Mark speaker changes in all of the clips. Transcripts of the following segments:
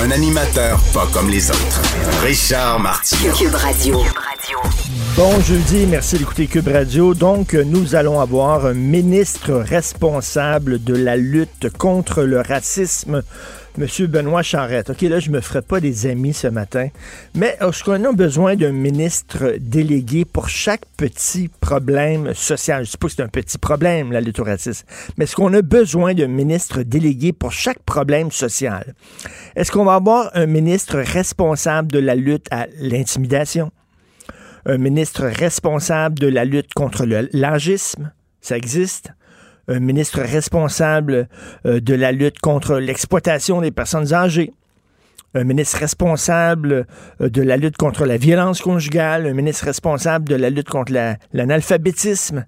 Speaker 1: Un animateur pas comme les autres. Richard Martineau.
Speaker 2: Cube Radio.
Speaker 3: Bon jeudi, merci d'écouter Cube Radio. Donc, nous allons avoir un ministre responsable de la lutte contre le racisme, Monsieur Benoît Charette. OK, là, je me ferai pas des amis ce matin, mais est-ce qu'on a besoin d'un ministre délégué pour chaque petit problème social? Je sais pas que c'est un petit problème, la lutte au racisme, mais est-ce qu'on a besoin d'un ministre délégué pour chaque problème social? Est-ce qu'on va avoir un ministre responsable de la lutte à l'intimidation? un ministre responsable de la lutte contre le l'agisme, ça existe? Un ministre responsable euh, de la lutte contre l'exploitation des personnes âgées. Un ministre responsable euh, de la lutte contre la violence conjugale. Un ministre responsable de la lutte contre la- l'analphabétisme.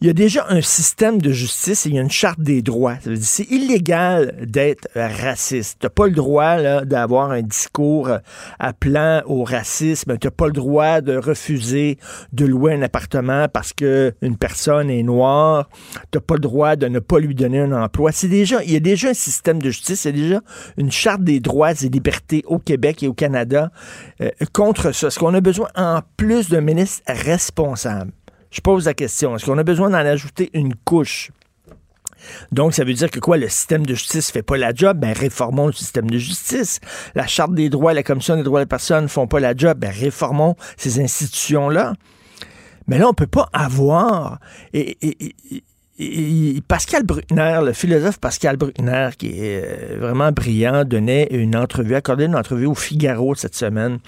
Speaker 3: Il y a déjà un système de justice et il y a une charte des droits. C'est illégal d'être raciste. T'as pas le droit d'avoir un discours euh, appelant au racisme. T'as pas le droit de refuser de louer un appartement parce que une personne est noire. T'as pas le droit de ne pas lui donner un emploi. C'est déjà, il y a déjà un système de justice. Il y a déjà une charte des droits et libertés au Québec et au Canada euh, contre ça. Est-ce qu'on a besoin en plus d'un ministre responsable? Je pose la question. Est-ce qu'on a besoin d'en ajouter une couche? Donc, ça veut dire que quoi? Le système de justice fait pas la job? Ben, réformons le système de justice. La Charte des droits et la Commission des droits des personnes font pas la job? Ben, réformons ces institutions-là. Mais là, on peut pas avoir... Et Pascal Bruckner, le philosophe Pascal Bruckner, qui est euh, vraiment brillant, donnait une entrevue, accordait une entrevue au Figaro cette semaine.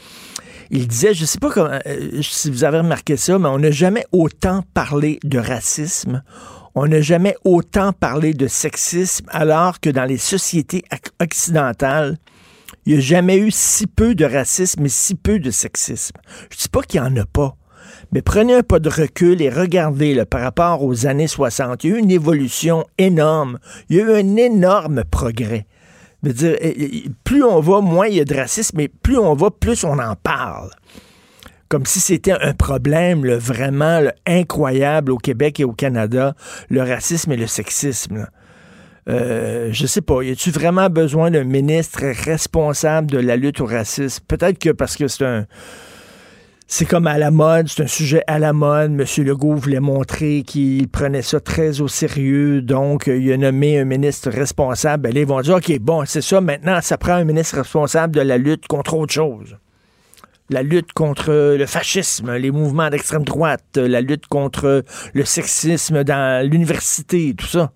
Speaker 3: Il disait, je sais pas comment, euh, si vous avez remarqué ça, mais on n'a jamais autant parlé de racisme, on n'a jamais autant parlé de sexisme, alors que dans les sociétés occidentales, il n'y a jamais eu si peu de racisme et si peu de sexisme. Je dis pas qu'il n'y en a pas. Mais prenez un pas de recul et regardez là, par rapport aux années 60. Il y a eu une évolution énorme. Il y a eu un énorme progrès. Je dire, eh, eh, plus on va, moins il y a de racisme, mais plus on va, plus on en parle. Comme si c'était un problème vraiment incroyable au Québec et au Canada, le racisme et le sexisme. Euh, je sais pas, y a-tu vraiment besoin d'un ministre responsable de la lutte au racisme? Peut-être que parce que c'est un, c'est comme à la mode, c'est un sujet à la mode. M. Legault voulait montrer qu'il prenait ça très au sérieux, donc euh, il a nommé un ministre responsable. Ben, là, ils vont dire, OK, bon, c'est ça, maintenant, ça prend un ministre responsable de la lutte contre autre chose. La lutte contre le fascisme, les mouvements d'extrême droite, la lutte contre le sexisme dans l'université, tout ça.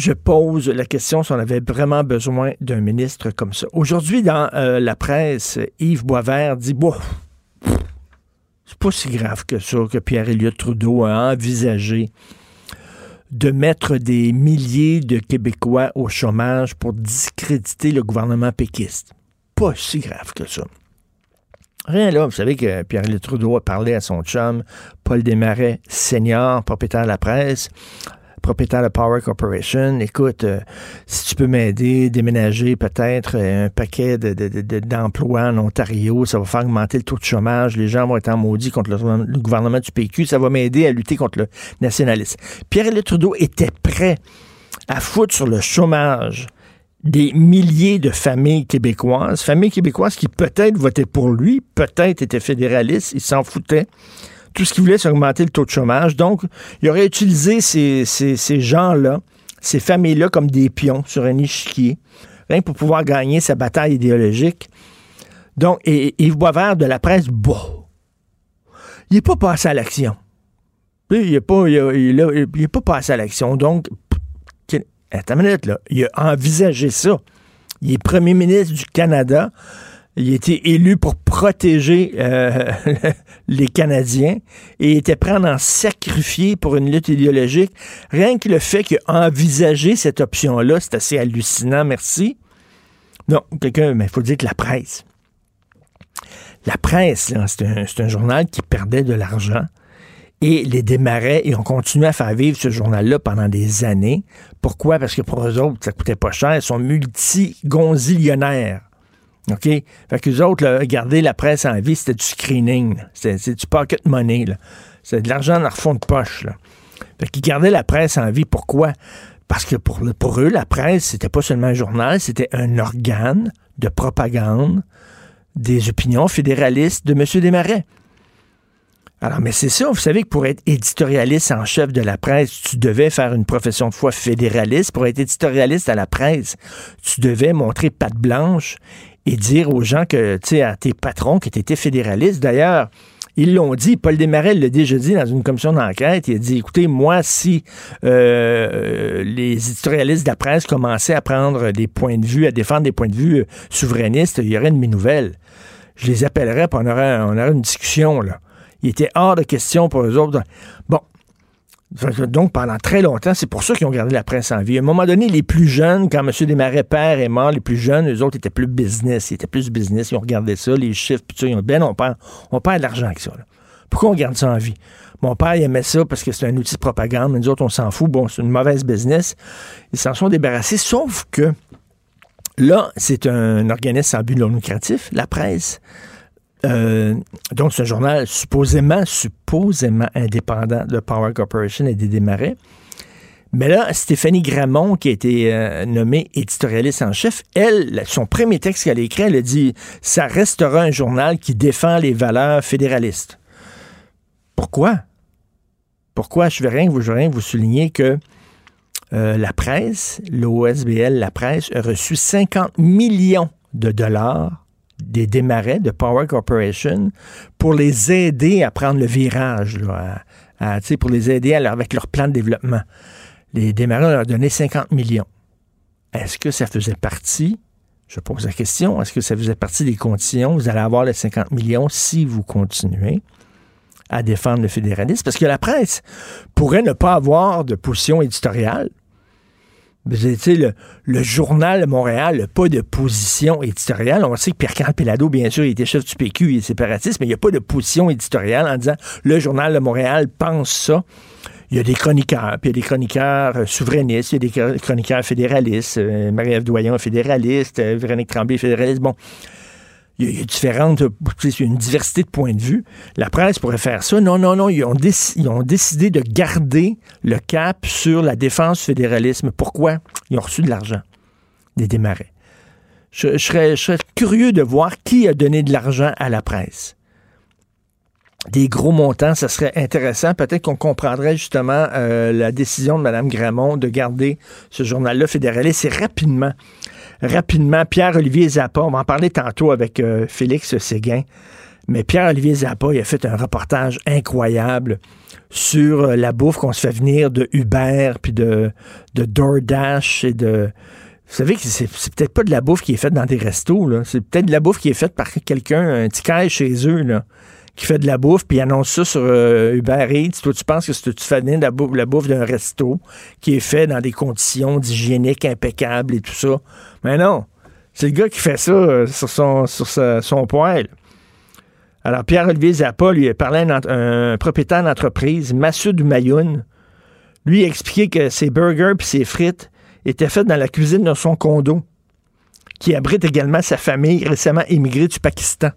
Speaker 3: Je pose la question si on avait vraiment besoin d'un ministre comme ça. Aujourd'hui, dans euh, la presse, Yves Boisvert dit Bon, c'est pas si grave que ça que Pierre-Éliott Trudeau a envisagé de mettre des milliers de Québécois au chômage pour discréditer le gouvernement péquiste. Pas si grave que ça. Rien là, vous savez que Pierre-Éliott Trudeau a parlé à son chum, Paul Desmarais, senior, propriétaire de la presse, propriétaire de Power Corporation. Écoute, euh, si tu peux m'aider, déménager peut-être euh, un paquet de- de- de- de- d'emplois en Ontario, ça va faire augmenter le taux de chômage, les gens vont être en maudit contre le, le gouvernement du PQ, ça va m'aider à lutter contre le nationalisme. Pierre-Éliott Trudeau était prêt à foutre sur le chômage des milliers de familles québécoises, familles québécoises qui peut-être votaient pour lui, peut-être étaient fédéralistes, ils s'en foutaient. Tout ce qu'il voulait, c'est augmenter le taux de chômage. Donc, il aurait utilisé ces, ces- ces gens-là, ces familles-là, comme des pions sur un échiquier, rien pour pouvoir gagner sa bataille idéologique. Donc, et, Yves Boisvert de la presse, bon, il n'est pas passé à l'action. Il n'est pas, il pas passé à l'action. Donc, attends une minute, là. Il a envisagé ça. Il est premier ministre du Canada. Il a été élu pour protéger euh, les Canadiens et il était prêt à en sacrifier pour une lutte idéologique. Rien que le fait qu'il cette option-là, c'est assez hallucinant, merci. Non, quelqu'un, mais il faut dire que la presse. La presse, c'est un, journal qui perdait de l'argent. Et les démarrais, et ont continué à faire vivre ce journal-là pendant des années. Pourquoi? Parce que pour eux autres, ça coûtait pas cher. Ils sont multi-gonzillionnaires. OK? Fait qu'eux autres, garder la presse en vie, c'était du screening. C'est du pocket money. C'est de l'argent dans le fond de poche. Là. Fait qu'ils gardaient la presse en vie. Pourquoi? Parce que pour, pour eux, la presse, c'était pas seulement un journal, c'était un organe de propagande des opinions fédéralistes de M. Desmarais. Alors, mais c'est ça, vous savez que pour être éditorialiste en chef de la presse, tu devais faire une profession de foi fédéraliste. Pour être éditorialiste à la presse, tu devais montrer patte blanche et dire aux gens que, tu sais, à tes patrons que tu étais fédéraliste. D'ailleurs, ils l'ont dit, Paul Desmarais l'a déjà dit dans une commission d'enquête. Il a dit, écoutez, moi, si euh, les éditorialistes de la presse commençaient à prendre des points de vue, à défendre des points de vue souverainistes, il y aurait une mes nouvelles. Je les appellerais, puis on aurait, on aurait une discussion, là. Il était hors de question pour eux autres. Bon. Donc, pendant très longtemps, c'est pour ça qu'ils ont gardé la presse en vie. À un moment donné, les plus jeunes, quand M. Desmarais père est mort, les plus jeunes, eux autres étaient plus business. Ils étaient plus business. Ils ont regardé ça, les chiffres, puis tout Ils ont dit, ben on perd, on perd de l'argent avec ça. Pourquoi on garde ça en vie? Mon père, il aimait ça parce que c'est un outil de propagande, mais nous autres, on s'en fout. Bon, c'est une mauvaise business. Ils s'en sont débarrassés, sauf que là, c'est un organisme sans but non lucratif, la presse. Euh, donc, un journal supposément, supposément indépendant de Power Corporation et des démarrais. Mais là, Stéphanie Gramont, qui a été euh, nommée éditorialiste en chef, elle, son premier texte qu'elle écrit, elle a dit Ça restera un journal qui défend les valeurs fédéralistes. Pourquoi? Pourquoi? Je veux rien vous, je vous souligner que euh, la presse, l'OSBL, la presse, a reçu 50 millions de dollars des démarrais de Power Corporation pour les aider à prendre le virage, pour les aider avec leur plan de développement. Les démarrais leur donné 50 millions. Est-ce que ça faisait partie, je pose la question, est-ce que ça faisait partie des conditions, vous allez avoir les 50 millions si vous continuez à défendre le fédéralisme? Parce que la presse pourrait ne pas avoir de position éditoriale, le, le journal Montréal n'a pas de position éditoriale. On sait que Pierre-Carl bien sûr, il était chef du PQ, il est séparatiste, mais il n'y a pas de position éditoriale en disant le journal de Montréal pense ça. Il y a des chroniqueurs, puis il y a des chroniqueurs euh, souverainistes, il y a des chroniqueurs fédéralistes. Euh, Marie-Ève Doyon fédéraliste, euh, Véronique Tremblay fédéraliste. Bon, il y, a, une diversité de points de vue. La presse pourrait faire ça. Non, non, non, ils ont, décidé de garder le cap sur la défense du fédéralisme. Pourquoi? Ils ont reçu de l'argent des démarrais. Je, serais, curieux de voir qui a donné de l'argent à la presse des gros montants, ça serait intéressant. Peut-être qu'on comprendrait justement euh, la décision de Mme Gramont de garder ce journal-là fédéraliste. C'est rapidement rapidement, Pierre-Olivier Zappa, on va en parler tantôt avec euh, Félix Séguin, mais Pierre-Olivier Zappa, il a fait un reportage incroyable sur euh, la bouffe qu'on se fait venir de Uber, puis de, de DoorDash et de... Vous savez que c'est, peut-être pas de la bouffe qui est faite dans des restos, là. C'est peut-être de la bouffe qui est faite par quelqu'un, un petit chez eux, qui fait de la bouffe, puis annonce ça sur euh, Uber Eats. Toi, tu penses que tu fais de la bouffe, la bouffe d'un resto qui est fait dans des conditions d'hygiénique impeccables et tout ça? Mais non, c'est le gars qui fait ça euh, sur son, sur son poêle. Alors, Pierre-Olivier Zappa, lui, parlait à un, propriétaire d'entreprise, Massoud Mayoun. Lui, a expliqué que ses burgers et ses frites étaient faits dans la cuisine de son condo, qui abrite également sa famille récemment émigrée du Pakistan.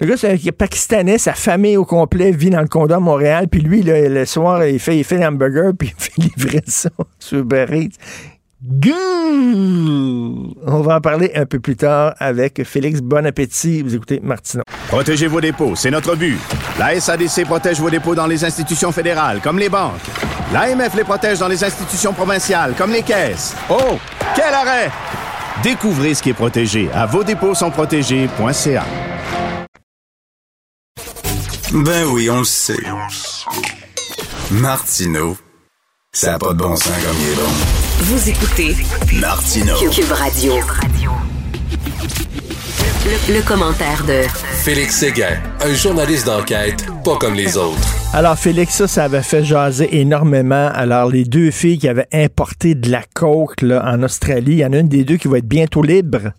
Speaker 3: Le gars, c'est un Pakistanais, sa famille au complet vit dans le condo à Montréal, puis lui, le soir, il fait, il fait hamburger, puis il fait livrer ça sur Uber On va en parler un peu plus tard avec Félix Bon Appétit. Vous écoutez Martineau.
Speaker 4: Protégez vos dépôts, c'est notre but. La SADC protège vos dépôts dans les institutions fédérales, comme les banques. L'AMF les protège dans les institutions provinciales, comme les caisses. Oh, quel arrêt! Découvrez ce qui est protégé à vos dépôts sont protégés.ca.
Speaker 5: Ben oui, on le sait. Martineau, ça n'a pas de bon sens comme il est bon.
Speaker 2: Vous écoutez
Speaker 5: Martineau.
Speaker 2: Cube Radio. Le, commentaire de
Speaker 6: Félix Séguin, un journaliste d'enquête pas comme les autres.
Speaker 3: Alors, Félix, ça, ça avait fait jaser énormément. Alors, les deux filles qui avaient importé de la coke là, en Australie, il y en a une des deux qui va être bientôt libre.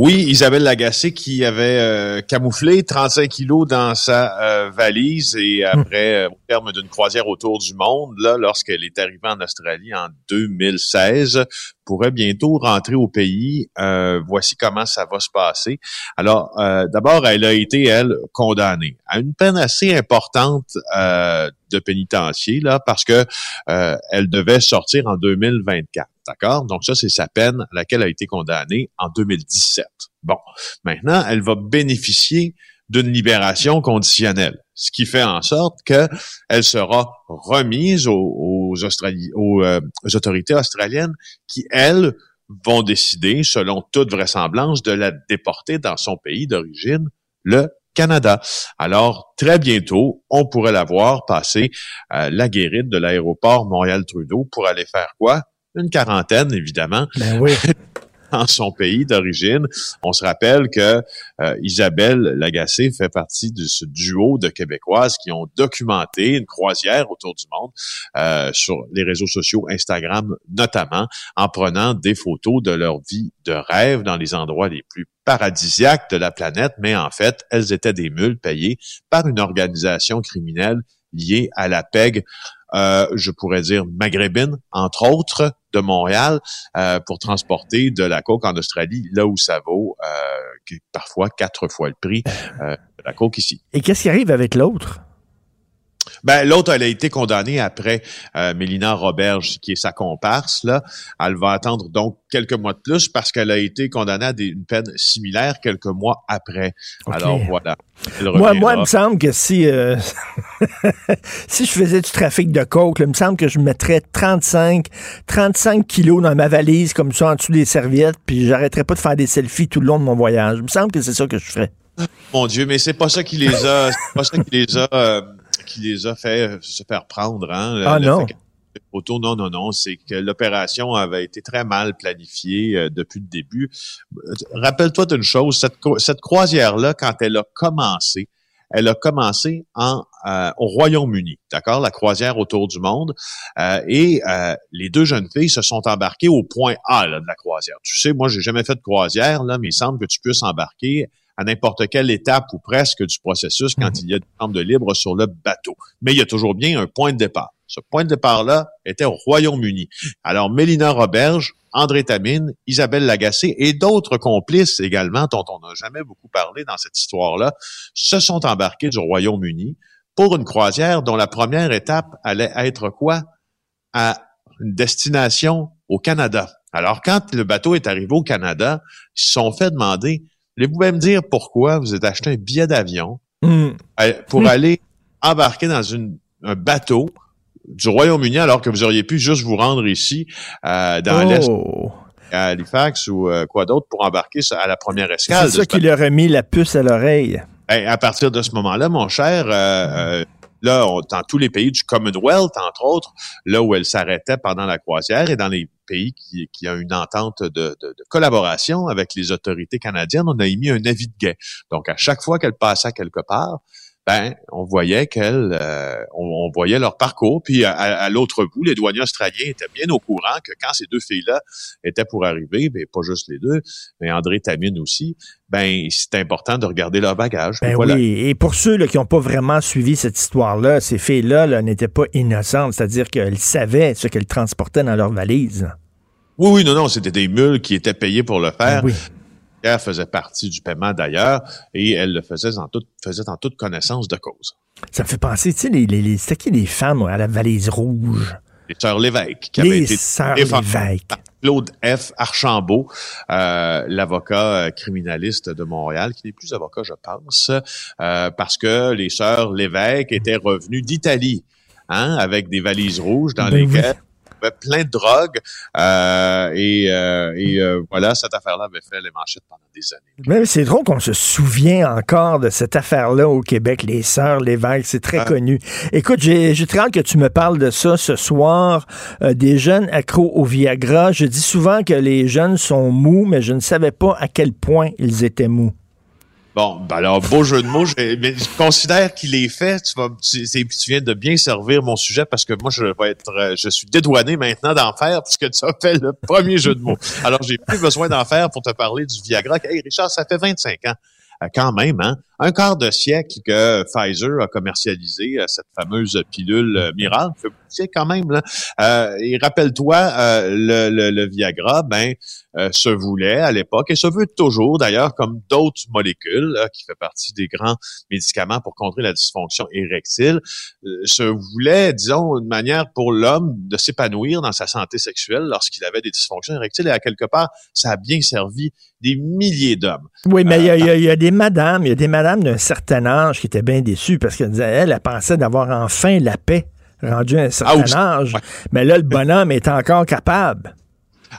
Speaker 7: Oui, Isabelle Lagacé qui avait euh, camouflé 35 kilos dans sa euh, valise et hmm. après, euh, au terme d'une croisière autour du monde, là, lorsqu'elle est arrivée en Australie en 2016, pourrait bientôt rentrer au pays. voici comment ça va se passer. Alors, d'abord, elle a été, elle, condamnée à une peine assez importante de pénitencier, là, parce que elle devait sortir en 2024. D'accord? Donc ça, c'est sa peine à laquelle elle a été condamnée en 2017. Bon, maintenant, elle va bénéficier d'une libération conditionnelle, ce qui fait en sorte qu'elle sera remise aux, euh, aux, autorités australiennes qui, elles, vont décider, selon toute vraisemblance, de la déporter dans son pays d'origine, le Canada. Alors, très bientôt, on pourrait la voir passer euh, la guérite de l'aéroport Montréal-Trudeau pour aller faire quoi? Une quarantaine, évidemment.
Speaker 3: Ben oui.
Speaker 7: en son pays d'origine. On se rappelle que euh, Isabelle Lagacé fait partie de ce duo de Québécoises qui ont documenté une croisière autour du monde euh, sur les réseaux sociaux, Instagram notamment, en prenant des photos de leur vie de rêve dans les endroits les plus paradisiaques de la planète, mais en fait, elles étaient des mules payées par une organisation criminelle liée à la PEG euh, je pourrais dire maghrébine, entre autres, de Montréal, euh, pour transporter de la coke en Australie, là où ça vaut euh, parfois quatre fois le prix de la coke ici.
Speaker 3: Et qu'est-ce qui arrive avec l'autre?
Speaker 7: Ben, l'autre, elle a été condamnée après euh, Mélina Roberge, qui est sa comparse. Là. Elle va attendre donc quelques mois de plus parce qu'elle a été condamnée à une peine similaire quelques mois après. Alors voilà.
Speaker 3: Moi, moi, il me semble que si, euh, si je faisais du trafic de coke, il me semble que je mettrais 35, 35 kilos dans ma valise comme ça en dessous des serviettes, puis j'arrêterais pas de faire des selfies tout le long de mon voyage. Il me semble que c'est ça que je ferais.
Speaker 7: Mon Dieu, mais c'est pas ça qui les a, c'est pas ça qui les a euh, qui les a fait euh, se faire prendre. Hein,
Speaker 3: ah non.
Speaker 7: Non, non, non, c'est que l'opération avait été très mal planifiée euh, depuis le début. Euh, rappelle-toi d'une chose, cette, cette croisière-là, quand elle a commencé, elle a commencé en au Royaume-Uni, d'accord, la croisière autour du monde, et les deux jeunes filles se sont embarquées au point A là, de la croisière. Tu sais, moi, j'ai jamais fait de croisière là, mais il semble que tu puisses embarquer à n'importe quelle étape ou presque du processus quand mhm. il y a des chambre de libre sur le bateau. Mais il y a toujours bien un point de départ. Ce point de départ-là était au Royaume-Uni. Alors, Mélina Roberge, André Tamine, Isabelle Lagacé et d'autres complices également, dont on n'a jamais beaucoup parlé dans cette histoire-là, se sont embarqués du Royaume-Uni pour une croisière dont la première étape allait être quoi? À une destination au Canada. Alors, quand le bateau est arrivé au Canada, ils se sont fait demander vous pouvez me dire pourquoi vous êtes acheté un billet d'avion hmm. pour hmm. aller embarquer dans une, un bateau du Royaume-Uni alors que vous auriez pu juste vous rendre ici euh, dans l'Est
Speaker 3: oh.
Speaker 7: à Halifax ou euh, quoi d'autre pour embarquer à la première escale.
Speaker 3: C'est ça qui leur a mis la puce à l'oreille.
Speaker 7: Ben, à partir de ce moment-là, mon cher, euh, là, dans tous les pays du Commonwealth, entre autres, là où elle s'arrêtait pendant la croisière et dans les pays qui, a une entente de, collaboration avec les autorités canadiennes, on a émis un avis de guet. Donc, à chaque fois qu'elle passait quelque part, ben, on voyait qu'elle, euh, on, voyait leur parcours. Puis à, l'autre bout, les douaniers australiens étaient bien au courant que quand ces deux filles-là étaient pour arriver, ben pas juste les deux, mais André Tamine aussi, ben c'est important de regarder leur bagage.
Speaker 3: Ben oui, et pour ceux qui n'ont pas vraiment suivi cette histoire-là, ces filles-là -là, n'étaient pas innocentes, c'est-à-dire qu'elles savaient ce qu'elles transportaient dans leur valise.
Speaker 7: Oui, oui, non, non, c'était des mules qui étaient payées pour le faire.
Speaker 3: Ben oui
Speaker 7: faisait partie du paiement d'ailleurs et elle le faisait en toute, faisait en toute connaissance de cause.
Speaker 3: Ça me fait penser, tu sais, les, les, c'était qui les femmes à la valise rouge?
Speaker 7: Les sœurs Lévesque.
Speaker 3: Qui les sœurs Lévesque.
Speaker 7: Claude F. Archambault, euh, l'avocat euh, criminaliste de Montréal, qui n'est plus avocat, je pense, euh, parce que les sœurs Lévesque étaient revenues d'Italie, hein, avec des valises rouges dans
Speaker 3: ben
Speaker 7: lesquelles plein de drogues. Euh, et euh, et euh, voilà, cette affaire-là avait fait les manchettes pendant des années.
Speaker 3: Mais c'est drôle qu'on se souvient encore de cette affaire-là au Québec, les sœurs Lévesque, c'est très
Speaker 7: Ah.
Speaker 3: connu. Écoute, j'ai j'ai très hâte que tu me parles de ça ce soir, des jeunes accros au Viagra. Je dis souvent que les jeunes sont mous, mais je ne savais pas à quel point ils étaient mous.
Speaker 7: Bon, ben alors, beau jeu de mots, j'ai- mais je considère qu'il est fait. Tu, vas, tu, tu viens de bien servir mon sujet parce que moi, je vais être, euh, je suis dédouané maintenant d'en faire puisque tu as fait le premier jeu de mots. Alors, j'ai plus besoin d'en faire pour te parler du Viagra. Hey, Richard, ça fait 25 ans. euh, Quand même, hein? Un quart de siècle que Pfizer a commercialisé euh, cette fameuse pilule euh, miracle. C'est quand même là. Euh, et rappelle-toi, euh, le, le, le Viagra, ben, euh, se voulait à l'époque et se veut toujours d'ailleurs comme d'autres molécules là, qui fait partie des grands médicaments pour contrer la dysfonction érectile euh, se voulait disons une manière pour l'homme de s'épanouir dans sa santé sexuelle lorsqu'il avait des dysfonctions érectiles et à quelque part ça a bien servi des milliers d'hommes
Speaker 3: Oui, mais il y a- y, a- y a des madames, il y a des madames d'un certain âge qui étaient bien déçues parce qu'elle disait, elle, elle pensait d'avoir enfin la paix rendu à un certain âge.
Speaker 7: Ouais.
Speaker 3: Mais là, le bonhomme est encore capable.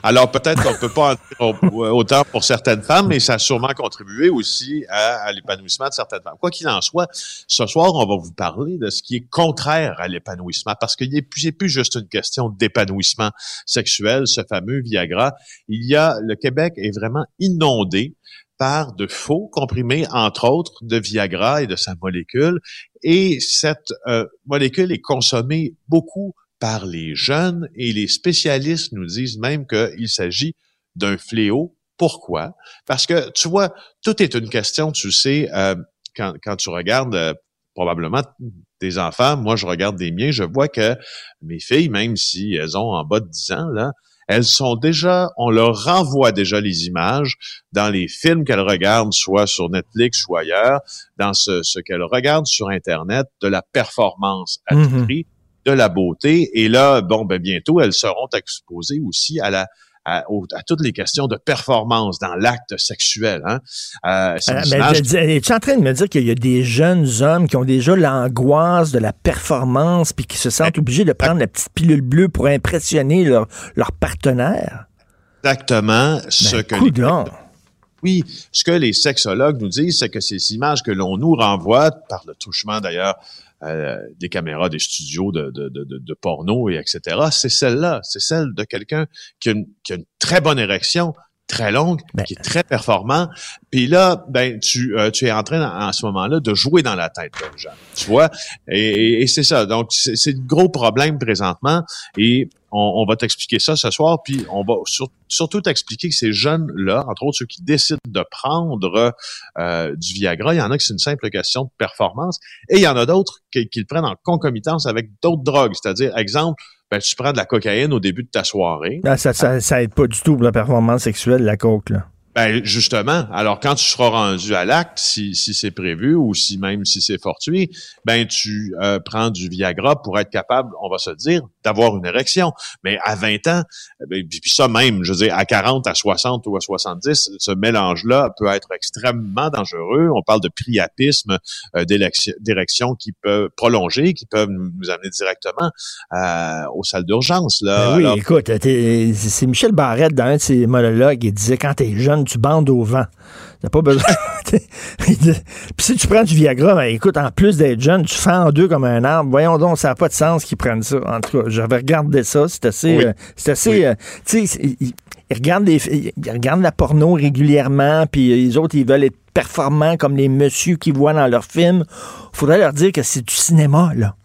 Speaker 7: Alors peut-être qu'on peut pas en dire au- autant pour certaines femmes, mais ça a sûrement contribué aussi à, à l'épanouissement de certaines femmes. Quoi qu'il en soit, ce soir, on va vous parler de ce qui est contraire à l'épanouissement, parce qu'il n'est plus, plus juste une question d'épanouissement sexuel, ce fameux Viagra. Il y a, le Québec est vraiment inondé par de faux comprimés, entre autres, de Viagra et de sa molécule. Et cette euh, molécule est consommée beaucoup par les jeunes et les spécialistes nous disent même qu'il s'agit d'un fléau. Pourquoi? Parce que, tu vois, tout est une question, tu sais, euh, quand, quand tu regardes euh, probablement des enfants, moi je regarde des miens, je vois que mes filles, même si elles ont en bas de 10 ans, là, elles sont déjà, on leur renvoie déjà les images dans les films qu'elles regardent, soit sur Netflix ou ailleurs, dans ce, ce qu'elles regardent sur Internet, de la performance à tout
Speaker 3: Mhm.
Speaker 7: prix, de la beauté. Et là, bon, ben bientôt, elles seront exposées aussi à la à, toutes les questions de performance dans l'acte sexuel. Hein. Euh,
Speaker 3: Euh,
Speaker 7: des
Speaker 3: mais je es-tu en train de me dire qu'il y a des jeunes hommes qui ont déjà l'angoisse de la performance puis qui se sentent obligés de prendre la petite pilule bleue pour impressionner leur, leur partenaire?
Speaker 7: exactement ce
Speaker 3: Ben,
Speaker 7: que les
Speaker 3: coudonc.
Speaker 7: Oui, ce que les sexologues nous disent, c'est que ces images que l'on nous renvoie, par le touchement d'ailleurs euh, des caméras des studios de, de, de, porno et etc., c'est celle-là, c'est celle de quelqu'un qui, qui a une très bonne érection, très longue,
Speaker 3: Ben.
Speaker 7: qui est très performant. Puis là, ben tu, euh, tu es en train en, en ce moment-là de jouer dans la tête des gens, tu vois? Et, et- et c'est ça. Donc c'est c'est le gros problème présentement. Et on, on va t'expliquer ça ce soir. Puis on va sur- surtout t'expliquer que ces jeunes-là, entre autres ceux qui décident de prendre euh, du Viagra, il y en a qui c'est une simple question de performance, et il y en a d'autres qui, qui le prennent en concomitance avec d'autres drogues. C'est-à-dire, exemple, ben, tu prends de la cocaïne au début de ta soirée.
Speaker 3: Ah, ça, ça, ça aide pas du tout pour la performance sexuelle, la coke. Là.
Speaker 7: Ben justement, alors quand tu seras rendu à l'acte, si, si c'est prévu ou si même si c'est fortuit, ben tu euh, prends du Viagra pour être capable, on va se dire, d'avoir une érection. Mais à 20 ans, ben, puis puis ça même, je veux dire, à 40, à 60 ou à 70, ce mélange-là peut être extrêmement dangereux. On parle de priapisme, euh, d'érection qui peuvent prolonger, qui peuvent nous amener directement euh, aux salles d'urgence. Là.
Speaker 3: Ben oui,
Speaker 7: Alors,
Speaker 3: écoute, t'es- c'est Michel Barrette dans un de ses monologues, il disait quand t'es jeune, tu bandes au vent. T'as pas besoin. Puis si tu prends du Viagra, ben écoute, en plus d'être jeune, tu fends en deux comme un arbre. Voyons donc, ça n'a pas de sens qu'ils prennent ça. En tout cas, j'avais regardé ça, c'est assez.
Speaker 7: Oui.
Speaker 3: euh, c'est assez.
Speaker 7: Oui.
Speaker 3: euh, tu sais, ils, ils regardent des, ils regardent la porno régulièrement, puis les autres, ils veulent être performants comme les messieurs qu'ils voient dans leurs films. Faudrait leur dire que c'est du cinéma, là.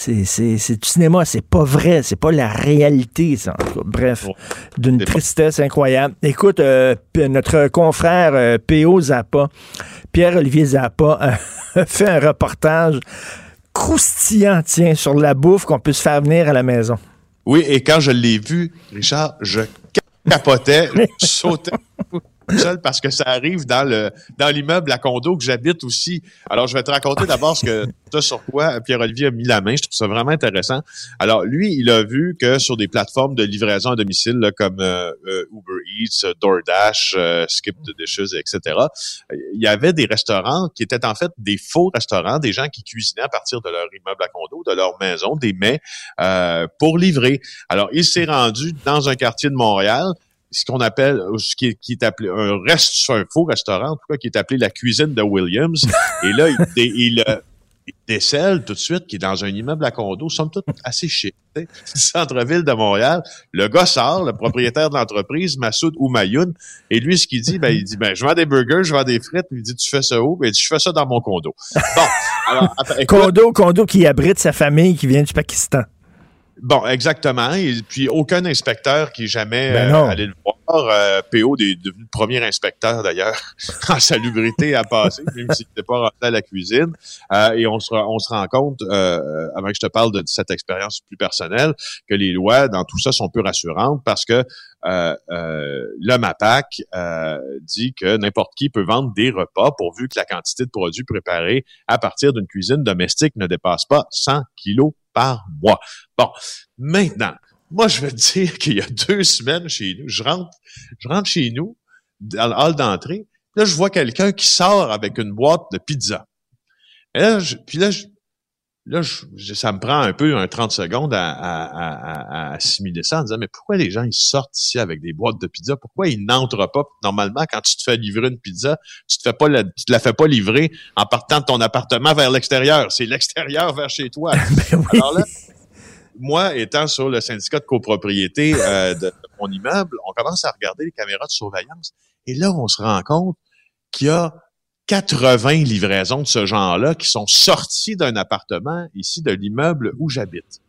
Speaker 3: C'est, du cinéma, c'est pas vrai, c'est pas la réalité, ça. En tout cas, bref,
Speaker 7: Bon.
Speaker 3: d'une
Speaker 7: pas-
Speaker 3: tristesse incroyable. Écoute, euh, notre confrère euh, P.O. Zappa, Pierre-Olivier Zappa, a fait un reportage croustillant, tiens, sur la bouffe qu'on peut se faire venir à la maison.
Speaker 7: Oui, et quand je l'ai vu, Richard, je capotais, je sautais. Seul parce que ça arrive dans le dans l'immeuble à condo que j'habite aussi. Alors, je vais te raconter d'abord ce que sur quoi Pierre-Olivier a mis la main. Je trouve ça vraiment intéressant. Alors, lui, il a vu que sur des plateformes de livraison à domicile là, comme euh, euh, Uber Eats, DoorDash, euh, Skip the Dishes, etc., il y avait des restaurants qui étaient en fait des faux restaurants, des gens qui cuisinaient à partir de leur immeuble à condo, de leur maison, des mets pour livrer. Alors, il s'est rendu dans un quartier de Montréal ce qu'on appelle, ce qui est, appelé un reste, un faux restaurant, en tout cas, qui est appelé la cuisine de Williams. Et là, il, il, il décèle tout de suite, qui est dans un immeuble à condo, somme toute assez chic, centre-ville de Montréal. Le gars sort, le propriétaire de l'entreprise, Massoud Oumayoun, et lui, ce qu'il dit, ben, il dit, ben, je vends des burgers, je vends des frites, il dit, tu fais ça où? Ben, il dit, je fais ça dans mon condo. Bon.
Speaker 3: Alors, condo, condo qui abrite sa famille qui vient du Pakistan.
Speaker 7: Bon, exactement. Et puis aucun inspecteur qui est jamais ben euh, allé le voir. Euh, PO est devenu le premier inspecteur d'ailleurs en salubrité à passer, même s'il n'était pas rentré à la cuisine. Euh, et on se, on se rend compte, avant que je te parle de cette expérience plus personnelle, que les lois dans tout ça sont peu rassurantes parce que euh, le MAPAC dit que n'importe qui peut vendre des repas pourvu que la quantité de produits préparés à partir d'une cuisine domestique ne dépasse pas 100 kilos par mois. Bon, maintenant, moi, je veux dire qu'il y a deux semaines chez nous, je rentre, je rentre chez nous, dans le hall d'entrée, là, je vois quelqu'un qui sort avec une boîte de pizza. Et là, je, puis là, je, là ça me prend un peu un 30 secondes à, à, assimiler ça en disant, mais pourquoi les gens, ils sortent ici avec des boîtes de pizza? Pourquoi ils n'entrent pas? Normalement, quand tu te fais livrer une pizza, tu te fais pas la, tu te la fais pas livrer en partant de ton appartement vers l'extérieur. C'est l'extérieur vers chez toi.
Speaker 3: ben oui. Alors là,
Speaker 7: moi, étant sur le syndicat de copropriété euh, de mon immeuble, on commence à regarder les caméras de surveillance. Et là, on se rend compte qu'il y a 80 livraisons de ce genre-là qui sont sorties d'un appartement ici de l'immeuble où j'habite.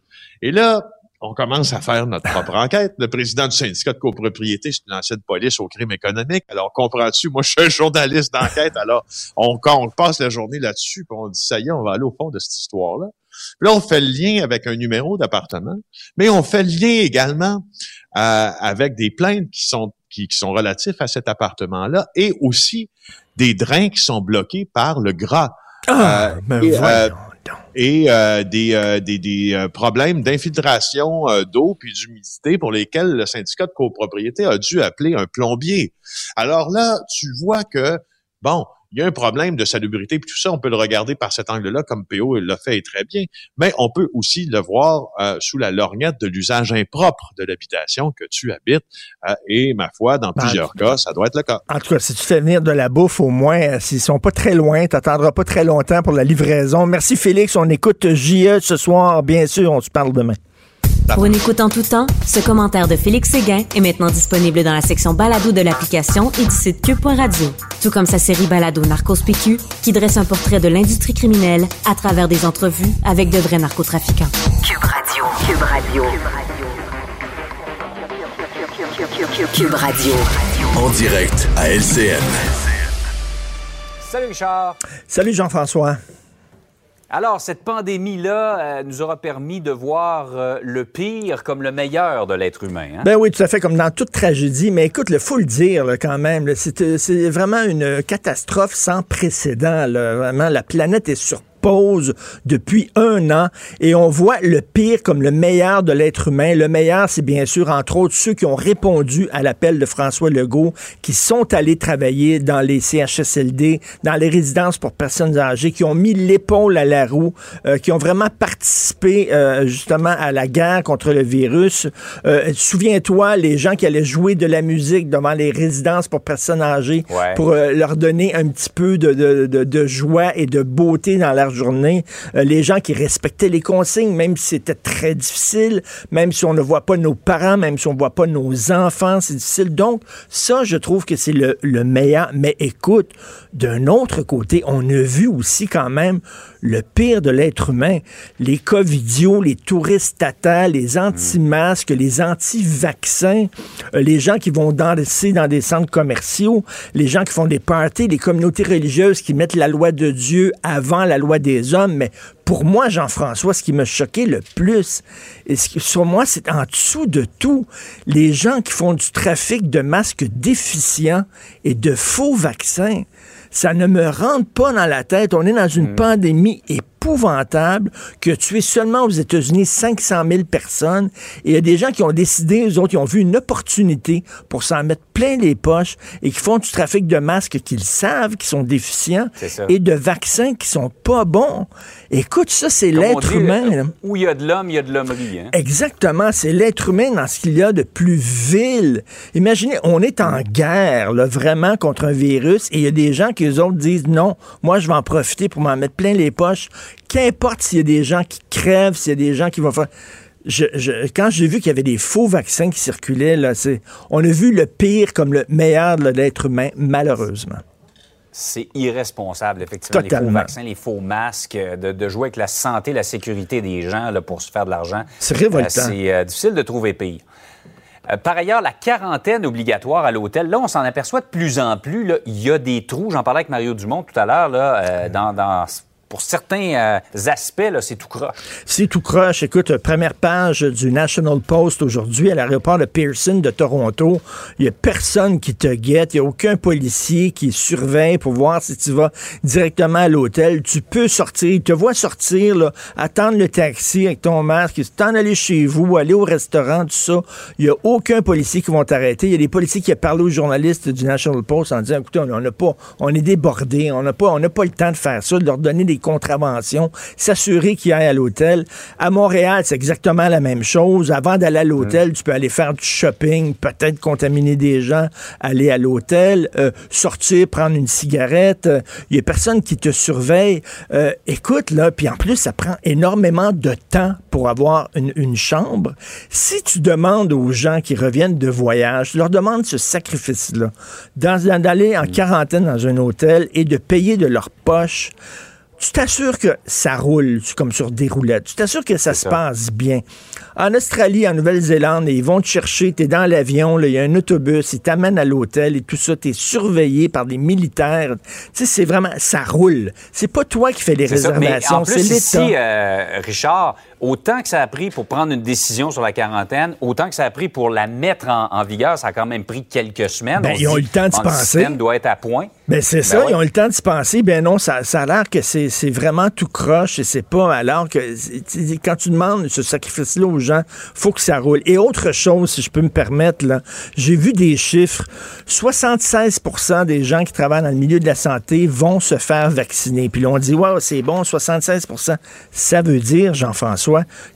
Speaker 7: Et là, on commence à faire notre propre enquête. Le président du syndicat de copropriété, c'est une ancienne police au crime économique. Alors, comprends-tu, moi, je suis un journaliste d'enquête. Alors, on, on passe la journée là-dessus, puis on dit, ça y est, on va aller au fond de cette histoire-là. Puis là, on fait le lien avec un numéro d'appartement, mais on fait le lien également euh, avec des plaintes qui sont qui, sont relatifs à cet appartement-là et aussi des drains qui sont bloqués par le gras.
Speaker 3: Ah, euh, ben
Speaker 7: et, euh, des, des, des problèmes d'infiltration d'eau puis d'humidité pour lesquels le syndicat de copropriété a dû appeler un plombier. Alors là, tu vois que, bon, il y a un problème de salubrité, puis tout ça, on peut le regarder par cet angle-là, comme PO l'a fait très bien, mais on peut aussi le voir euh, sous la lorgnette de l'usage impropre de l'habitation que tu habites, euh, et ma foi, dans ben, plusieurs cas, ça doit être le cas.
Speaker 3: En tout cas, si tu fais venir de la bouffe, au moins, euh, s'ils sont pas très loin, tu n'attendras pas très longtemps pour la livraison. Merci Félix, on écoute JE ce soir, bien sûr, on se parle demain.
Speaker 2: Pour une écoute en tout temps, ce commentaire de Félix Séguin est maintenant disponible dans la section balado de l'application et du site cube.radio. Tout comme sa série balado Narcos PQ, qui dresse un portrait de l'industrie criminelle à travers des entrevues avec de vrais narcotrafiquants. Cube Radio. Cube Radio.
Speaker 6: Cube Radio. En direct à LCN.
Speaker 8: Salut Richard.
Speaker 3: Salut Jean-François.
Speaker 8: Alors, cette pandémie-là euh, nous aura permis de voir euh, le pire comme le meilleur de l'être humain. Hein?
Speaker 3: Ben oui, tout à fait, comme dans toute tragédie. Mais écoute, il faut le dire quand même, euh, c'est vraiment une catastrophe sans précédent. Vraiment, la planète est sur pause depuis un an et on voit le pire comme le meilleur de l'être humain. Le meilleur, c'est bien sûr, entre autres, ceux qui ont répondu à l'appel de François Legault, qui sont allés travailler dans les CHSLD, dans les résidences pour personnes âgées, qui ont mis l'épaule à la roue, euh, qui ont vraiment participé euh, justement à la guerre contre le virus. Euh, souviens-toi, les gens qui allaient jouer de la musique devant les résidences pour personnes âgées pour leur donner un petit peu de, de, de, de joie et de beauté dans euh, les gens qui respectaient les consignes, même si c'était très difficile, même si on ne voit pas nos parents, même si on ne voit pas nos enfants, c'est difficile. Donc, ça, je trouve que c'est le, le meilleur. Mais écoute, d'un autre côté, on a vu aussi quand même le pire de l'être humain. Les cas vidéo, les touristes tata, les anti-masques, les anti-vaccins, euh, les gens qui vont danser dans des centres commerciaux, les gens qui font des parties, les communautés religieuses qui mettent la loi de Dieu avant la loi des hommes. Mais pour moi, Jean-François, ce qui m'a choqué le plus, et ce qui, sur moi, c'est en dessous de tout, les gens qui font du trafic de masques déficients et de faux vaccins. Ça ne me rentre pas dans la tête. On est dans une pandémie épouvantable que tuer seulement aux États-Unis 500 000 personnes. Et il y a des gens qui ont décidé, eux autres, qui ont vu une opportunité pour s'en mettre plein les poches et qui font du trafic de masques qu'ils savent qui sont déficients et de vaccins qui sont pas bons. Écoute, ça, c'est l'être humain.
Speaker 8: euh,
Speaker 3: là.
Speaker 8: Où il y a de l'homme, il y a de l'hommerie. Hein?
Speaker 3: Exactement, c'est l'être humain dans ce qu'il y a de plus vil. Imaginez, on est en guerre, là, vraiment, contre un virus, et il y a des gens qui, eux autres, disent non, moi, je vais en profiter pour m'en mettre plein les poches. Qu'importe s'il y a des gens qui crèvent, s'il y a des gens qui vont faire. Je, je- quand j'ai vu qu'il y avait des faux vaccins qui circulaient, là, on a vu le pire comme le meilleur de l'être humain, malheureusement.
Speaker 8: C'est irresponsable, effectivement. Les faux vaccins, les faux masques, euh, de, de jouer avec la santé, la sécurité des gens là, pour se faire de l'argent.
Speaker 3: C'est révoltant.
Speaker 8: Euh, c'est euh, difficile de trouver pire. Euh, par ailleurs, la quarantaine obligatoire à l'hôtel, là, on s'en aperçoit de plus en plus. là, Il y a des trous. J'en parlais avec Mario Dumont tout à l'heure. là, dans, dans- pour certains euh, aspects, c'est tout croche.
Speaker 3: C'est tout croche. Écoute, première page du National Post aujourd'hui à l'aéroport de Pearson de Toronto. Il n'y a personne qui te guette. Il n'y a aucun policier qui surveille pour voir si tu vas directement à l'hôtel. Tu peux sortir. Il te voit sortir, là, attendre le taxi avec ton masque, t'en aller chez vous, aller au restaurant, tout ça. Il n'y a aucun policier qui vont t'arrêter. Il y a des policiers qui parlé aux journalistes du National Post en disant, écoutez, on n'a pas, on est débordé, on n'a pas, on n'a pas le temps de faire ça, de leur donner des contraventions, s'assurer qu'ils aillent à l'hôtel. À Montréal, c'est exactement la même chose. Avant d'aller à l'hôtel, tu peux aller faire du shopping, peut-être contaminer des gens, aller à l'hôtel, euh, sortir, prendre une cigarette. Euh, Il y a personne qui te surveille. Euh, écoute, là, puis en plus, ça prend énormément de temps pour avoir une, une chambre. Si tu demandes aux gens qui reviennent de voyage, tu leur demandes ce sacrifice-là, d'aller en quarantaine dans un hôtel et de payer de leur poche, tu t'assures que ça roule tu- comme sur des roulettes. Tu t'assures que ça se
Speaker 8: ça.
Speaker 3: passe bien. En Australie, en Nouvelle-Zélande, ils vont te chercher, tu es dans l'avion, il y a un autobus, ils t'amènent à l'hôtel et tout ça, tu es surveillé par des militaires. Tu sais, c'est vraiment, ça roule. C'est pas toi qui fais les réservations, c'est l'État.
Speaker 8: euh, Richard, autant que ça a pris pour prendre une décision sur la quarantaine, autant que ça a pris pour la mettre en, en vigueur, ça a quand même pris quelques semaines.
Speaker 3: Ben,
Speaker 8: se
Speaker 3: ils ont eu le temps d'y
Speaker 8: bon,
Speaker 3: penser.
Speaker 8: Le système doit être à point.
Speaker 3: Ben c'est
Speaker 8: Ben
Speaker 3: ça,
Speaker 8: ouais.
Speaker 3: ils ont eu le temps de se penser. Ben non, ça, ça a l'air que c'est vraiment tout croche et c'est pas alors que quand tu demandes ce sacrifice-là aux gens, faut que ça roule. Et autre chose, si je peux me permettre, là, j'ai vu des chiffres. 76% des gens qui travaillent dans le milieu de la santé vont se faire vacciner. Puis là, on dit, wow, c'est bon, 76% Ça veut dire, Jean-François,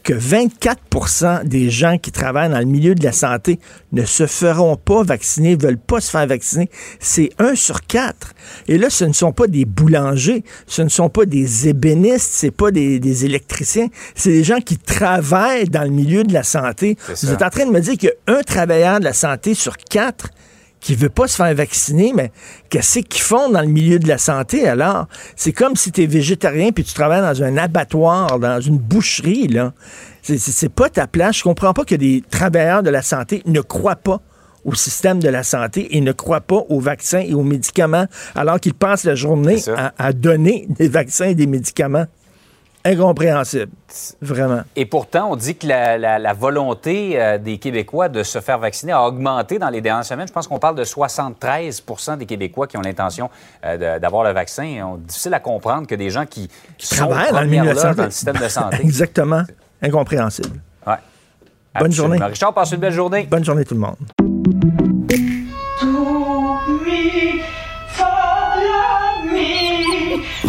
Speaker 3: que 24% des gens qui travaillent dans le milieu de la santé ne se feront pas vacciner, veulent pas se faire vacciner. C'est un sur quatre. Et là, ce ne sont pas des boulangers, ce ne sont pas des ébénistes, c'est pas des, des électriciens, c'est des gens qui travaillent dans le milieu de la santé. Vous êtes en train de me dire qu'il y a un travailleur de la santé sur quatre qui veut pas se faire vacciner, mais qu'est-ce qu'ils font dans le milieu de la santé alors? C'est comme si tu es végétarien puis tu travailles dans un abattoir, dans une boucherie, là. C'est- pas ta place. Je comprends pas que des travailleurs de la santé ne croient pas au système de la santé et ne croient pas aux vaccins et aux médicaments alors qu'ils passent la journée à donner des vaccins et des médicaments. Incompréhensible. Vraiment.
Speaker 8: Et pourtant, on dit que la, la- la volonté euh, des Québécois de se faire vacciner a augmenté dans les dernières semaines. Je pense qu'on parle de 73% des Québécois qui ont l'intention euh, d'avoir le vaccin. On- difficile à comprendre que des gens qui, sont
Speaker 3: Travaillent dans le milieu de santé.
Speaker 8: dans le système de santé.
Speaker 3: Exactement. Incompréhensible.
Speaker 8: Ouais.
Speaker 3: Bonne
Speaker 8: Absolument.
Speaker 3: journée.
Speaker 8: Richard, passe une belle journée.
Speaker 3: Bonne journée tout le monde.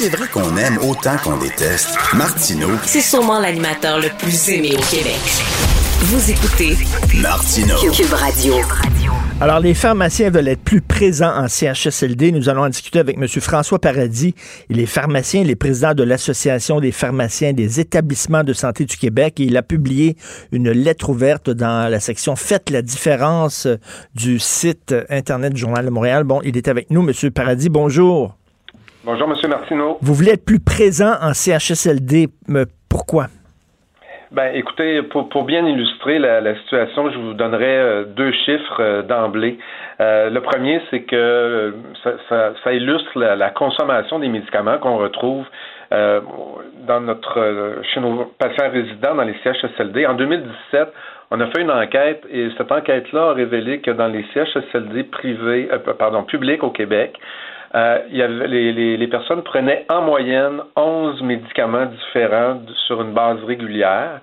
Speaker 5: c'est vrai qu'on aime autant qu'on déteste, Martineau,
Speaker 2: C'est sûrement l'animateur le plus aimé au Québec. Vous écoutez
Speaker 5: Martineau.
Speaker 2: Cube Radio.
Speaker 3: Alors, les pharmaciens veulent être plus présents en CHSLD. Nous allons en discuter avec M. François Paradis. Il est pharmacien, il est président de l'Association des pharmaciens des établissements de santé du Québec et il a publié une lettre ouverte dans la section Faites la différence du site Internet du Journal de Montréal. Bon, il est avec nous, M. Paradis. Bonjour.
Speaker 9: Bonjour, M. Martineau.
Speaker 3: Vous voulez être plus présent en CHSLD. Mais pourquoi?
Speaker 9: Ben, écoutez, pour, pour bien illustrer la, la situation, je vous donnerai euh, deux chiffres euh, d'emblée. Euh, le premier, c'est que ça, ça, ça illustre la, la, consommation des médicaments qu'on retrouve dans notre chez nos patients résidents dans les CHSLD. En 2017, on a fait une enquête et cette enquête-là a révélé que dans les CHSLD privés, pardon, publics au Québec, euh, il y avait, les, les, les, personnes prenaient en moyenne 11 médicaments différents sur une base régulière.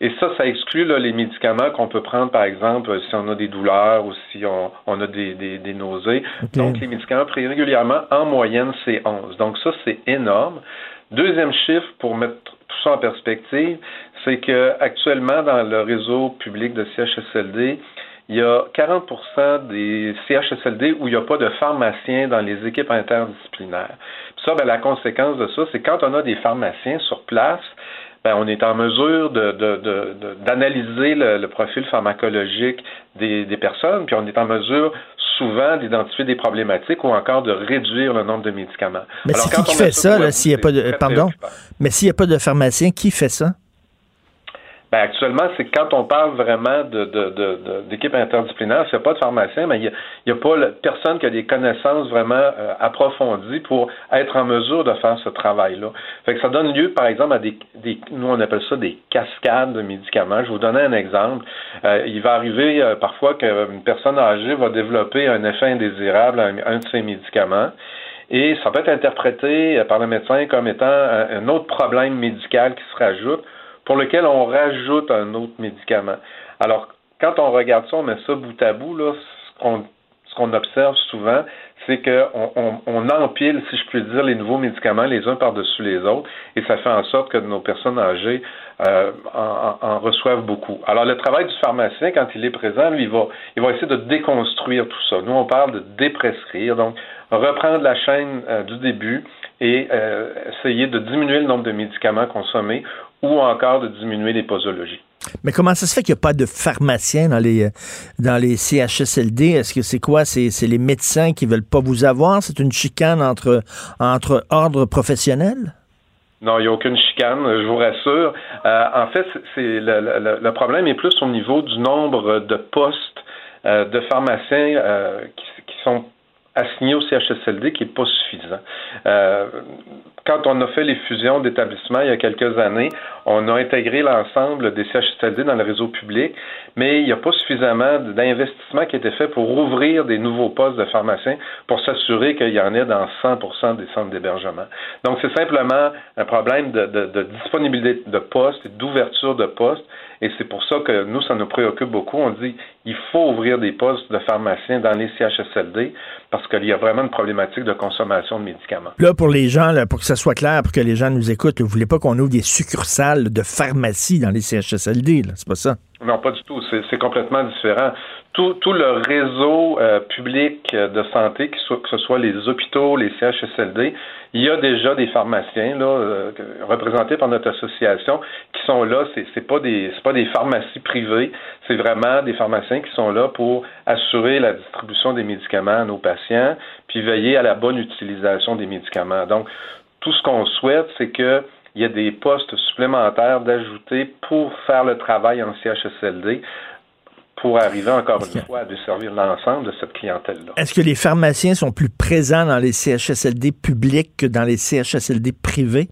Speaker 9: Et ça, ça exclut là, les médicaments qu'on peut prendre, par exemple, si on a des douleurs ou si on, on a des, des, des nausées. Okay. Donc, les médicaments pris régulièrement, en moyenne, c'est 11. Donc, ça, c'est énorme. Deuxième chiffre, pour mettre tout ça en perspective, c'est que actuellement, dans le réseau public de CHSLD, il y a 40% des CHSLD où il n'y a pas de pharmaciens dans les équipes interdisciplinaires. Puis ça, ben, la conséquence de ça, c'est quand on a des pharmaciens sur place, ben, on est en mesure d'analyser de, de, de, le, le, profil pharmacologique des, des, personnes, puis on est en mesure souvent d'identifier des problématiques ou encore de réduire le nombre de médicaments.
Speaker 3: Mais c'est qui, qui fait ça, s'il n'y a pas de. Pardon? Mais s'il n'y a pas de pharmacien, qui fait ça?
Speaker 9: Ben, actuellement, c'est quand on parle vraiment de, de, de, d'équipe interdisciplinaire, il n'y a pas de pharmacien, mais il n'y a, pas personne qui a des connaissances vraiment euh, approfondies pour être en mesure de faire ce travail-là. Fait que ça donne lieu, par exemple, à des, des nous on appelle ça des cascades de médicaments. Je vous donner un exemple. Euh, il va arriver euh, parfois qu'une personne âgée va développer un effet indésirable à un, de ses médicaments. Et ça peut être interprété par le médecin comme étant un, un autre problème médical qui se rajoute pour lequel on rajoute un autre médicament. Alors, quand on regarde ça, on met ça bout à bout, là, ce qu'on observe souvent, c'est qu'on on, on, empile, si je puis dire, les nouveaux médicaments les uns par-dessus les autres, et ça fait en sorte que nos personnes âgées euh, en, en, reçoivent beaucoup. Alors, le travail du pharmacien, quand il est présent, lui, il va, il va essayer de déconstruire tout ça. Nous, on parle de déprescrire, donc reprendre la chaîne euh, du début et euh, essayer de diminuer le nombre de médicaments consommés ou encore de diminuer les posologies.
Speaker 3: Mais comment ça se fait qu'il n'y a pas de pharmaciens dans les, dans les CHSLD? Est-ce que c'est quoi? C'est les médecins qui ne veulent pas vous avoir? C'est une chicane entre, entre ordres professionnels?
Speaker 9: Non, il n'y a aucune chicane, je vous rassure. Euh, en fait, c'est le, le, le, problème est plus au niveau du nombre de postes euh, de pharmaciens euh, qui, qui sont assigné au CHSLD qui n'est pas suffisant. Euh, quand on a fait les fusions d'établissements il y a quelques années, on a intégré l'ensemble des CHSLD dans le réseau public, mais il n'y a pas suffisamment d'investissement qui a été fait pour ouvrir des nouveaux postes de pharmaciens pour s'assurer qu'il y en ait dans 100% des centres d'hébergement. Donc, c'est simplement un problème de, disponibilité de postes et d'ouverture de postes. Et c'est pour ça que nous, ça nous préoccupe beaucoup. On dit il faut ouvrir des postes de pharmaciens dans les CHSLD parce qu'il y a vraiment une problématique de consommation de médicaments.
Speaker 3: Là, pour les gens, là, pour que ça soit clair, pour que les gens nous écoutent, vous ne voulez pas qu'on ouvre des succursales de pharmacie dans les CHSLD, c'est pas ça?
Speaker 9: Non, pas du tout. C'est complètement différent. Tout, tout le réseau euh, public de santé, que, que ce soit les hôpitaux, les CHSLD, il y a déjà des pharmaciens là, euh, représentés par notre association qui sont là. C'est, c'est pas des pas des pharmacies privées, c'est vraiment des pharmaciens qui sont là pour assurer la distribution des médicaments à nos patients, puis veiller à la bonne utilisation des médicaments. Donc, tout ce qu'on souhaite, c'est que il y a des postes supplémentaires d'ajouter pour faire le travail en CHSLD pour arriver encore une fois à desservir l'ensemble de cette clientèle-là.
Speaker 3: Est-ce que les pharmaciens sont plus présents dans les CHSLD publics que dans les CHSLD privés?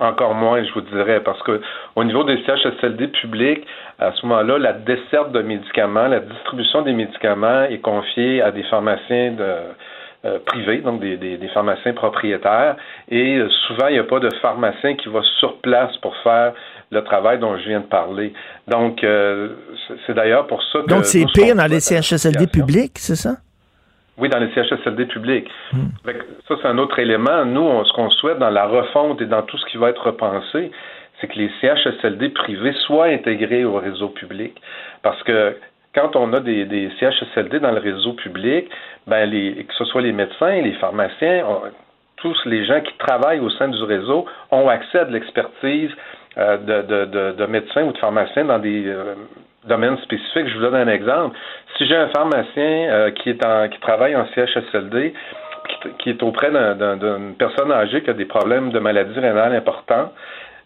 Speaker 9: Encore moins, je vous dirais, parce que au niveau des CHSLD publics, à ce moment-là, la desserte de médicaments, la distribution des médicaments est confiée à des pharmaciens de, euh, privés, donc des, des, des, pharmaciens propriétaires. Et euh, souvent, il n'y a pas de pharmacien qui va sur place pour faire le travail dont je viens de parler. Donc, euh, c'est d'ailleurs pour ça que...
Speaker 3: Donc, c'est pire dans les CHSLD publics, c'est ça?
Speaker 9: Oui, dans les CHSLD publics. Ça, c'est un autre élément. Nous, ce qu'on souhaite dans la refonte et dans tout ce qui va être repensé, c'est que les CHSLD privés soient intégrés au réseau public. Parce que quand on a des, des CHSLD dans le réseau public, ben les, que ce soit les médecins, les pharmaciens, tous les gens qui travaillent au sein du réseau ont accès à de l'expertise euh, de, de, de, médecins ou de pharmaciens dans des euh, domaines spécifiques. Je vous donne un exemple. Si j'ai un pharmacien euh, qui est en, qui travaille en CHSLD, qui, qui est auprès d'une personne âgée qui a des problèmes de maladie rénale importants,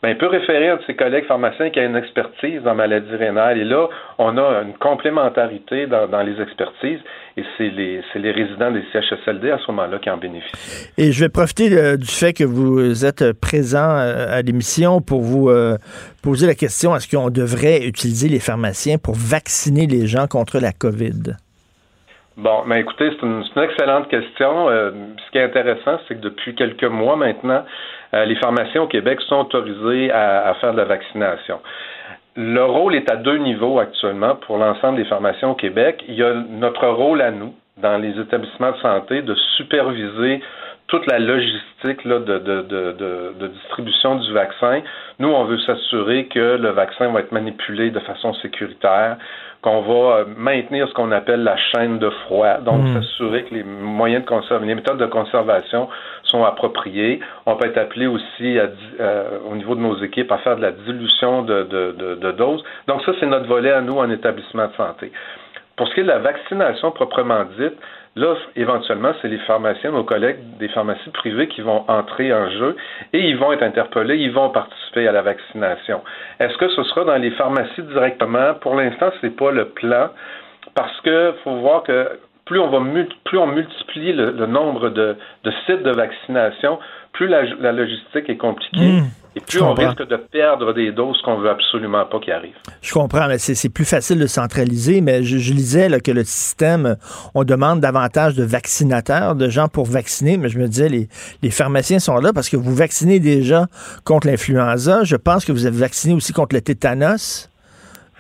Speaker 9: ben, il peut référer un de ses collègues pharmaciens qui a une expertise en maladie rénale. Et là, on a une complémentarité dans, les expertises et c'est les, les, résidents des CHSLD à ce moment-là qui en bénéficient.
Speaker 3: Et je vais profiter euh, du fait que vous êtes présent euh, à l'émission pour vous euh, poser la question est-ce qu'on devrait utiliser les pharmaciens pour vacciner les gens contre la COVID?
Speaker 9: Bon, ben, écoutez, c'est une, une, excellente question. ce qui est intéressant, c'est que depuis quelques mois maintenant, euh, les pharmaciens au Québec sont autorisés à, faire de la vaccination. Le rôle est à deux niveaux actuellement pour l'ensemble des pharmaciens au Québec. Il y a notre rôle à nous, dans les établissements de santé, de superviser toute la logistique là, de, de, de, de, distribution du vaccin. Nous, on veut s'assurer que le vaccin va être manipulé de façon sécuritaire, qu'on va euh, maintenir ce qu'on appelle la chaîne de froid, donc hmm. s'assurer que les moyens de conservation, les méthodes de conservation sont appropriées. On peut être appelé aussi à, euh, au niveau de nos équipes à faire de la dilution de, de, de doses. Donc ça, c'est notre volet à nous en établissement de santé. Pour ce qui est de la vaccination proprement dite, Là, éventuellement, c'est les pharmaciens, nos collègues des pharmacies privées qui vont entrer en jeu et ils vont être interpellés, ils vont participer à la vaccination. Est-ce que ce sera dans les pharmacies directement? Pour l'instant, ce n'est pas le plan parce que faut voir que plus on va plus on multiplie le, nombre de, sites de vaccination, plus la, logistique est compliquée. Mmh. Et plus on risque de perdre des doses qu'on veut absolument pas qui arrivent.
Speaker 3: Je comprends. C'est plus facile de centraliser, mais je, lisais que le système, on demande davantage de vaccinateurs, de gens pour vacciner, mais je me disais, les, les pharmaciens sont là parce que vous vaccinez déjà contre l'influenza. Je pense que vous avez vacciné aussi contre le tétanos.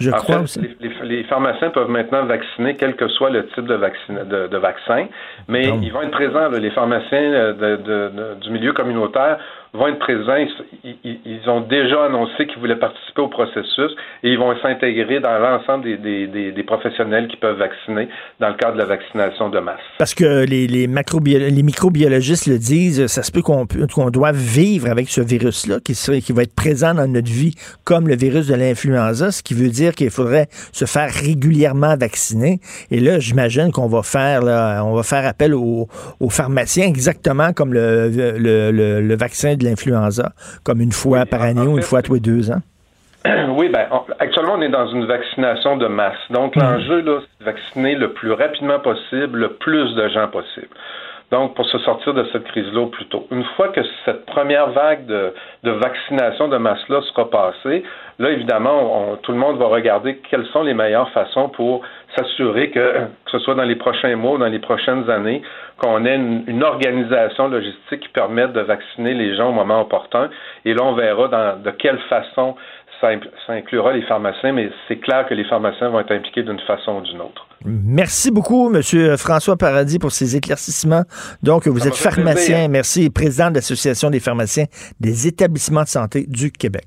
Speaker 3: Je crois aussi.
Speaker 9: Les, pharmaciens peuvent maintenant vacciner, quel que soit le type de, de, vaccin, mais ils vont être présents, les pharmaciens euh, du milieu communautaire vont être présents. Ils, ont déjà annoncé qu'ils voulaient participer au processus et ils vont s'intégrer dans l'ensemble des, des, professionnels qui peuvent vacciner dans le cadre de la vaccination de masse.
Speaker 3: Parce que les, les, les microbiologistes le disent, ça se peut qu'on qu'on doit vivre avec ce virus-là qui, qui va être présent dans notre vie comme le virus de l'influenza, ce qui veut dire qu'il faudrait se faire régulièrement vacciner. Et là, j'imagine qu'on va faire là, on va faire appel aux, aux pharmaciens exactement comme le, le, le, le vaccin de l'influenza, comme une fois par année ou une fois tous les deux ans?
Speaker 9: Oui, ben, actuellement, on est dans une vaccination de masse. Donc, hmm. l'enjeu, là, c'est de vacciner le plus rapidement possible, le plus de gens possible. Donc, pour se sortir de cette crise-là plus tôt. Une fois que cette première vague de, vaccination de masse-là sera passée, là, évidemment, tout le monde va regarder quelles sont les meilleures façons pour s'assurer que, que ce soit dans les prochains mois ou dans les prochaines années, qu'on ait une, organisation logistique qui permette de vacciner les gens au moment opportun. Et là, on verra dans, de quelle façon ça, inclura les pharmaciens, mais c'est clair que les pharmaciens vont être impliqués d'une façon ou d'une autre.
Speaker 3: Merci beaucoup, M. François Paradis, pour ces éclaircissements. Donc, vous êtes pharmacien, merci, président de l'Association des pharmaciens des établissements de santé du Québec.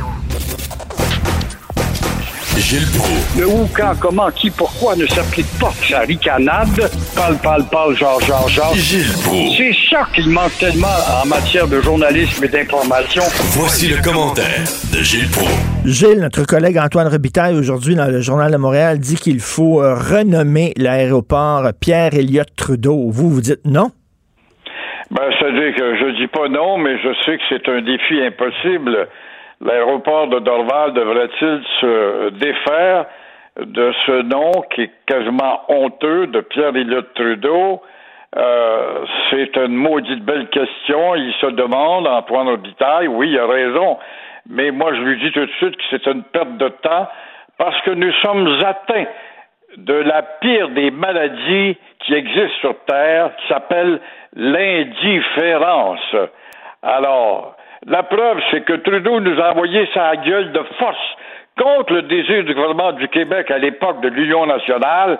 Speaker 10: Gilles Le où, quand, comment, qui, pourquoi ne s'applique pas sa ricanade? Parle, parle, parle, genre, genre, genre.
Speaker 5: Gilles
Speaker 10: C'est ça qu'il manque tellement en matière de journalisme et d'information.
Speaker 5: Voici le commentaire de Gilles Proulx.
Speaker 3: Gilles, notre collègue Antoine Robitaille, aujourd'hui dans le Journal de Montréal, dit qu'il faut euh, renommer l'aéroport Pierre-Éliott Trudeau. Vous, vous dites non?
Speaker 10: Ben, c'est-à-dire que je dis pas non, mais je sais que c'est un défi impossible l'aéroport de Dorval devrait-il se défaire de ce nom qui est quasiment honteux de Pierre Elliott Trudeau? Euh, c'est une maudite belle question. Il se demande, Antoine Robitaille, oui, il a raison, mais moi je lui dis tout de suite que c'est une perte de temps parce que nous sommes atteints de la pire des maladies qui existent sur Terre, qui s'appelle l'indifférence. Alors, La preuve, c'est que Trudeau nous a envoyé sa gueule de force contre le désir du gouvernement du Québec à l'époque de l'Union nationale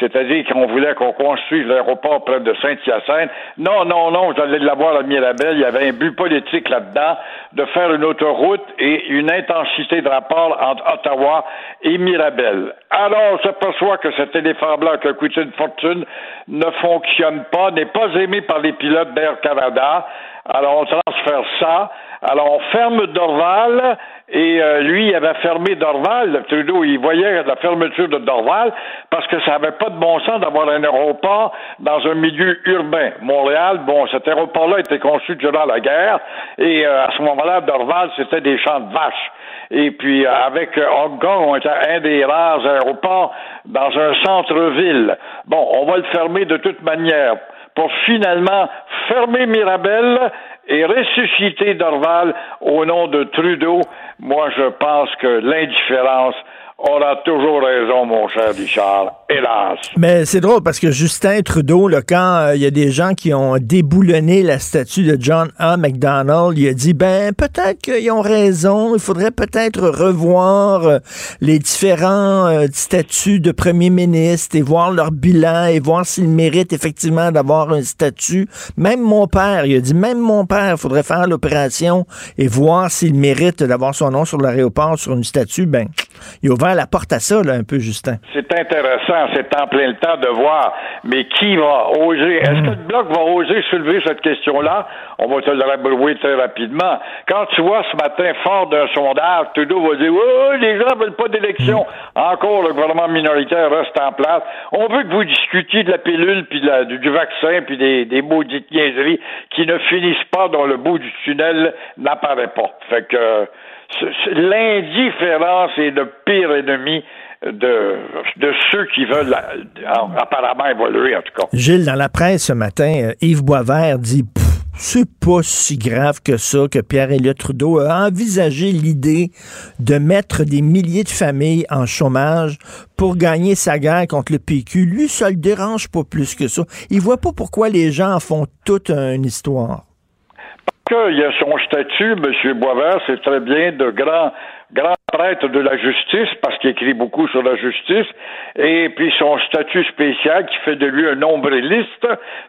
Speaker 10: c'est-à-dire qu'on voulait qu'on construise l'aéroport près de Saint-Hyacinthe. Non, non, non, j'allais l'avoir à Mirabel. Il y avait un but politique là-dedans de faire une autoroute et une intensité de rapport entre Ottawa et Mirabel. Alors, on s'aperçoit que cet éléphant blanc qui a coûté une fortune ne fonctionne pas, n'est pas aimé par les pilotes d'Air Canada. Alors, on transfère ça. Alors, on ferme Dorval et euh, lui, il avait fermé Dorval. Trudeau, il voyait la fermeture de Dorval parce que ça n'avait pas de bon sens d'avoir un aéroport dans un milieu urbain. Montréal, bon, cet aéroport-là était conçu durant la guerre et euh, à ce moment-là, Dorval, c'était des champs de vaches. Et puis, euh, avec Hong Kong, on était un des rares aéroports dans un centre-ville. Bon, on va le fermer de toute manière pour finalement fermer Mirabel et ressusciter Dorval au nom de Trudeau. Moi, je pense que l'indifférence on a toujours raison, mon cher Richard, hélas.
Speaker 3: Mais c'est drôle parce que Justin Trudeau, quand euh, il y a des gens qui ont déboulonné la statue de John A. MacDonald, il a dit, ben peut-être qu'ils ont raison, il faudrait peut-être revoir euh, les différents euh, statuts de premier ministre et voir leur bilan et voir s'ils méritent effectivement d'avoir un statut. Même mon père, il a dit, même mon père, il faudrait faire l'opération et voir s'il mérite d'avoir son nom sur l'aéroport, sur une statue. Ben, il a la porte à ça, là, un peu, Justin.
Speaker 10: C'est intéressant, c'est en plein le temps de voir, mais qui va oser? Est-ce que le Bloc va oser soulever cette question-là? On va te le rabrouer très rapidement. Quand tu vois ce matin, fort d'un sondage, Trudeau va dire, oh, les gens veulent pas d'élection. Encore, le gouvernement minoritaire reste en place. On veut que vous discutiez de la pilule, puis du, vaccin, puis des, des maudites niaiseries qui ne finissent pas dans le bout du tunnel n'apparaît pas. Fait que, l'indifférence est le pire ennemi de, ceux qui veulent apparemment évoluer, en tout cas.
Speaker 3: Gilles, dans la presse ce matin, euh, Yves Boisvert dit c'est pas si grave que ça que Pierre-Éliott Trudeau a envisagé l'idée de mettre des milliers de familles en chômage pour gagner sa guerre contre le PQ. Lui, ça le dérange pas plus que ça. Il voit pas pourquoi les gens en font toute une histoire
Speaker 10: il y a son statut, M. Boisvert, c'est très bien de grand, grand prêtre de la justice, parce qu'il écrit beaucoup sur la justice, et puis son statut spécial qui fait de lui un nombriliste,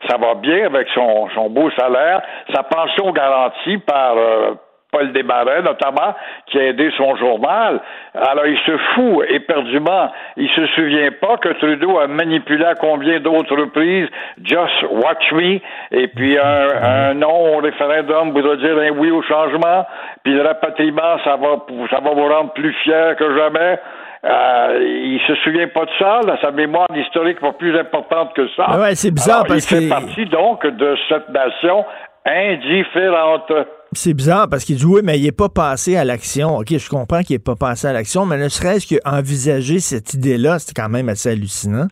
Speaker 10: ça va bien avec son, son beau salaire, sa pension garantie par, euh, Paul Desmarais, notamment, qui a aidé son journal. Alors, il se fout éperdument. Il se souvient pas que Trudeau a manipulé à combien d'autres reprises Just Watch Me, et puis un, non au référendum voudrait dire un oui au changement, puis le rapatriement, ça va, ça va vous rendre plus fier que jamais. Euh, il se souvient pas de ça. sa mémoire historique va plus importante que ça.
Speaker 3: Ouais, c'est bizarre parce
Speaker 10: il fait partie donc de cette nation indifférente.
Speaker 3: C'est bizarre parce qu'il dit oui, mais il n'est pas passé à l'action. OK, je comprends qu'il n'est pas passé à l'action, mais ne serait-ce qu'envisager cette idée-là, c'est quand même assez hallucinant.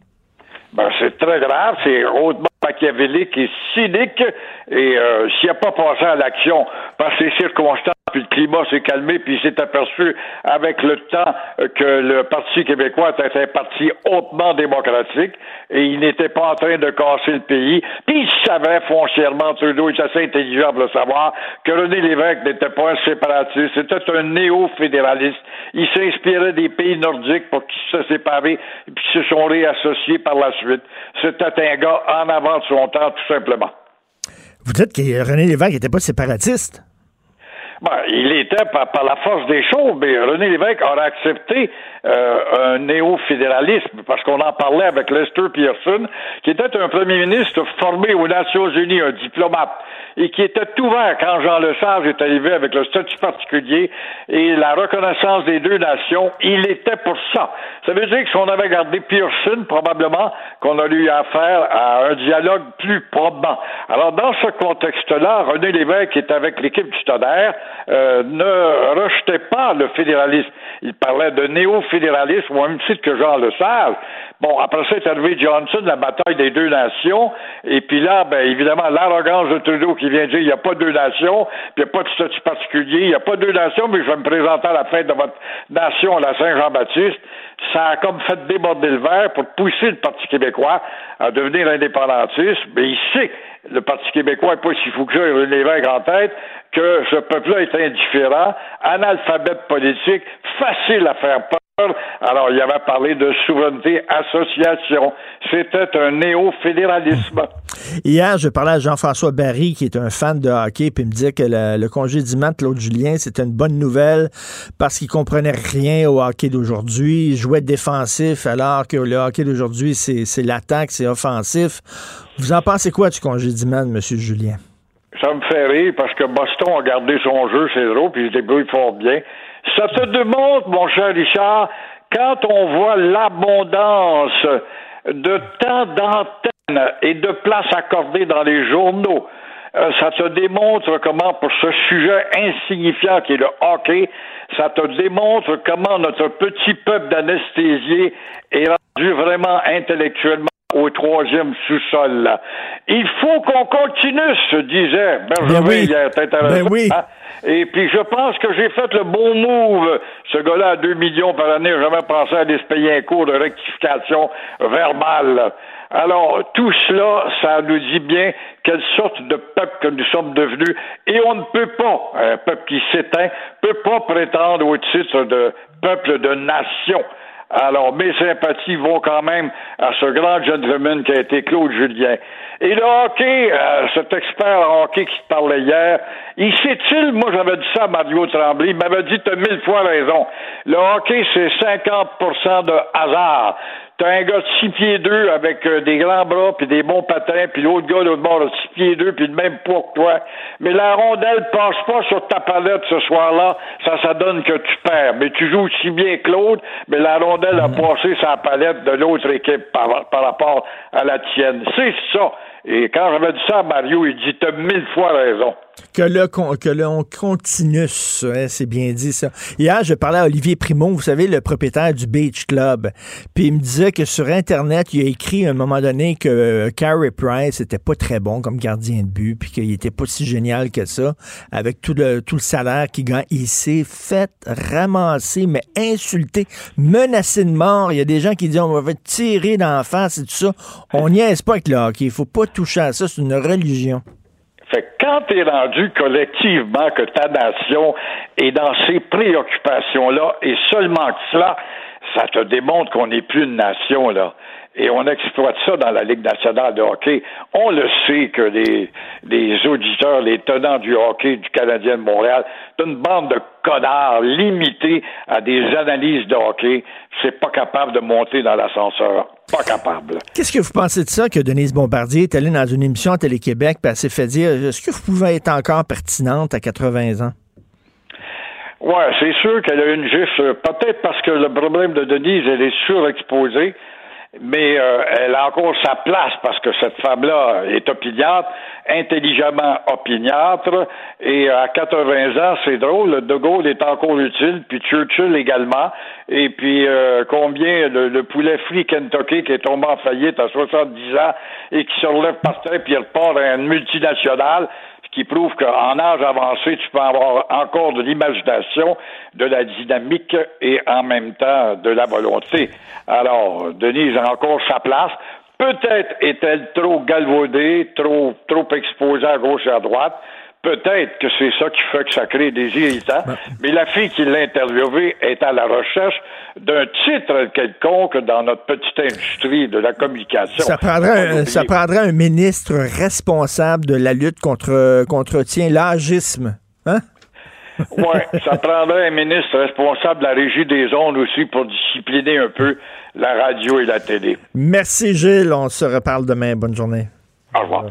Speaker 10: Ben, c'est très grave, c'est hautement machiavélique et cynique, et euh, s'il n'a pas passé à l'action par ces circonstances, puis le climat s'est calmé, puis il s'est aperçu avec le temps que le Parti québécois était un parti hautement démocratique et il n'était pas en train de casser le pays. Puis il savait foncièrement, Trudeau est assez intelligent pour le savoir, que René Lévesque n'était pas un séparatiste, c'était un néo-fédéraliste. Il s'inspirait des pays nordiques pour qu'ils se séparent et puis se sont réassociés par la suite. C'était un gars en avant de son temps, tout simplement.
Speaker 3: Vous dites que René Lévesque n'était pas séparatiste?
Speaker 10: Ben, il était par, la force des choses, mais René Lévesque aurait accepté euh, un néo-fédéralisme, parce qu'on en parlait avec Lester Pearson, qui était un premier ministre formé aux Nations Unies, un diplomate, et qui était ouvert quand Jean Lesage est arrivé avec le statut particulier et la reconnaissance des deux nations, il était pour ça. Ça veut dire que si on avait gardé Pearson, probablement qu'on a eu affaire à un dialogue plus probant. Alors, dans ce contexte-là, René Lévesque est avec l'équipe du Tonnerre, euh, ne rejetait pas le fédéralisme. Il parlait de néo-fédéralisme au même titre que Jean Lesage. Bon, après ça est arrivé Johnson, la bataille des deux nations, et puis là, ben, évidemment, l'arrogance de Trudeau qui vient dire il n'y a pas deux nations, puis il n'y a pas de statut particulier, il n'y a pas deux nations, mais je vais me présenter à la fête de votre nation à la Saint-Jean-Baptiste. Ça a comme fait déborder le verre pour pousser le Parti québécois à devenir indépendantiste, mais il sait le Parti québécois n'est pas si fou que ça, il a en tête, que ce peuple-là est indifférent, analphabète politique, facile à faire peur. Alors, il avait parlé de souveraineté association. C'était un néo-fédéralisme.
Speaker 3: Hier, je parlais à Jean-François Barry, qui est un fan de hockey, puis il me disait que le, congédiement de Claude Julien, c'était une bonne nouvelle parce qu'il comprenait rien au hockey d'aujourd'hui. Il jouait défensif alors que le hockey d'aujourd'hui, c'est l'attaque, c'est offensif. Vous en pensez quoi du congédiement de M. Julien?
Speaker 10: Ça me fait rire parce que Boston a gardé son jeu, c'est drôle, puis il se débrouille fort bien. Ça te démontre, mon cher Richard, quand on voit l'abondance de temps d'antenne et de place accordée dans les journaux, euh, ça te démontre comment, pour ce sujet insignifiant qui est le hockey, ça te démontre comment notre petit peuple d'anesthésiés est rendu vraiment intellectuellement au troisième sous-sol. Il faut qu'on continue, se disait
Speaker 3: Benjamin ben hier. Ben oui. Hein?
Speaker 10: Et puis je pense que j'ai fait le bon move. Ce gars-là à 2 millions par année, j'ai jamais pensé à aller payer un cours de rectification verbale. Alors, tout cela, ça nous dit bien quelle sorte de peuple que nous sommes devenus. Et on ne peut pas, un peuple qui s'éteint, peut pas prétendre au titre de peuple de nation. Alors, mes sympathies vont quand même à ce grand gentleman qui a été Claude Julien. Et le hockey, euh, cet expert en hockey qui parlait hier, il sait-il, moi j'avais dit ça à Mario Tremblay, il m'avait dit, mille fois raison. Le hockey, c'est 50% de hasard. T'as un gars de six pieds deux avec euh, des grands bras puis des bons patins, puis l'autre gars de l'autre bord de six pieds deux puis le même poids que toi. Mais la rondelle passe pas sur ta palette ce soir-là, ça, ça donne que tu perds. Mais tu joues aussi bien Claude, mais la rondelle a passé sa palette de l'autre équipe par, par rapport à la tienne. C'est ça. Et quand j'avais dit ça à Mario, il dit T'as mille fois raison.
Speaker 3: Que le, que le on continue, hein, c'est bien dit ça. Hier, je parlais à Olivier Primo, vous savez, le propriétaire du Beach Club. Puis il me disait que sur Internet, il a écrit à un moment donné que euh, Carey Price était pas très bon comme gardien de but, puis qu'il était pas si génial que ça, avec tout le, salaire qu'il gagne. Il s'est fait ramasser, mais insulter, menacé de mort. Il y a des gens qui disent on va tirer d'en face et tout ça. On est pas avec le hockey. Il faut pas toucher à ça. C'est une religion.
Speaker 10: Fait que quand tu es rendu collectivement que ta nation est dans ces préoccupations-là, et seulement que cela, ça te démontre qu'on n'est plus une nation, là et on exploite ça dans la Ligue nationale de hockey. On le sait que les, les auditeurs, les tenants du hockey du Canadien de Montréal, c'est une bande de connards limités à des analyses de hockey. C'est pas capable de monter dans l'ascenseur. Pas capable.
Speaker 3: Qu'est-ce que vous pensez de ça que Denise Bombardier est allée dans une émission à Télé-Québec et elle s'est fait dire est-ce que vous pouvez être encore pertinente à 80 ans?
Speaker 10: Ouais, c'est sûr qu'elle a une gifle, peut-être parce que le problème de Denise, elle est surexposée mais euh, elle a encore sa place parce que cette femme-là est opiniâtre, intelligemment opiniâtre, et à 80 ans, c'est drôle, De Gaulle est encore utile, puis Churchill également, et puis euh, combien le, poulet frit Kentucky qui est tombé en faillite à 70 ans et qui se relève par terre puis il repart à une multinationale, qui prouve qu'en âge avancé, tu peux avoir encore de l'imagination, de la dynamique et en même temps de la volonté. Alors, Denise a encore sa place. Peut-être est-elle trop galvaudée, trop, trop exposée à gauche et à droite. Peut-être que c'est ça qui fait que ça crée des irritants, mais la fille qui l'a interviewée est à la recherche d'un titre quelconque dans notre petite industrie de la communication.
Speaker 3: Ça prendrait, un, ça prendrait un ministre responsable de la lutte contre, contre tiens, l'agisme. Hein?
Speaker 10: oui, ça prendrait un ministre responsable de la régie des ondes aussi pour discipliner un peu la radio et la télé.
Speaker 3: Merci Gilles, on se reparle demain. Bonne journée.
Speaker 10: Au revoir.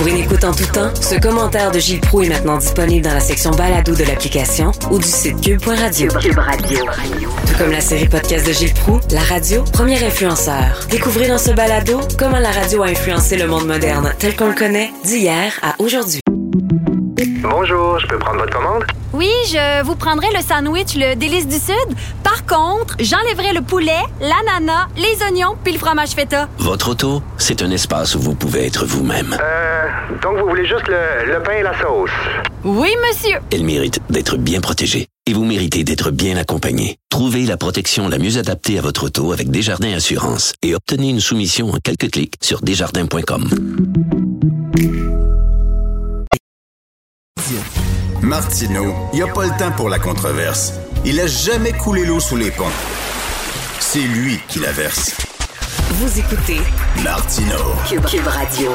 Speaker 2: Pour une écoute en tout temps, ce commentaire de Gilles Proux est maintenant disponible dans la section balado de l'application ou du site cube.radio. Cube Radio. Tout comme la série podcast de Gilles Proux, la radio, premier influenceur. Découvrez dans ce balado comment la radio a influencé le monde moderne tel qu'on le connaît d'hier à aujourd'hui.
Speaker 11: Bonjour, je peux prendre votre commande?
Speaker 12: Oui, je vous prendrai le sandwich, le délice du Sud. Par contre, j'enlèverai le poulet, l'ananas, les oignons puis le fromage feta.
Speaker 13: Votre auto, c'est un espace où vous pouvez être vous-même.
Speaker 11: Euh, donc vous voulez juste le, le pain et la sauce?
Speaker 12: Oui, monsieur.
Speaker 13: Elle mérite d'être bien protégée. Et vous méritez d'être bien accompagné. Trouvez la protection la mieux adaptée à votre auto avec Desjardins Assurance et obtenez une soumission en quelques clics sur desjardins.com.
Speaker 5: Martineau, il n'y a pas le temps pour la controverse. Il a jamais coulé l'eau sous les ponts. C'est lui qui la verse.
Speaker 2: Vous écoutez
Speaker 5: Martineau.
Speaker 2: Cube, Cube Radio.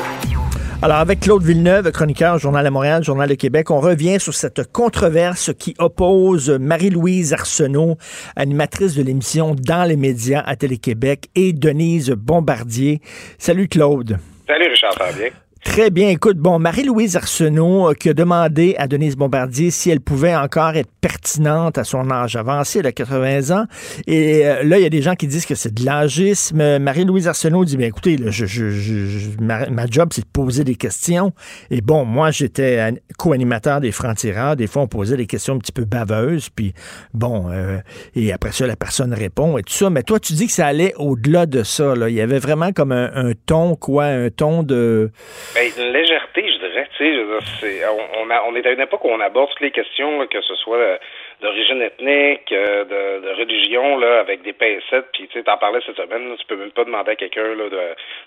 Speaker 3: Alors, avec Claude Villeneuve, chroniqueur, Journal de Montréal, Journal de Québec, on revient sur cette controverse qui oppose Marie-Louise Arsenault, animatrice de l'émission Dans les médias à Télé-Québec, et Denise Bombardier. Salut Claude.
Speaker 14: Salut Richard, ça?
Speaker 3: Très bien. Écoute, bon, Marie-Louise Arsenault euh, qui a demandé à Denise Bombardier si elle pouvait encore être pertinente à son âge avancé, elle a 80 ans. Et euh, là, il y a des gens qui disent que c'est de l'âgisme. Marie-Louise Arsenault dit, bien écoutez, là, je, je, je, ma, ma, job, c'est de poser des questions. Et bon, moi, j'étais co-animateur des francs-tireurs. Des fois, on posait des questions un petit peu baveuses. Puis, bon, euh, et après ça, la personne répond et tout ça. Mais toi, tu dis que ça allait au-delà de ça. Là. Il y avait vraiment comme un, un ton, quoi, un ton de...
Speaker 14: Ben, une légèreté, je dirais. Tu sais, on, on, a, on est à une époque où on aborde toutes les questions, là, que ce soit d'origine ethnique, de, de, religion, là, avec des pincettes. Puis, tu sais, t'en parlais cette semaine, là, tu peux même pas demander à quelqu'un là,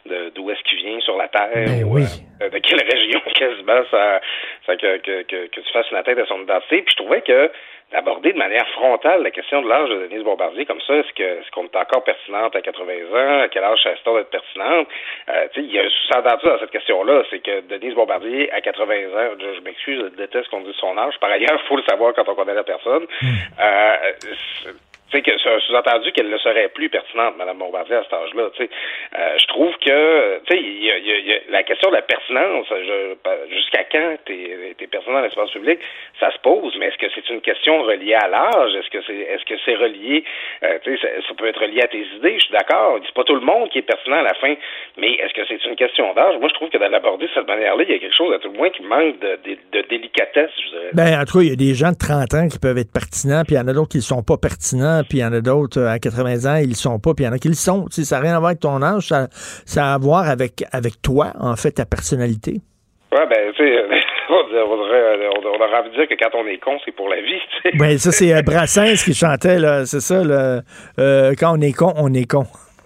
Speaker 14: de d'où est-ce qu'il vient sur la Terre,
Speaker 3: ben
Speaker 14: ou
Speaker 3: oui.
Speaker 14: euh, de quelle région quasiment ça, ça que, que, que, que tu fasses une tête à son identité. Puis, je trouvais que d'aborder de manière frontale la question de l'âge de Denise Bombardier comme ça, est-ce que est-ce qu'on est encore pertinente à 80 ans, à quel âge cesse-t-on d'être pertinente? Euh, il y a un sous-entendu dans cette question-là, c'est que Denise Bombardier, à 80 ans, je, je m'excuse, je déteste qu'on dise son âge. Par ailleurs, il faut le savoir quand on connaît la personne. Euh, c'est que sous-entendu qu'elle ne serait plus pertinente, Mme Bombardier, à cet âge-là. Tu euh, je trouve que, tu sais, il y a, y a, la question de la pertinence, jusqu'à quand t'es es pertinent dans l'espace public, ça se pose. Mais est-ce que c'est une question reliée à l'âge? Est-ce que c'est est-ce que c'est relié, euh, tu ça, peut être relié à tes idées? Je suis d'accord. C'est pas tout le monde qui est pertinent à la fin, mais est-ce que c'est une question d'âge? Moi, je trouve que de l'aborder de cette manière-là, il y a quelque chose à tout le moins qui manque de, de, de délicatesse, je dirais.
Speaker 3: Ben, en tout cas, il y a des gens de 30 ans qui peuvent être pertinents, puis il y en a d'autres qui ne sont pas pertinents puis il y en a d'autres à 80 ans, ils le sont pas, puis il y en a qui le sont. Ça n'a rien à voir avec ton âge, ça, ça a à voir avec, avec toi, en fait, ta personnalité.
Speaker 14: Ouais, ben, tu sais, on, aurait, on aurait envie de dire que quand on est con, c'est pour la vie.
Speaker 3: Ben, ça, c'est euh, Brassens qui chantait, là, c'est ça, là, euh, quand on est con, on est con.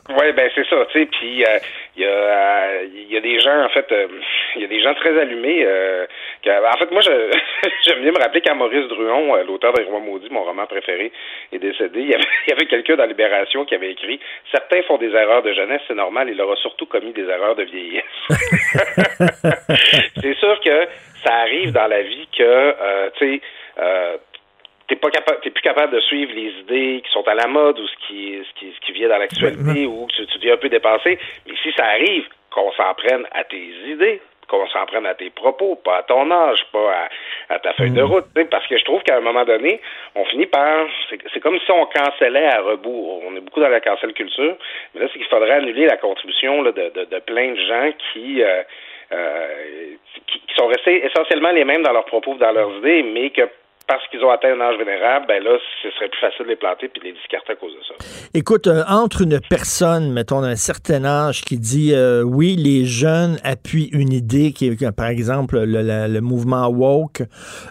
Speaker 14: Oui, ben c'est ça, tu sais, puis il euh, y, a, y a des gens, en fait, il euh, y a des gens très allumés. Euh, que, en fait, moi, je, j'aime bien me rappeler quand Maurice Druon, l'auteur des Rois maudits, mon roman préféré, est décédé, il y avait, y avait quelqu'un dans Libération qui avait écrit « Certains font des erreurs de jeunesse, c'est normal, il aura surtout commis des erreurs de vieillesse. » C'est sûr que ça arrive dans la vie que, tu sais, t'es pas capable, t'es plus capable de suivre les idées qui sont à la mode ou ce qui, ce qui, ce qui vient dans l'actualité ou que tu, tu deviens un peu dépassé. Mais si ça arrive, qu'on s'en prenne à tes idées, qu'on s'en prenne à tes propos, pas à ton âge, pas à, à ta feuille de route. Parce que je trouve qu'à un moment donné, on finit par. C'est comme si on cancellait à rebours. On est beaucoup dans la cancel culture, mais là, c'est qu'il faudrait annuler la contribution là, de, de, de, plein de gens qui. Euh, euh, qui, qui sont restés essentiellement les mêmes dans leurs propos, dans leurs idées, mais que parce qu'ils ont atteint un âge vénérable, ben là, ce serait plus facile de les planter puis de les discarter à cause de ça.
Speaker 3: Écoute, euh, entre une personne, mettons, d'un certain âge qui dit euh, oui, les jeunes appuient une idée, qui est, par exemple, le, mouvement woke,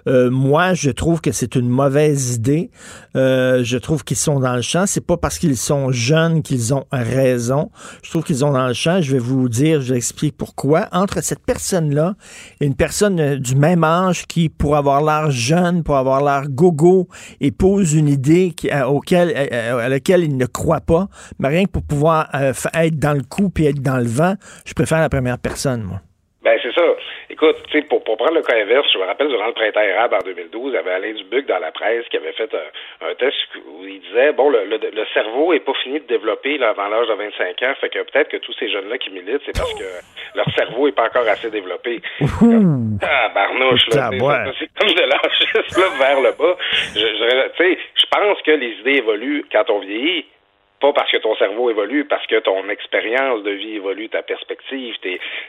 Speaker 3: euh, moi, je trouve que c'est une mauvaise idée. je trouve qu'ils sont dans le champ. C'est pas parce qu'ils sont jeunes qu'ils ont raison. Je trouve qu'ils sont dans le champ. Je vais vous dire, je vais expliquer pourquoi. Entre cette personne-là et une personne du même âge qui, pour avoir l'air jeune, pour avoir l'air gogo et pose une idée à, auquel, à, laquelle il ne croit pas, mais rien que pour pouvoir euh, être dans le coup puis être dans le vent, je préfère la première personne, moi.
Speaker 14: Ben, c'est ça. Écoute, tu sais, pour, pour prendre le cas inverse, je me rappelle durant le printemps arabe en 2012, il y avait Alain Dubuc dans la presse qui avait fait un, un test où il disait, bon, le, le, le cerveau est pas fini de développer là, avant l'âge de 25 ans, fait que peut-être que tous ces jeunes-là qui militent, c'est parce que leur cerveau est pas encore assez développé. ah, barnouche, là. C'est comme de là, vers le bas. Je, je, tu sais, je pense que les idées évoluent quand on vieillit, pas parce que ton cerveau évolue, parce que ton expérience de vie évolue, ta perspective.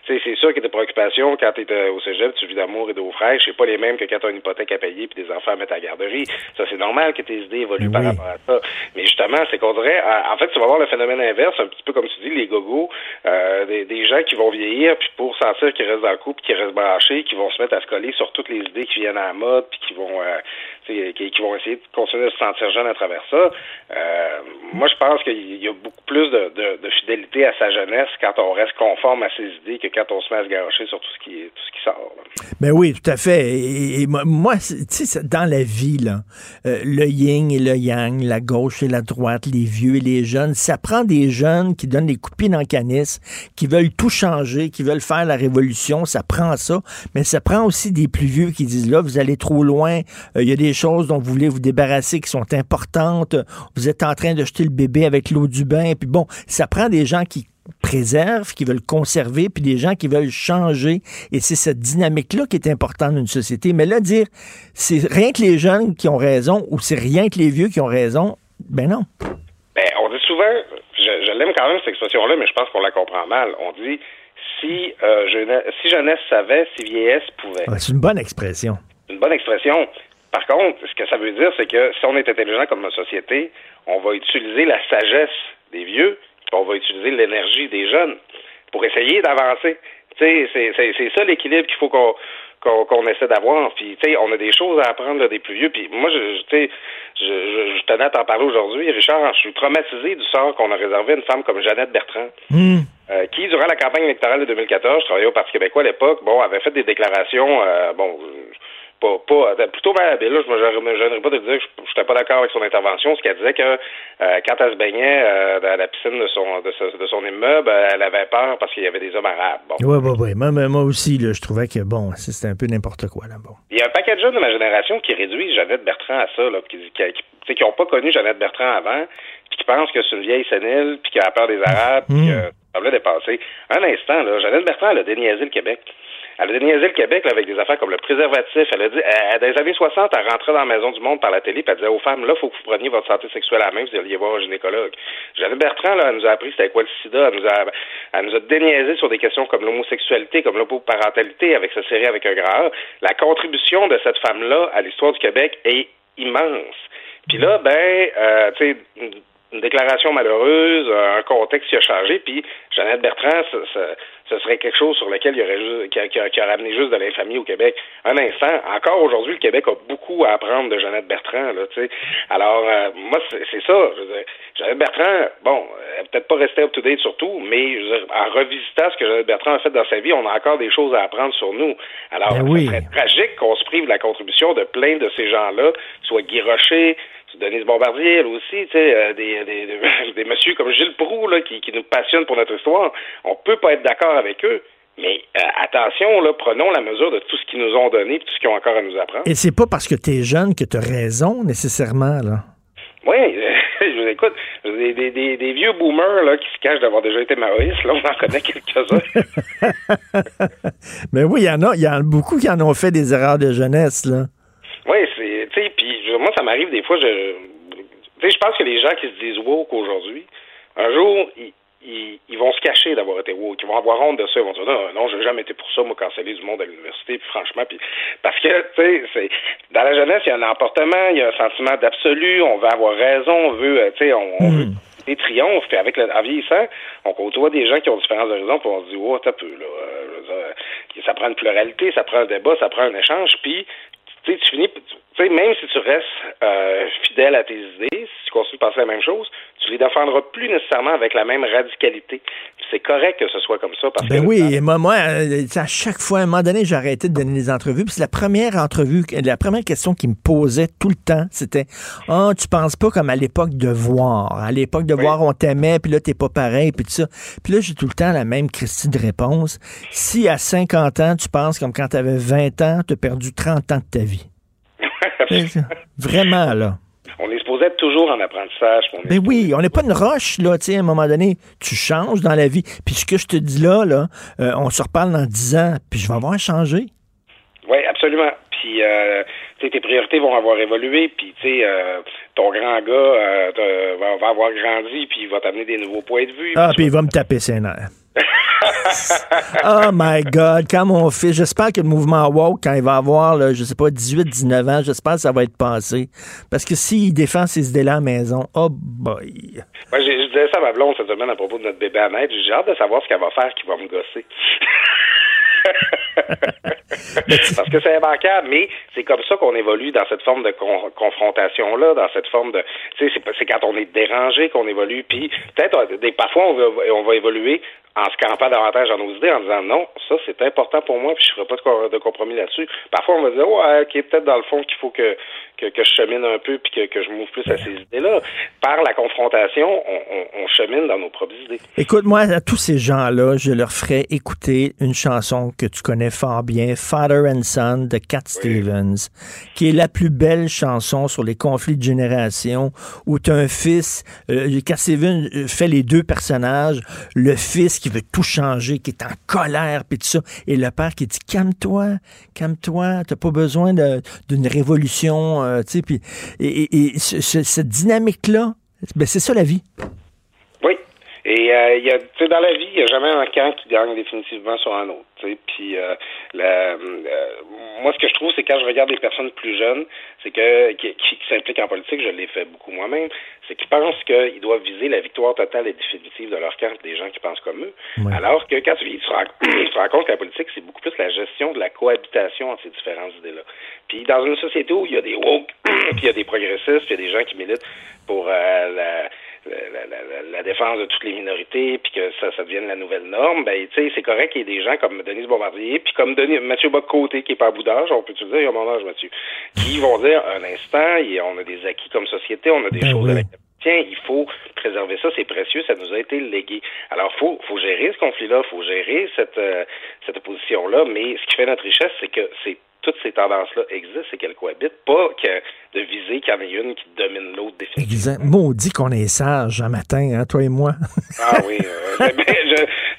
Speaker 14: C'est sûr que tes préoccupations, quand tu es au cégep, tu vis d'amour et d'eau fraîche, c'est pas les mêmes que quand tu as une hypothèque à payer puis des enfants à mettre à la garderie. Ça, c'est normal que tes idées évoluent oui. par rapport à ça. Mais justement, c'est qu'on dirait, en fait, tu vas voir le phénomène inverse, un petit peu comme tu dis, les gogos, euh, des, des, gens qui vont vieillir, puis pour sentir qu'ils restent dans le couple, qui restent branchés, qui vont se mettre à se coller sur toutes les idées qui viennent à la mode, puis qui vont, euh, qui, qui, vont essayer de continuer de se sentir jeunes à travers ça. Euh, moi, je pense qu'il y a beaucoup plus de, de, de, fidélité à sa jeunesse quand on reste conforme à ses idées que quand on se met à se garocher sur tout ce qui, tout ce qui sort. Là.
Speaker 3: Ben oui, tout à fait. Et, moi, tu sais, dans la vie, là, euh, le yin et le yang, la gauche et la droite, les vieux et les jeunes, ça prend des jeunes qui donnent des coups le canis, qui veulent tout changer, qui veulent faire la révolution. Ça prend ça. Mais ça prend aussi des plus vieux qui disent, là, vous allez trop loin. Euh, il y a des choses dont vous voulez vous débarrasser qui sont importantes. Vous êtes en train de jeter le bébé avec l'eau du bain. Puis bon, ça prend des gens qui préservent, qui veulent conserver, puis des gens qui veulent changer. Et c'est cette dynamique-là qui est importante dans une société. Mais là, dire c'est rien que les jeunes qui ont raison ou c'est rien que les vieux qui ont raison, ben non.
Speaker 14: Ben, on dit souvent, je, je l'aime quand même cette expression-là, mais je pense qu'on la comprend mal. On dit si, euh, jeunesse, si jeunesse savait, si vieillesse pouvait.
Speaker 3: Ouais, c'est une bonne expression.
Speaker 14: Une bonne expression. Par contre, ce que ça veut dire, c'est que si on est intelligent comme société, on va utiliser la sagesse des vieux, puis on va utiliser l'énergie des jeunes pour essayer d'avancer. Tu sais, c'est ça l'équilibre qu'il faut qu'on qu'on essaie d'avoir. Puis, tu sais, on a des choses à apprendre là, des plus vieux. Puis, moi, je, tu sais, je, je, je, tenais à t'en parler aujourd'hui. Richard, je suis traumatisé du sort qu'on a réservé à une femme comme Jeannette Bertrand.
Speaker 3: Mmh.
Speaker 14: Euh, qui, durant la campagne électorale de 2014, je travaillais au Parti québécois à l'époque, bon, avait fait des déclarations, euh, bon, pas, pas euh, plutôt mal habile. Là, je me gênerais pas de dire que je n'étais pas d'accord avec son intervention, ce qu'elle disait que euh, quand elle se baignait euh, dans la piscine de son de, ce, de son immeuble, elle avait peur parce qu'il y avait des hommes arabes. Bon.
Speaker 3: Oui, oui, oui. Moi, moi aussi, là, je trouvais que bon, c'était un peu n'importe quoi là. Bon.
Speaker 14: Il y a un paquet de jeunes de ma génération qui réduisent Jeannette Bertrand à ça, là, qui qui, qui, ont pas connu Jeannette Bertrand avant, puis qui pensent que c'est une vieille sénile, puis qui a peur des Arabes, puis que ça voulait dépasser. Un instant, là, Jeannette Bertrand, elle a déniaisé le Québec. Elle a déniaisé le Québec là, avec des affaires comme le préservatif. Elle a dit, dans les années 60, elle rentrait dans la Maison du Monde par la télé, puis elle disait aux femmes, là, faut que vous preniez votre santé sexuelle à la main, vous alliez voir un gynécologue. Jeannette Bertrand, là, elle nous a appris c'était quoi le sida. Elle nous a, elle nous a déniaisé sur des questions comme l'homosexualité, comme l'homoparentalité avec sa série avec un grand A. La contribution de cette femme-là à l'histoire du Québec est immense. Puis là, ben, euh, tu sais, une déclaration malheureuse, un contexte qui a changé, puis Jeannette Bertrand, ce, ce, ce serait quelque chose sur lequel il y aurait juste, qui, qui, qui aurait amené juste de l'infamie au Québec. Un instant, encore aujourd'hui, le Québec a beaucoup à apprendre de Jeannette Bertrand, là, tu sais. Alors, euh, moi, c'est ça. Je veux dire, Jeannette Bertrand, bon, elle peut-être pas restée up-to-date sur tout, mais je veux dire, en revisitant ce que Jeannette Bertrand a fait dans sa vie, on a encore des choses à apprendre sur nous. Alors,
Speaker 3: ben oui.
Speaker 14: c'est tragique qu'on se prive de la contribution de plein de ces gens-là, soit Guy Rocher, Denise Bombardier, elle aussi, tu sais, euh, des, des, des, des messieurs comme Gilles Proux, là, qui, qui nous passionnent pour notre histoire. On peut pas être d'accord avec eux. Mais euh, attention, là, prenons la mesure de tout ce qu'ils nous ont donné et tout ce qu'ils ont encore à nous apprendre.
Speaker 3: Et c'est pas parce que tu es jeune que tu as raison, nécessairement, là.
Speaker 14: Oui, je vous écoute. Des, des, des, des, vieux boomers là, qui se cachent d'avoir déjà été maoïstes, là, on en connaît quelques-uns.
Speaker 3: Mais oui, il y en a, il y en a beaucoup qui en ont fait des erreurs de jeunesse, là.
Speaker 14: Oui, c'est, tu sais, puis moi, ça m'arrive des fois, je, tu sais, je pense que les gens qui se disent woke aujourd'hui, un jour, ils, ils, ils, vont se cacher d'avoir été woke, ils vont avoir honte de ça, ils vont dire non, non, j'ai jamais été pour ça, moi, canceller du monde à l'université, puis franchement, puis parce que, tu sais, c'est dans la jeunesse, il y a un emportement, il y a un sentiment d'absolu, on veut avoir raison, on veut, tu sais, on, on
Speaker 3: Hmm.
Speaker 14: veut des triomphes, puis avec le, en vieillissant, on côtoie des gens qui ont différents horizons, puis on se dit, oh, t'as peu, là, euh, ça prend une pluralité, ça prend un débat, ça prend un échange, puis tu finis, tu sais, même si tu restes euh, fidèle à tes idées, si tu continues de penser la même chose, tu les défendras plus nécessairement avec la même radicalité. C'est correct que ce soit comme ça. Parce
Speaker 3: ben
Speaker 14: que,
Speaker 3: oui, moi, moi, à chaque fois, à un moment donné, j'ai arrêté de donner des entrevues. Puis c'est la première entrevue, la première question qui me posait tout le temps, c'était Ah, oh, tu penses pas comme à l'époque de voir. À l'époque de oui. voir, on t'aimait, puis là, t'es pas pareil, puis tout ça. Puis là, j'ai tout le temps la même Christie de réponse. Si à 50 ans, tu penses comme quand tu avais 20 ans, tu as perdu 30 ans de ta vie. Vraiment, là.
Speaker 14: On est supposé être toujours en apprentissage. On
Speaker 3: ben oui, on n'est pas une roche, là, tu sais, à un moment donné, tu changes dans la vie. Puis ce que je te dis là, là, euh, on se reparle dans 10 ans, puis je vais avoir changé.
Speaker 14: Oui, absolument. Puis, euh, tu sais, tes priorités vont avoir évolué, puis, tu sais, euh, ton grand gars euh, va, va, avoir grandi, puis il va t'amener des nouveaux points de vue.
Speaker 3: Ah, puis il va me taper ses nerfs. oh my God, quand mon fils, j'espère que le mouvement woke, quand il va avoir, là, je sais pas, 18, 19 ans, j'espère que ça va être passé. Parce que s'il défend ses idées-là à la maison, oh boy.
Speaker 14: Moi, je, je disais ça à ma blonde cette semaine à propos de notre bébé à naître. J'ai hâte de savoir ce qu'elle va faire qui va me gosser. Parce que c'est immanquable, mais c'est comme ça qu'on évolue dans cette forme de confrontation-là, dans cette forme de... Tu sais, c'est quand on est dérangé qu'on évolue, puis peut-être, euh, des, parfois, on va, on va évoluer en se campant davantage dans nos idées, en disant non, ça c'est important pour moi, puis je ne ferai pas de, compromis là-dessus. Parfois, on va dire, ouais, ok, peut-être dans le fond qu'il faut que, que, je chemine un peu, puis que, que je m'ouvre plus à ces idées-là. Par la confrontation, on, on, chemine dans nos propres idées.
Speaker 3: Écoute, moi, à tous ces gens-là, je leur ferai écouter une chanson que tu connais fort bien, Father and Son de Cat Stevens, qui est la plus belle chanson sur les conflits de génération, où tu as un fils, euh, Cat Stevens euh, fait les deux personnages, le fils qui veut tout changer, qui est en colère, puis tout ça. Et le père qui dit calme-toi, calme-toi, t'as pas besoin d'une révolution, euh, tu sais. Puis et, cette dynamique-là, ben c'est ça la vie.
Speaker 14: Oui. Et euh, il y a, tu sais, dans la vie, il n'y a jamais un camp qui gagne définitivement sur un autre. Puis euh, euh, moi, ce que je trouve, c'est quand je regarde des personnes plus jeunes, c'est que qui, qui, s'impliquent en politique, je l'ai fait beaucoup moi-même, c'est qu'ils pensent qu'ils doivent viser la victoire totale et définitive de leur camp, des gens qui pensent comme eux. Alors que quand tu, tu, te rends compte que la politique, c'est beaucoup plus la gestion de la cohabitation entre ces différentes idées-là. Puis dans une société où il y a des woke, puis il y a des progressistes, puis il y a des gens qui militent pour euh, la la, défense de toutes les minorités, puis que ça, ça devienne la nouvelle norme, ben, tu sais, c'est correct qu'il y ait des gens comme Denise Bombardier, puis comme Denis, Mathieu Bocoté, qui est pas à bout d'âge, on peut-tu dire, il y a mon âge, Mathieu, qui vont dire, un instant, on a des acquis comme société, on a des ben choses avec tiens, il faut préserver ça, c'est précieux, ça nous a été légué. Alors, faut, faut gérer ce conflit-là, faut gérer cette, euh, cette opposition-là, mais ce qui fait notre richesse, c'est que c'est toutes ces tendances-là existent et qu'elles cohabitent, pas que de viser qu'il y en ait une qui domine l'autre définitivement.
Speaker 3: Maudit qu'on est sage un matin, hein, toi et moi.
Speaker 14: ah oui. Euh,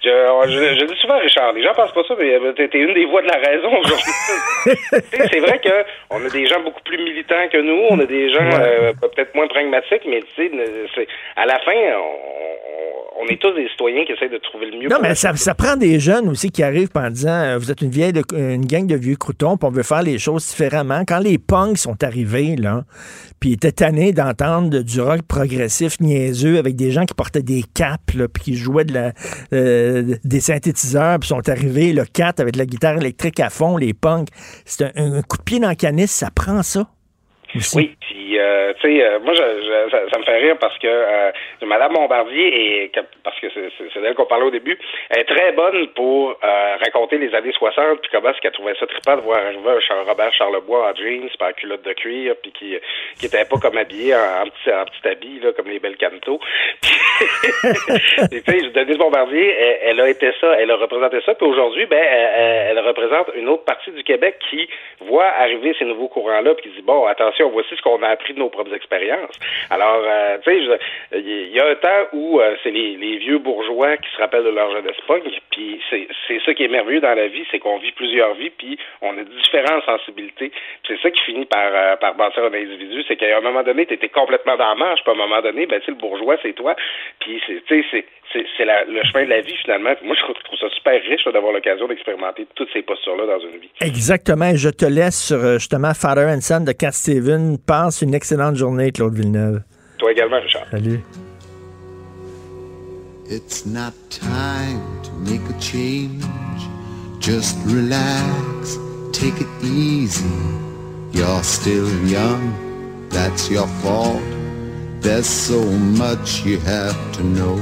Speaker 14: je, je, je, dis souvent, Richard, les gens pensent pas ça, mais euh, t'es une des voix de la raison aujourd'hui. c'est vrai qu'on a des gens beaucoup plus militants que nous, on a des gens euh, peut-être moins pragmatiques, mais tu sais, à la fin, on, on, est tous des citoyens qui essayent de trouver le mieux.
Speaker 3: Non, mais ça, ça, prend des jeunes aussi qui arrivent en disant, vous êtes une vieille, une gang de vieux croutons, puis on veut faire les choses différemment. Quand les punks sont arrivés, puis il était tanné d'entendre du rock progressif niaiseux avec des gens qui portaient des capes, puis qui jouaient de la, euh, des synthétiseurs, puis sont arrivés, le 4 avec la guitare électrique à fond, les punks. C'est un, coup de pied dans le canis, ça prend ça.
Speaker 14: Oui, puis euh, tu sais, euh, moi, je, ça, me fait rire parce que euh, Madame Bombardier, est, parce que c'est d'elle qu'on parlait au début, elle est très bonne pour raconter les années 60, puis comment est-ce qu'elle trouvait ça trippant de voir arriver un Robert Charlebois en jeans, par culotte de cuir, puis qui qui était pas comme habillé en, petit, en petit habit, là, comme les belles cantos. tu sais, Denise Bombardier, elle, a été ça, elle a représenté ça, puis aujourd'hui, ben, elle, elle, représente une autre partie du Québec qui voit arriver ces nouveaux courants-là, puis qui dit, bon, attention, voici ce qu'on a appris de nos propres expériences. Alors, euh, tu sais, il y a un temps où euh, c'est les, vieux bourgeois qui se rappellent de leur jeunesse punk, puis c'est ça qui est merveilleux dans la vie, c'est qu'on vit plusieurs vies, puis on a différentes sensibilités. C'est ça qui finit par, euh, par bâtir un individu, c'est qu'à un moment donné, tu étais complètement dans la marche, puis à un moment donné, ben, tu le bourgeois, c'est toi, puis c'est, c'est c'est le chemin de la vie finalement. moi, je trouve, ça super riche d'avoir l'occasion d'expérimenter toutes ces postures-là dans une vie.
Speaker 3: Exactement. Je te laisse sur justement Father and Son de Cat Steven. Passe une excellente journée, Claude Villeneuve.
Speaker 14: Toi également, Richard.
Speaker 3: Salut.
Speaker 15: It's not time to make a change. Just relax, take it easy. You're still young, that's your fault. There's so much you have to know.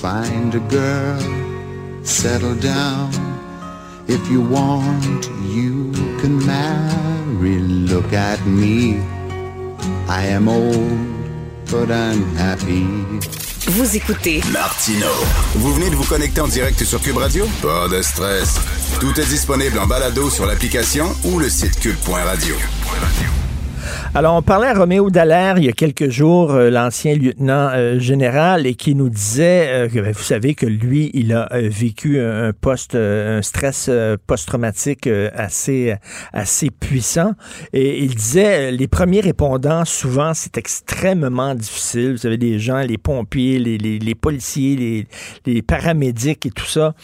Speaker 15: Find a girl, settle down. If you want, you can marry. Look at me. I am old, but I'm happy.
Speaker 2: Vous écoutez
Speaker 5: Martino. Vous venez de vous connecter en direct sur Cube Radio? Pas de stress. Tout est disponible en balado sur l'application ou le site cube.radio.
Speaker 3: Alors, on parlait à Roméo Dallaire il y a quelques jours, euh, l'ancien lieutenant euh, général, et qui nous disait euh, que ben, vous savez que lui, il a vécu un post, un stress post-traumatique assez, assez puissant. Et il disait, les premiers répondants, souvent, c'est extrêmement difficile. Vous savez, des gens, les pompiers, les, les, les policiers, les, les, paramédics et tout ça,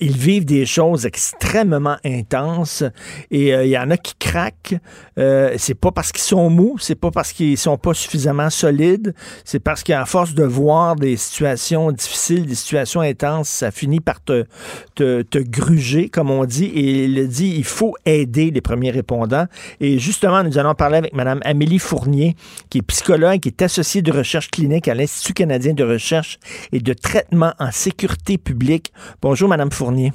Speaker 3: ils vivent des choses extrêmement intenses. Et il y en a qui craquent. c'est pas parce qu'ils sont mous, c'est pas parce qu'ils sont pas suffisamment solides, c'est parce qu'à force de voir des situations difficiles, des situations intenses, ça finit par te, te, te gruger, comme on dit. Et il dit, il faut aider les premiers répondants. Et justement, nous allons parler avec Mme Amélie Fournier, qui est psychologue, qui est associée de recherche clinique à l'Institut canadien de recherche et de traitement en sécurité publique. Bonjour, Mme Fournier.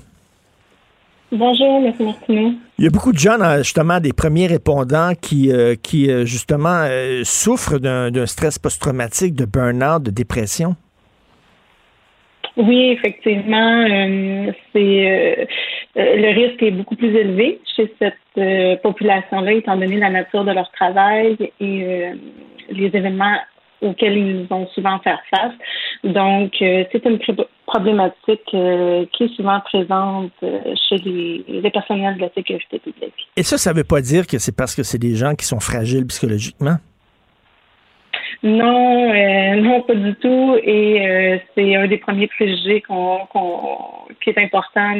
Speaker 16: Bonjour, M. Martineau.
Speaker 3: Il y a beaucoup de gens, justement, des premiers répondants qui, euh, qui euh, justement, euh, souffrent d'un stress post-traumatique, de burn-out, de dépression?
Speaker 16: Oui, effectivement, c'est le risque est beaucoup plus élevé chez cette population-là, étant donné la nature de leur travail et les événements auxquels ils vont souvent faire face. Donc, euh, c'est une problématique euh, qui est souvent présente euh, chez les, les, personnels de la sécurité publique.
Speaker 3: Et ça, ça ne veut pas dire que c'est parce que c'est des gens qui sont fragiles psychologiquement?
Speaker 16: Non, euh, non, pas du tout. Et euh, c'est un des premiers préjugés qu'on, qui est important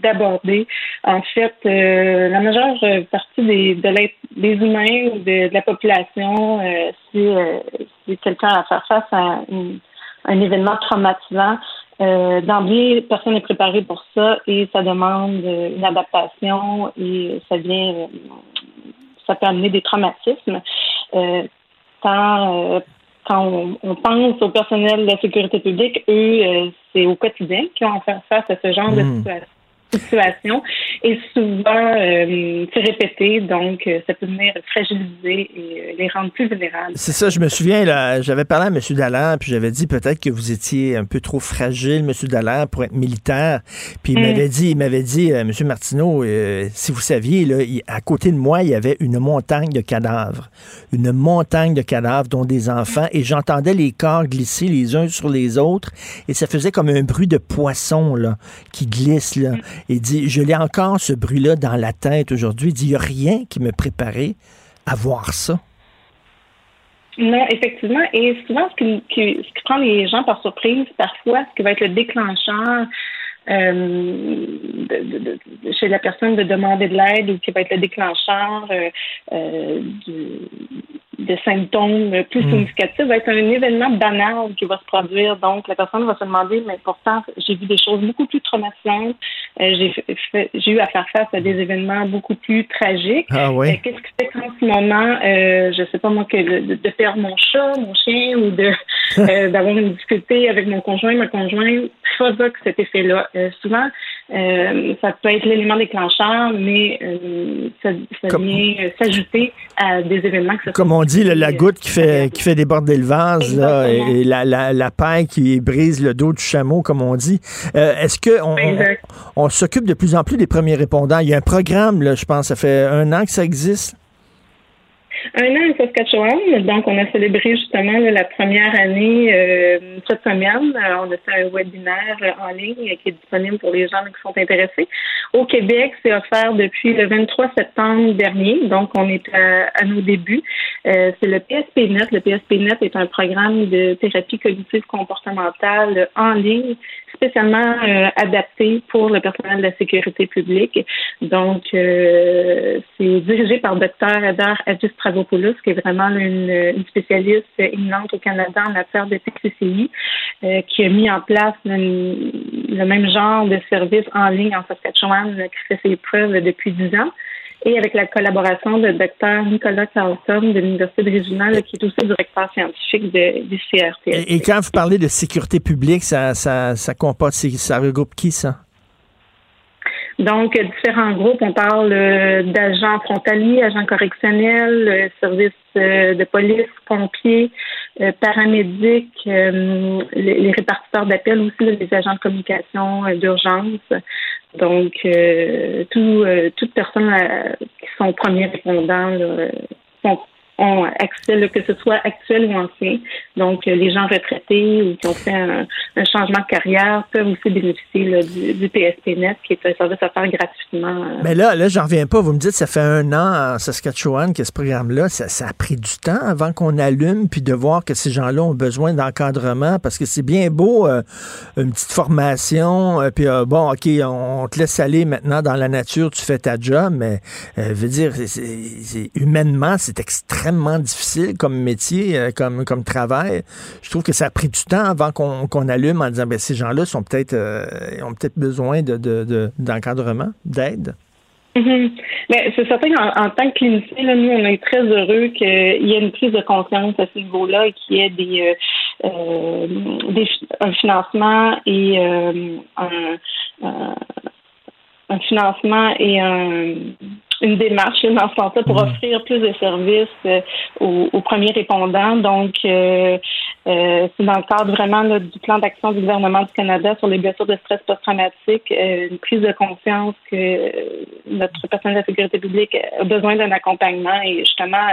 Speaker 16: d'aborder. En fait, euh, la majeure partie des, de des humains ou de, la population, si, si quelqu'un a à faire face à un événement traumatisant, d'emblée, personne n'est préparé pour ça et ça demande une adaptation et ça vient, ça peut amener des traumatismes. Euh, quand, on, pense au personnel de la sécurité publique, eux, euh, c'est au quotidien qu'ils vont faire face à ce genre de hmm. situation situation et souvent euh, c'est répété, donc euh, ça peut venir fragiliser et euh, les rendre plus vulnérables.
Speaker 3: C'est ça, je me souviens, là, j'avais parlé à M. Dallaire, puis j'avais dit peut-être que vous étiez un peu trop fragile, M. Dallaire, pour être militaire. Puis il mm. m'avait dit, il m'avait dit, M. Martineau, si vous saviez, là, à côté de moi, il y avait une montagne de cadavres. Une montagne de cadavres, dont des enfants, et j'entendais les corps glisser les uns sur les autres, et ça faisait comme un bruit de poisson, là, qui glisse, là. Il dit, je l'ai encore ce bruit-là dans la tête aujourd'hui. Il dit, il n'y a rien qui me préparait à voir ça.
Speaker 16: Non, effectivement. Et souvent, ce qui, ce qui prend les gens par surprise, parfois, ce qui va être le déclencheur euh, de, chez la personne de demander de l'aide ou qui va être le déclencheur euh, euh de symptômes plus mm. significatifs va être un événement banal qui va se produire. Donc, la personne va se demander, mais pourtant, j'ai vu des choses beaucoup plus traumatisantes. J'ai eu à faire face à des événements beaucoup plus tragiques.
Speaker 3: Ah oui.
Speaker 16: Qu'est-ce qui fait qu'en ce moment, je sais pas moi, que de, de, perdre mon chat, mon chien ou de d'avoir une difficulté avec mon conjoint, ma conjointe, provoque cet effet-là. Souvent, euh, ça peut être l'élément déclencheur, mais euh, ça, ça vient euh, s'ajouter à des événements que ça
Speaker 3: Comme on dit, la goutte qui fait, qui fait déborder le vase, là, et la, la, la, paille qui brise le dos du chameau, comme on dit. Est-ce qu'on on, on s'occupe de plus en plus des premiers répondants? Il y a un programme, là, je pense, ça fait un an que ça existe
Speaker 16: un an à Saskatchewan. Donc, on a célébré justement la première année euh, cette semaine. Euh, on a fait un webinaire en ligne qui est disponible pour les gens qui sont intéressés. Au Québec, c'est offert depuis le 23 septembre dernier. Donc, on est à, nos débuts. Euh, c'est le PSPNet. Le PSPNet est un programme de thérapie cognitive comportementale en ligne spécialement euh, adapté pour le personnel de la sécurité publique. Donc, euh, c'est dirigé par Dr. Adar Adjus Qui est vraiment une, spécialiste éminente au Canada en matière de TCCI, euh, qui a mis en place le, même genre de service en ligne en Saskatchewan qui fait ses preuves depuis dix ans et avec la collaboration de Dr. Nicolas Carlson de l'Université de Regina, qui est aussi directeur scientifique du CRT.
Speaker 3: Et, quand vous parlez de sécurité publique, ça, ça, ça comporte, ça regroupe qui, ça?
Speaker 16: Donc, différents groupes. On parle euh, d'agents frontaliers, agents correctionnels, euh, services euh, de police, pompiers, paramédics, les, répartiteurs d'appels aussi, les agents de communication d'urgence. Donc, tout, toutes personnes qui sont premiers répondants sont ont accès, que ce soit actuel ou ancien. Donc, euh, les gens retraités ou qui ont fait un, changement de carrière peuvent aussi bénéficier du, du, PSPNet, qui est un service à faire gratuitement.
Speaker 3: Euh. Mais là, là, j'en reviens pas. Vous me dites, ça fait un an en Saskatchewan que ce programme-là, ça, a pris du temps avant qu'on allume, puis de voir que ces gens-là ont besoin d'encadrement, parce que c'est bien beau, euh, une petite formation, puis bon, OK, on, te laisse aller maintenant dans la nature, tu fais ta job, mais, je veux dire, humainement, c'est extrêmement extrêmement difficile comme métier, euh, comme, comme travail. Je trouve que ça a pris du temps avant qu'on allume en disant, ben, ces gens-là sont peut-être, euh, ont peut-être besoin d'encadrement, de, d'aide.
Speaker 16: Mm-hmm. Ben, c'est certain qu'en tant que clinicien, nous, on est très heureux qu'il y ait une prise de conscience à ce niveau-là et qu'il y ait des, des un financement et un, un financement et un, une démarche dans ce sens-là pour mm. offrir plus de services euh, aux, premiers répondants. Donc, euh, euh, c'est dans le cadre vraiment du plan d'action du gouvernement du Canada sur les blessures de stress post-traumatique, une prise de conscience que notre personnel de la sécurité publique a besoin d'un accompagnement et justement,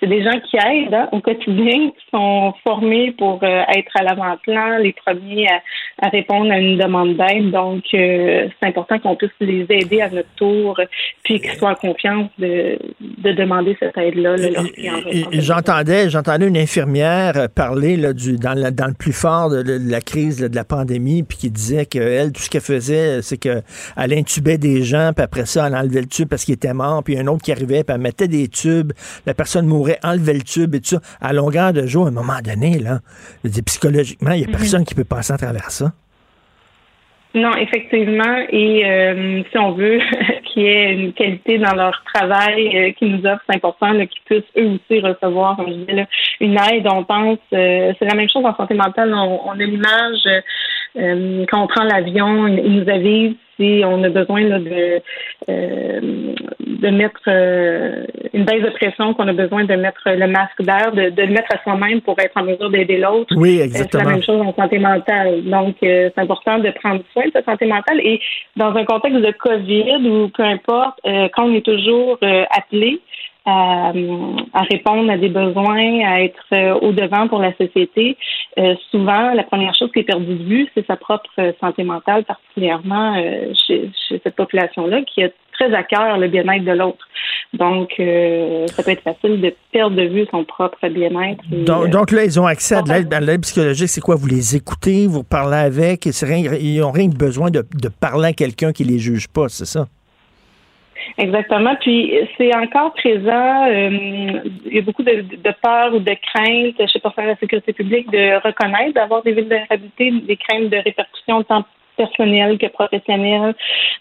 Speaker 16: c'est des gens qui aident hein, au quotidien, qui sont formés pour être à l'avant-plan, les premiers à, répondre à une demande d'aide. Donc, c'est important qu'on puisse les aider à notre tour, puis qu'ils soient confiance de, demander cette aide-là.
Speaker 3: J'entendais, j'entendais une infirmière parler là, du, dans, dans le plus fort de, la crise de la pandémie, puis qui disait qu'elle, tout ce qu'elle faisait, c'est qu'elle intubait des gens, puis après ça, elle enlevait le tube parce qu'il était mort, puis un autre qui arrivait, puis elle mettait des tubes, la personne mourait, enlevait le tube et tout ça. À longueur de jour, à un moment donné, là, psychologiquement, il n'y a mm-hmm. personne qui peut passer à travers ça.
Speaker 16: Non, effectivement. Et euh, si on veut qu'il y ait une qualité dans leur travail euh, qui nous offre, c'est important qu'ils puissent eux aussi recevoir une aide. On pense, euh, c'est la même chose en santé mentale. On, on a l'image quand on prend l'avion, ils nous avisent si on a besoin de, euh, de mettre euh, une baisse de pression, qu'on a besoin de mettre le masque d'air, de, de, le mettre à soi-même pour être en mesure d'aider l'autre.
Speaker 3: Oui, exactement.
Speaker 16: C'est la même chose en santé mentale. Donc, euh, c'est important de prendre soin de sa santé mentale. Et dans un contexte de COVID ou peu importe, quand on est toujours appelé, à, répondre à des besoins, à être euh, au devant pour la société. Euh, souvent, la première chose qui est perdue de vue, c'est sa propre santé mentale, particulièrement euh, chez, cette population-là, qui a très à cœur le bien-être de l'autre. Donc, ça peut être facile de perdre de vue son propre bien-être.
Speaker 3: Donc, là, ils ont accès à de l'aide psychologique. C'est quoi? Vous les écoutez, vous parlez avec, ils n'ont rien besoin de, de parler à quelqu'un qui les juge pas, c'est ça?
Speaker 16: Exactement. Puis c'est encore présent. Euh, il y a beaucoup de, de peur ou de crainte chez le de la sécurité publique de reconnaître, d'avoir des vulnérabilités, des craintes de répercussions personnel que professionnel.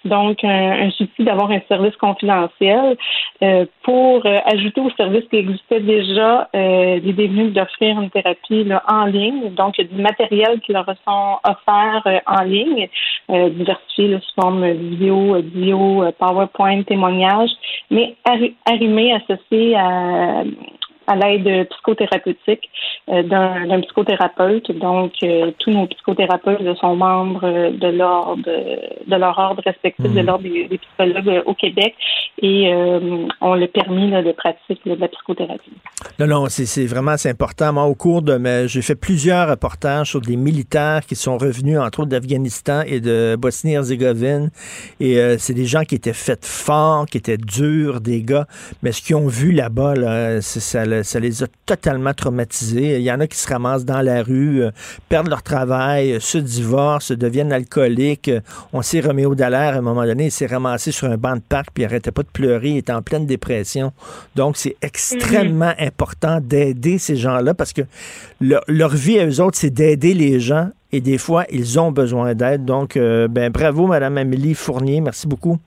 Speaker 16: Donc, un, souci d'avoir un service confidentiel. Euh, pour euh, ajouter au service qui existait déjà, euh, l'idée venue d'offrir une thérapie là, en ligne. Donc, il y a du matériel qui leur sont offerts euh, en ligne, diversifié là, sous forme vidéo, audio, PowerPoint, témoignage, mais arrimé, associé à à l'aide psychothérapeutique euh, d'un psychothérapeute. Donc, euh, tous nos psychothérapeutes sont membres de l'ordre de leur ordre respectif, de mhm. l'ordre des, psychologues au Québec, et euh, on le permis de pratique de la psychothérapie.
Speaker 3: Non, non, c'est vraiment important. Moi, au cours de j'ai fait plusieurs reportages sur des militaires qui sont revenus, entre autres d'Afghanistan et de Bosnie-Herzégovine, et c'est des gens qui étaient faits forts, qui étaient durs, des gars, mais ce qu'ils ont vu là-bas, là, ça ça les a totalement traumatisés. Il y en a qui se ramassent dans la rue, euh, perdent leur travail, se divorcent, deviennent alcooliques. On sait Roméo Dallaire, à un moment donné, il s'est ramassé sur un banc de parc, puis il arrêtait pas de pleurer, il était en pleine dépression. Donc, c'est extrêmement mhm. important d'aider ces gens-là parce que leur, vie à eux autres, c'est d'aider les gens et des fois, ils ont besoin d'aide. Donc, euh, ben, bravo, Madame Amélie Fournier. Merci beaucoup.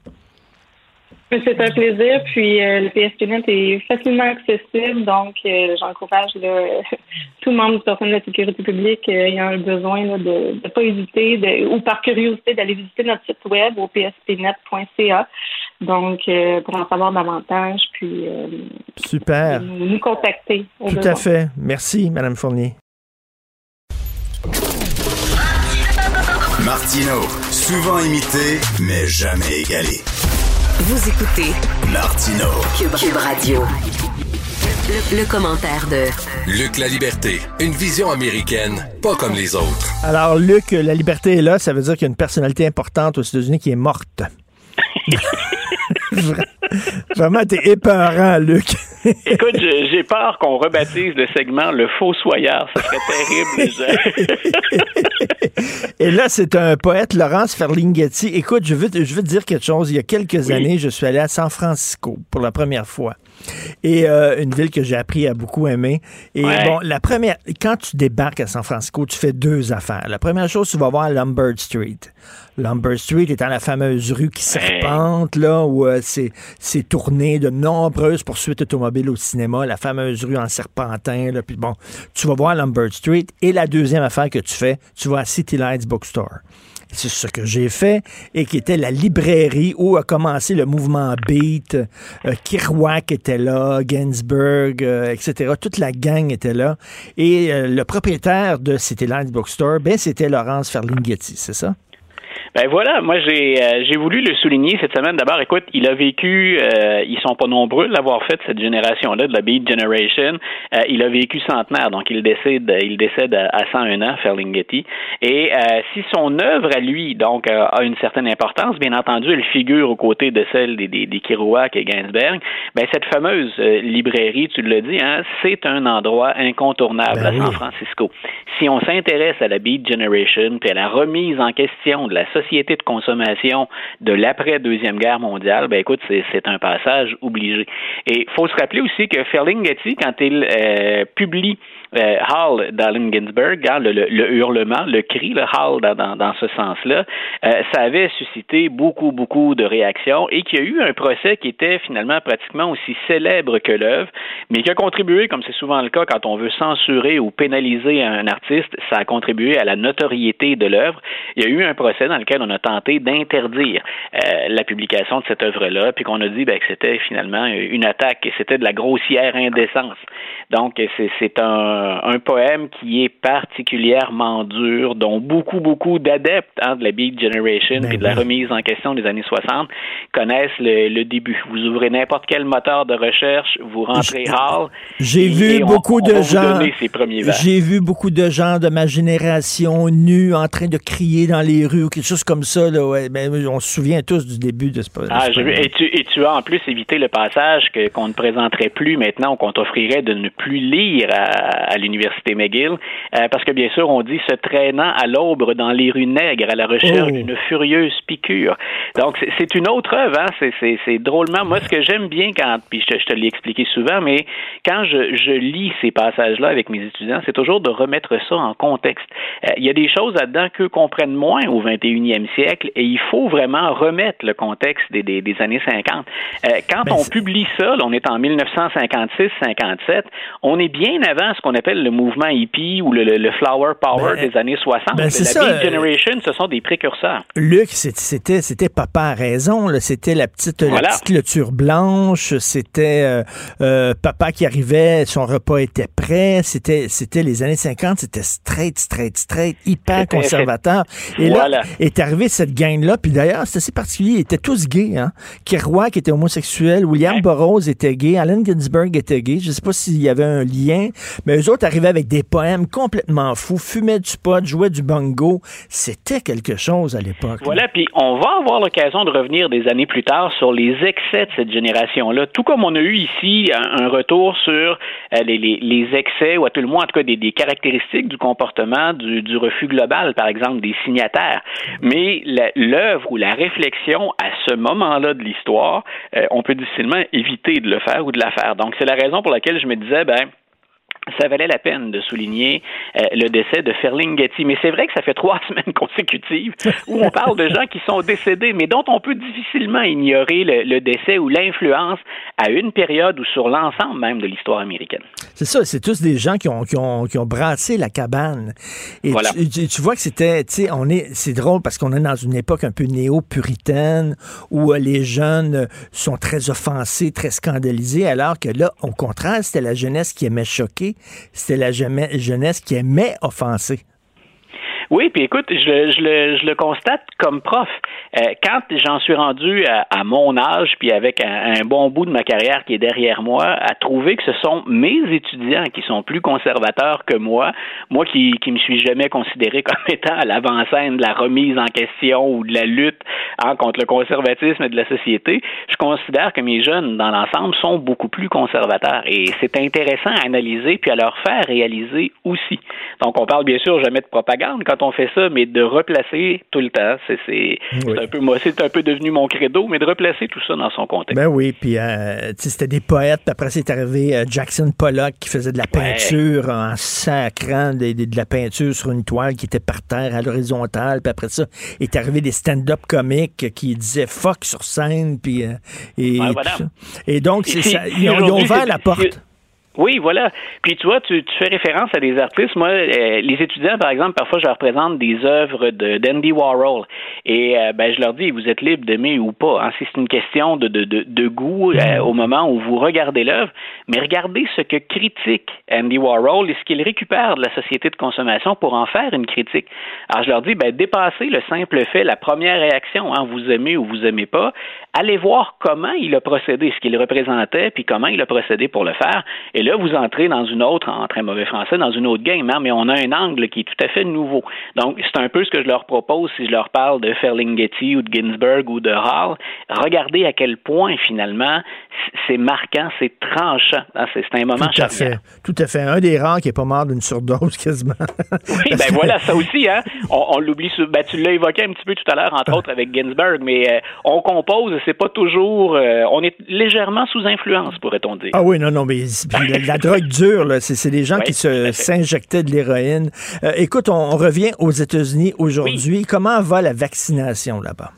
Speaker 16: C'est un plaisir. Puis euh, le PSPNet est facilement accessible, donc euh, j'encourage tout le monde du personnel de la sécurité publique euh, ayant le besoin de ne pas hésiter de, ou par curiosité d'aller visiter notre site web au pspnet.ca. Donc pour en savoir davantage, puis
Speaker 3: super
Speaker 16: nous, contacter.
Speaker 3: Tout à fait. Merci, Madame Fournier.
Speaker 5: Martino, souvent imité, mais jamais égalé.
Speaker 2: Vous écoutez
Speaker 5: Martino
Speaker 2: Cube, Radio. Le, commentaire de
Speaker 6: Luc La Liberté, une vision américaine, pas comme les autres.
Speaker 3: Alors, Luc, la liberté est là, ça veut dire qu'il y a une personnalité importante aux États-Unis qui est morte. Vraiment, t'es épeurant, Luc.
Speaker 17: Écoute, j'ai peur qu'on rebaptise le segment le faux soyeur. Ça serait terrible,
Speaker 3: Et là, c'est un poète, Laurence Ferlinghetti. Écoute, je veux, je veux te dire quelque chose. Il y a quelques années, je suis allé à San Francisco pour la première fois. Et euh, une ville que j'ai appris à beaucoup aimer. Et bon, la première, quand tu débarques à San Francisco, tu fais deux affaires. La première chose, tu vas voir Lombard Street. Lombard Street étant la fameuse rue qui serpente, là, où euh, c'est, c'est tourné de nombreuses poursuites automobiles au cinéma, la fameuse rue en serpentin, là, puis bon, tu vas voir Lombard Street. Et la deuxième affaire que tu fais, tu vas à City Lights Bookstore. C'est ce que j'ai fait et qui était la librairie où a commencé le mouvement Beat. Euh, Kerouac était là, Ginsberg, euh, etc. Toute la gang était là. Et euh, le propriétaire de City Lights Bookstore, ben, c'était Laurence Ferlinghetti, c'est ça?
Speaker 17: Ben voilà, moi j'ai euh, j'ai voulu le souligner cette semaine. D'abord, écoute, il a vécu, euh, ils sont pas nombreux l'avoir fait cette génération-là de la Beat Generation. Euh, il a vécu centenaire, donc il décède, il décède à 101 ans, Ferlinghetti. Et euh, si son œuvre à lui donc a une certaine importance, bien entendu, elle figure aux côtés de celle des des, des Kerouac et Gainsberg. Ben cette fameuse librairie, tu l'as dit, hein, c'est un endroit incontournable
Speaker 3: Ben
Speaker 17: à San Francisco. Si on s'intéresse à la Beat Generation puis à la remise en question de la société de consommation de l'après-deuxième guerre mondiale, ben écoute, c'est, un passage obligé. Et faut se rappeler aussi que Ferlinghetti, quand il euh, publie euh, Hall d'Allen Ginsberg, hein, le, le, le, hurlement, le cri, le Hall dans, dans, dans ce sens-là, euh, ça avait suscité beaucoup, beaucoup de réactions et qu'il y a eu un procès qui était finalement pratiquement aussi célèbre que l'œuvre, mais qui a contribué, comme c'est souvent le cas quand on veut censurer ou pénaliser un artiste, ça a contribué à la notoriété de l'œuvre. Il y a eu un procès dans lequel on a tenté d'interdire euh, la publication de cette œuvre-là, puis qu'on a dit ben, que c'était finalement une attaque et c'était de la grossière indécence. Donc, c'est, un, un, poème qui est particulièrement dur, dont beaucoup, beaucoup d'adeptes hein, de la Beat Generation
Speaker 3: Ben
Speaker 17: et de la remise en question des années 60 connaissent le, le début. Vous ouvrez n'importe quel moteur de recherche, vous rentrez Hall.
Speaker 3: J'ai vu
Speaker 17: et
Speaker 3: beaucoup
Speaker 17: on
Speaker 3: de gens. J'ai vu beaucoup de gens de ma génération nus en train de crier dans les rues ou quelque chose comme ça. Là, ouais. Ben, on se souvient tous du début de ce de
Speaker 17: Ah, et, tu, et tu as en plus évité le passage qu'on ne présenterait plus maintenant ou qu'on t'offrirait de ne plus lire à, à l'université McGill, euh, parce que bien sûr, on dit se traînant à l'aube dans les rues nègres à la recherche
Speaker 3: Oh.
Speaker 17: d'une furieuse piqûre. Donc, c'est, une autre œuvre, hein? c'est, c'est, c'est drôlement. Moi, ce que j'aime bien quand, puis je te, je te l'ai expliqué souvent, mais quand je, je lis ces passages-là avec mes étudiants, c'est toujours de remettre ça en contexte. Euh, Il y a des choses là-dedans qu'eux comprennent moins au 21e siècle et il faut vraiment remettre le contexte des, des, des années 50. Euh, quand on publie ça, là, on est en 1956-57, on est bien avant ce qu'on appelle le mouvement hippie ou le, le- le flower power
Speaker 3: Ben,
Speaker 17: des années 60.
Speaker 3: ben,
Speaker 17: la
Speaker 3: ça, euh,
Speaker 17: Generation, ce sont des précurseurs.
Speaker 3: Luc, c'était, c'était papa a raison. là. C'était la petite, la
Speaker 17: Voilà.
Speaker 3: petite clôture blanche. C'était euh, euh, papa qui arrivait, son repas était prêt. C'était, c'était les années 50. C'était straight, straight, straight, hyper conservateur. Et
Speaker 17: Voilà.
Speaker 3: là, est arrivé cette gang-là. Puis d'ailleurs, c'est assez particulier. Ils étaient tous gays. Hein? Kerouac était homosexuel. William Burroughs était gay. Allen Ginsberg était gay. Je sais pas s'il y avait un lien. Mais eux autres arrivaient avec des poèmes complètement fous, fumaient du pot, jouaient du bongo. C'était quelque chose à l'époque.
Speaker 17: Voilà, puis on va avoir l'occasion de revenir des années plus tard sur les excès de cette génération-là, tout comme on a eu ici un, retour sur euh, les, les- excès, ou à tout le moins, en tout cas, des, des caractéristiques du comportement du, refus global, par exemple, des signataires. Mais l'œuvre ou la réflexion à ce moment-là de l'histoire, euh, on peut difficilement éviter de le faire ou de la faire. Donc, c'est la raison pour laquelle je me disais, ben, ça valait la peine de souligner euh, le décès de Ferlinghetti. Mais c'est vrai que ça fait trois semaines consécutives où on parle de gens qui sont décédés, mais dont on peut difficilement ignorer le, le décès ou l'influence à une période ou sur l'ensemble même de l'histoire américaine.
Speaker 3: C'est ça, c'est tous des gens qui ont, qui ont, qui ont brassé la cabane. Et
Speaker 17: Voilà.
Speaker 3: tu, vois que c'était, tu sais, on est, c'est drôle parce qu'on est dans une époque un peu néo-puritaine où euh, les jeunes euh, sont très offensés, très scandalisés, alors que là, au contraire, c'était la jeunesse qui aimait choquer, c'était la jeunesse qui aimait offenser.
Speaker 17: Oui, puis écoute, je, je, le, je le constate comme prof. Euh, quand j'en suis rendu à, à mon âge, puis avec un, un bon bout de ma carrière qui est derrière moi, à trouver que ce sont mes étudiants qui sont plus conservateurs que moi, moi qui qui me suis jamais considéré comme étant à l'avant-scène de la remise en question ou de la lutte hein, contre le conservatisme de la société, je considère que mes jeunes, dans l'ensemble, sont beaucoup plus conservateurs. Et c'est intéressant à analyser puis à leur faire réaliser aussi. Donc, on parle bien sûr jamais de propagande quand on fait ça, mais de replacer tout le temps, c'est
Speaker 3: Oui.
Speaker 17: un peu moi, c'est un peu devenu mon credo, mais de replacer tout ça dans son contexte.
Speaker 3: Ben oui, puis euh, c'était des poètes, puis après c'est arrivé euh, Jackson Pollock qui faisait de la peinture en sacrant des- des- de, la peinture sur une toile qui était par terre à l'horizontale, puis après ça est arrivé des stand-up comiques qui disaient fuck sur scène, puis euh, et,
Speaker 17: Ouais, voilà.
Speaker 3: et donc c'est ça, ils, ont, ils ont
Speaker 17: aujourd'hui,
Speaker 3: ouvert la porte.
Speaker 17: Oui, voilà. Puis tu vois, tu, tu fais référence à des artistes. Moi, euh, les étudiants, par exemple, parfois je leur présente des œuvres de d'Andy Warhol. Et euh, ben, je leur dis, vous êtes libre d'aimer ou pas. Hein. Si c'est une question de, de, de, de goût euh, au moment où vous regardez l'œuvre, mais regardez ce que critique Andy Warhol et ce qu'il récupère de la société de consommation pour en faire une critique. Alors je leur dis, ben, dépassez le simple fait, la première réaction, hein, vous aimez ou vous aimez pas, allez voir comment il a procédé, ce qu'il représentait, puis comment il a procédé pour le faire. Et là, vous entrez dans une autre, en très mauvais français, dans une autre game, hein, mais on a un angle qui est tout à fait nouveau. Donc, c'est un peu ce que je leur propose si je leur parle de Ferlinghetti ou de Ginsberg ou de Hall. Regardez à quel point, finalement, c'est marquant, c'est tranchant. hein, c'est un moment
Speaker 3: Tout à
Speaker 17: charnière.
Speaker 3: fait, tout à fait. Un des rares qui est pas mort d'une surdose quasiment.
Speaker 17: Oui, ben voilà, ça aussi, hein. On, on l'oublie. Ben, tu l'as évoqué un petit peu tout à l'heure, entre autres avec Ginsberg, mais euh, on compose, c'est pas toujours. euh, on est légèrement sous influence, pourrait-on dire.
Speaker 3: Ah oui, non, non, mais la, la drogue dure, là, c'est c'est des gens
Speaker 17: Oui,
Speaker 3: qui s'injectaient de l'héroïne. Euh, écoute, on, on revient aux États-Unis aujourd'hui. Comment va la vaccination là-bas?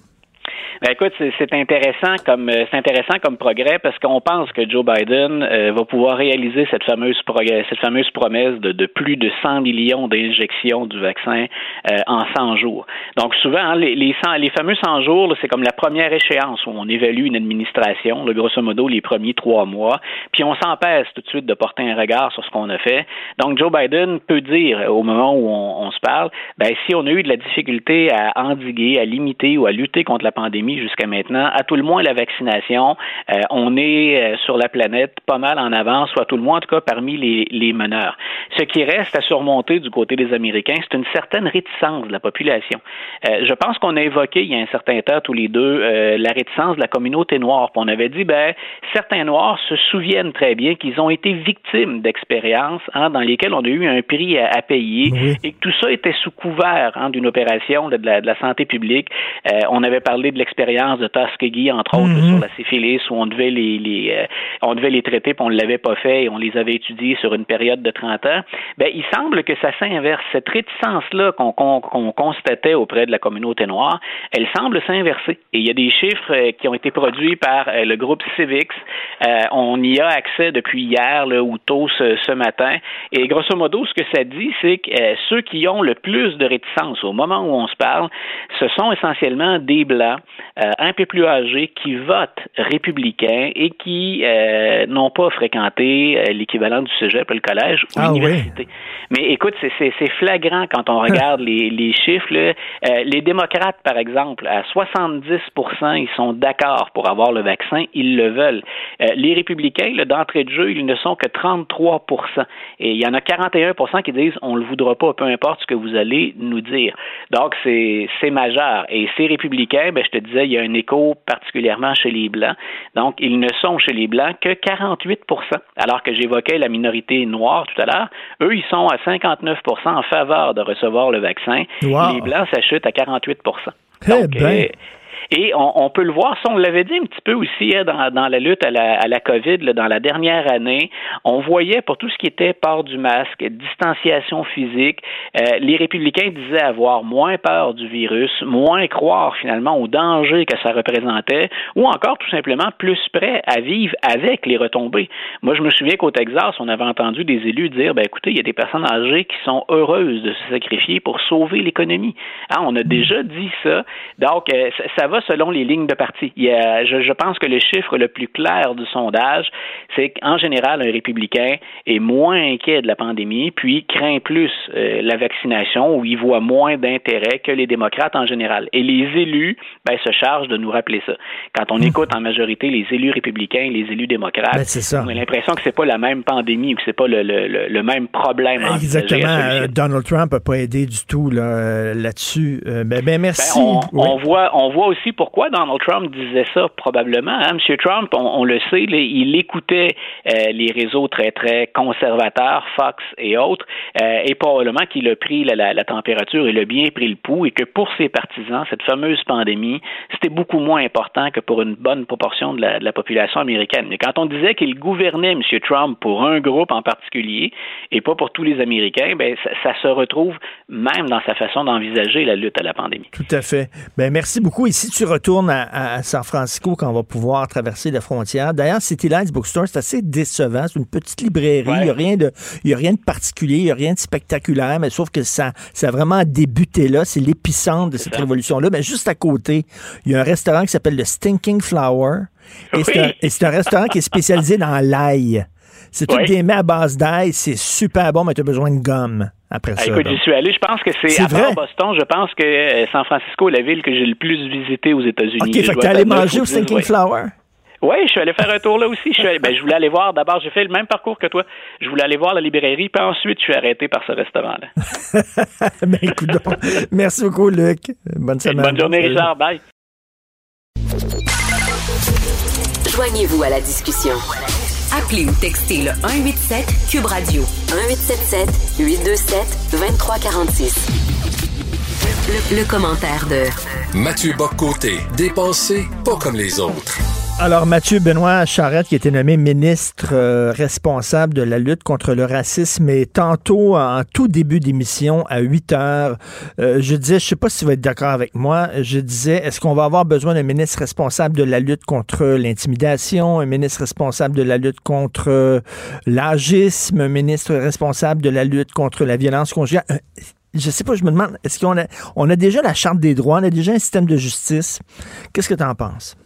Speaker 17: Ben, écoute, c'est- intéressant comme euh, c'est intéressant comme progrès parce qu'on pense que Joe Biden euh, va pouvoir réaliser cette fameuse progrès, cette fameuse promesse de, de plus de 100 millions d'injections du vaccin euh, en 100 jours. Donc souvent hein, les les, 100 les fameux 100 jours, c'est comme la première échéance où on évalue une administration, là, grosso modo les premiers trois mois, puis on s'empêche tout de suite de porter un regard sur ce qu'on a fait. Donc Joe Biden peut dire euh, au moment où on, on se parle, ben si on a eu de la difficulté à endiguer, à limiter ou à lutter contre la pandémie jusqu'à maintenant, à tout le moins la vaccination, euh, on est euh, sur la planète pas mal en avance, ou à tout le moins en tout cas parmi les, les meneurs. Ce qui reste à surmonter du côté des Américains, c'est une certaine réticence de la population. Euh, je pense qu'on a évoqué il y a un certain temps tous les deux euh, la réticence de la communauté noire. Puis on avait dit ben certains noirs se souviennent très bien qu'ils ont été victimes d'expériences hein, dans lesquelles on a eu un prix à, à payer et que tout ça était sous couvert hein, d'une opération de, de la, de la santé publique. Euh, on avait parlé de l'expérience de Tuskegee, entre autres,
Speaker 18: Mhm.
Speaker 17: sur la syphilis, où on devait les, les euh, on devait les traiter, puis on ne l'avait pas fait, et on les avait étudiés sur une période de 30 ans. Ben, il semble que ça s'inverse. Cette réticence-là qu'on qu'on- qu'on constatait auprès de la communauté noire, elle semble s'inverser. Et il y a des chiffres euh, qui ont été produits par euh, le groupe Civics. Euh, on y a accès depuis hier là, ou tôt ce, ce matin. Et grosso modo, ce que ça dit, c'est que ceux qui ont le plus de réticence au moment où on se parle, ce sont essentiellement des blancs euh, un peu plus âgés qui votent républicains et qui euh, n'ont pas fréquenté euh, l'équivalent du cégep, le collège ou
Speaker 3: Ah oui.
Speaker 17: l'université. Mais écoute, c'est- flagrant quand on regarde les, les chiffres. là. Les démocrates, par exemple, à 70 ils sont d'accord pour avoir le vaccin, ils le veulent. Les républicains, d'entrée de jeu, ils ne sont que 33 Et il y en a 41% qui disent on le voudra pas, peu importe ce que vous allez nous dire. Donc, c'est majeur. Et ces républicains, ben, je te il y a un écho particulièrement chez les Blancs. Donc, ils ne sont chez les Blancs que 48 alors que j'évoquais la minorité noire tout à l'heure. Eux, ils sont à 59 en faveur de recevoir le vaccin.
Speaker 3: Wow.
Speaker 17: Les Blancs, ça chute à 48
Speaker 3: Eh
Speaker 17: Donc,
Speaker 3: ben.
Speaker 17: euh, et on, on peut le voir, ça, on l'avait dit un petit peu aussi hein, dans, dans la lutte à la, à la COVID, là, dans la dernière année, on voyait pour tout ce qui était port du masque, distanciation physique, euh, les républicains disaient avoir moins peur du virus, moins croire finalement au danger que ça représentait, ou encore tout simplement plus prêts à vivre avec les retombées. Moi, je me souviens qu'au Texas, on avait entendu des élus dire, ben écoutez, il y a des personnes âgées qui sont heureuses de se sacrifier pour sauver l'économie. Hein, on a déjà dit ça. Donc, euh, ça, ça va selon les lignes de parti. Il y a, je, je pense que le chiffre le plus clair du sondage, c'est qu'en général, un républicain est moins inquiet de la pandémie, puis craint plus euh, la vaccination, ou il voit moins d'intérêt que les démocrates en général. Et les élus ben, se chargent de nous rappeler ça. Quand on écoute en majorité les élus républicains et les élus démocrates,
Speaker 3: Ben, ça.
Speaker 17: on a l'impression que c'est pas la même pandémie ou que c'est pas le, le, le, le même problème.
Speaker 3: Exactement. Euh, Donald Trump n'a pas aidé du tout là, euh, là-dessus. Euh, ben, ben, merci.
Speaker 17: On,
Speaker 3: Oui.
Speaker 17: on voit, on voit aussi pourquoi Donald Trump disait ça, probablement. Hein? M. Trump, on, le sait, il écoutait euh, les réseaux très, très conservateurs, Fox et autres, euh, et probablement qu'il a pris la, température, il a bien pris le pouls, et que pour ses partisans, cette fameuse pandémie, c'était beaucoup moins important que pour une bonne proportion de la, population américaine. Mais quand on disait qu'il gouvernait, M. Trump, pour un groupe en particulier, et pas pour tous les Américains, ben, ça, ça se retrouve même dans sa façon d'envisager la lutte à la pandémie.
Speaker 3: Tout à fait. Ben, merci beaucoup. Et si tu retournes à, San Francisco quand on va pouvoir traverser la frontière, d'ailleurs, City Lights Bookstore, c'est assez décevant. C'est une petite librairie. Il n'y a, rien de, y a rien de particulier, il n'y a rien de spectaculaire, mais sauf que ça, ça a vraiment débuté là. C'est l'épicentre de cette révolution-là. Mais juste à côté, il y a un restaurant qui s'appelle le Stinking Flower. Et c'est un, un, restaurant qui est spécialisé dans l'ail. C'est tout des mets à base d'ail. C'est super bon, mais tu as besoin de gomme après ah, ça.
Speaker 17: Écoute, j'y suis allé. Je pense que c'est à Boston. Je pense que euh, San Francisco est la ville que j'ai le plus visité aux États-Unis.
Speaker 3: OK, fait que t'es allé manger au Stinking Flower?
Speaker 17: Oui, je suis allé faire un tour là aussi. Je, ben, je voulais aller voir, d'abord, j'ai fait le même parcours que toi. Je voulais aller voir la librairie, puis ensuite, je suis arrêté par ce restaurant-là.
Speaker 3: ben, écoute Merci beaucoup, Luc. Bonne semaine.
Speaker 17: Bonne journée, Richard. Bye.
Speaker 2: Joignez-vous à la discussion. Appelez ou textez le 187 Cube Radio 1877 827 2346. Le, le commentaire de
Speaker 6: Mathieu Boccoté, dépensé pas comme les autres.
Speaker 3: Alors, Mathieu Benoît Charette, qui a été nommé ministre euh, responsable de la lutte contre le racisme, et tantôt, en tout début d'émission, à 8 heures, euh, je disais, je sais pas si vas être d'accord avec moi, je disais, est-ce qu'on va avoir besoin d'un ministre responsable de la lutte contre l'intimidation, un ministre responsable de la lutte contre l'agisme, un ministre responsable de la lutte contre la violence conjugale? Euh, je sais pas, je me demande, est-ce qu'on a, on a déjà la Charte des droits, on a déjà un système de justice? Qu'est-ce que tu en penses?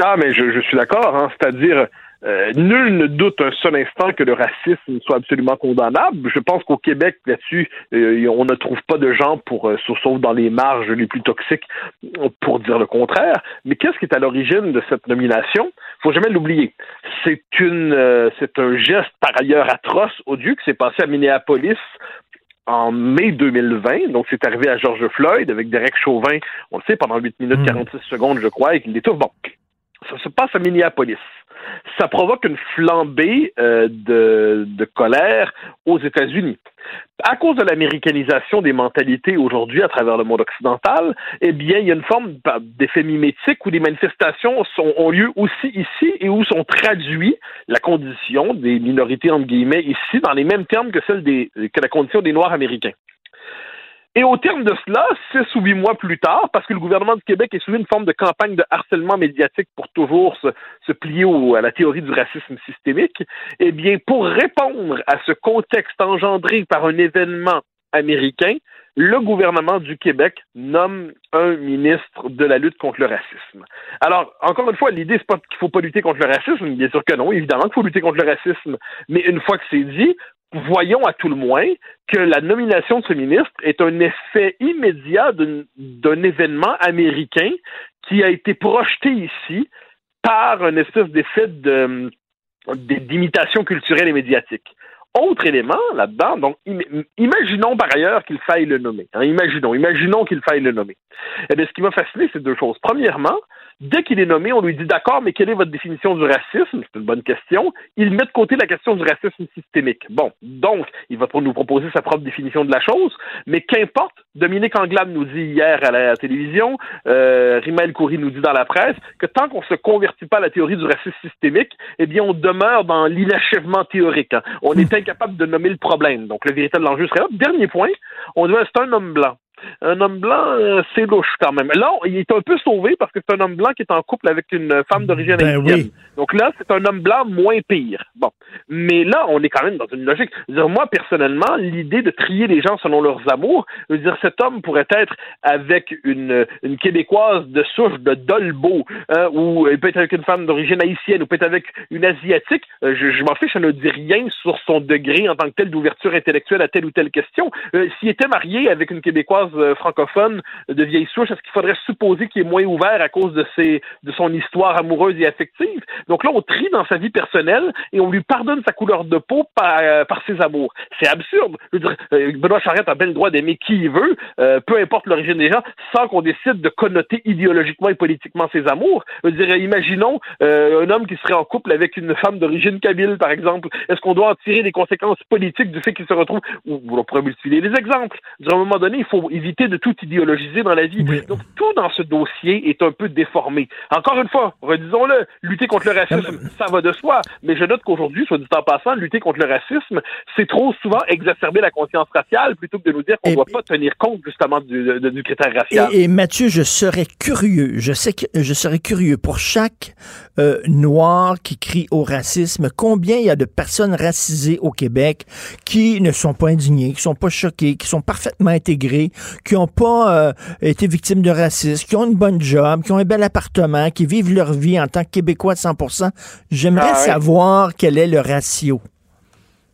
Speaker 18: Ah, mais je, je suis d'accord, hein, c'est-à-dire euh, nul ne doute un seul instant que le racisme soit absolument condamnable. Je pense qu'au Québec, là-dessus, euh, on ne trouve pas de gens pour, euh, sauf dans les marges les plus toxiques, pour dire le contraire. Mais qu'est-ce qui est à l'origine de cette nomination? Faut jamais l'oublier. C'est une, euh, c'est un geste par ailleurs atroce, odieux, qui s'est passé à Minneapolis en mai 2020. Donc, c'est arrivé à George Floyd avec Derek Chauvin, on le sait, pendant 8 minutes 46 hmm. secondes, je crois, et qu'il étouffe. Bon, ça se passe à Minneapolis. Ça provoque une flambée euh, de, de, colère aux États-Unis. À cause de l'américanisation des mentalités aujourd'hui à travers le monde occidental, eh bien, il y a une forme d'effet mimétique où des manifestations ont lieu aussi ici et où sont traduits la condition des minorités, entre guillemets, ici, dans les mêmes termes que celle des, que la condition des Noirs américains. Et au terme de cela, six ou huit mois plus tard, parce que le gouvernement du Québec est sous une forme de campagne de harcèlement médiatique pour toujours se, plier à la théorie du racisme systémique, eh bien, pour répondre à ce contexte engendré par un événement américain, le gouvernement du Québec nomme un ministre de la lutte contre le racisme. Alors, encore une fois, l'idée, c'est pas qu'il faut pas lutter contre le racisme, bien sûr que non, évidemment qu'il faut lutter contre le racisme, mais une fois que c'est dit, voyons à tout le moins que la nomination de ce ministre est un effet immédiat d'un événement américain qui a été projeté ici par un espèce d'effet d'imitation culturelle et médiatique. Autre élément là-dedans, donc imaginons par ailleurs qu'il faille le nommer. Hein, imaginons, imaginons qu'il faille le nommer. Eh bien, ce qui m'a fasciné, c'est deux choses. Premièrement, Dès qu'il est nommé, on lui dit d'accord, mais quelle est votre définition du racisme? C'est une bonne question. Il met de côté la question du racisme systémique. Bon, donc, il va nous proposer sa propre définition de la chose, mais qu'importe, Dominique Anglade nous dit hier à la télévision, euh, Rimael Coury nous dit dans la presse, que tant qu'on ne se convertit pas à la théorie du racisme systémique, eh bien, on demeure dans l'inachèvement théorique. Hein. On est incapable de nommer le problème. Donc, le véritable enjeu serait là. Dernier point, on dit, c'est un homme blanc un homme blanc, euh, c'est louche quand même. Là, il est un peu sauvé parce que c'est un homme blanc qui est en couple avec une femme d'origine ben indienne. Donc là, c'est un homme blanc moins pire. Bon. Mais là, on est quand même dans une logique. dire, moi, personnellement, l'idée de trier les gens selon leurs amours, je veux dire, cet homme pourrait être avec une, une Québécoise de souche de Dolbeau, hein, ou il peut être avec une femme d'origine haïtienne, ou peut être avec une Asiatique. Euh, je, m'en fiche, ça ne dit rien sur son degré en tant que tel d'ouverture intellectuelle à telle ou telle question. Euh, s'il était marié avec une Québécoise euh, francophone de vieille souche, est-ce qu'il faudrait supposer qu'il est moins ouvert à cause de ses de son histoire amoureuse et affective? Donc là, on trie dans sa vie personnelle et on lui pardonne sa couleur de peau par, euh, ses amours. C'est absurde. Euh, Benoît Charette a bien le droit d'aimer qui il veut, peu importe l'origine des gens, sans qu'on décide de connoter idéologiquement et politiquement ses amours. Je imaginons un homme qui serait en couple avec une femme d'origine kabyle, par exemple. Est-ce qu'on doit en tirer des conséquences politiques du fait qu'il se retrouve, ou on pourrait multiplier les exemples. À un moment donné, il faut éviter de tout idéologiser dans la vie. Donc, tout dans ce dossier est un peu déformé. Encore une fois, redisons-le, lutter contre le racisme, ça va de soi. Mais je note qu'aujourd'hui, soit dit en passant, lutter contre le racisme, c'est trop souvent exacerber la conscience raciale plutôt que de nous dire qu'on ne doit pas tenir compte justement du, du critère racial.
Speaker 3: Et, Mathieu, je serais curieux, je sais que je serais curieux pour chaque euh, noir qui crie au racisme, combien il y a de personnes racisées au Québec qui ne sont pas indignées, qui sont pas choquées, qui sont parfaitement intégrées, qui n'ont pas euh, été victimes de racisme, qui ont une bonne job, qui ont un bel appartement, qui vivent leur vie en tant que Québécois de 100% J'aimerais ah savoir quel est le ratio.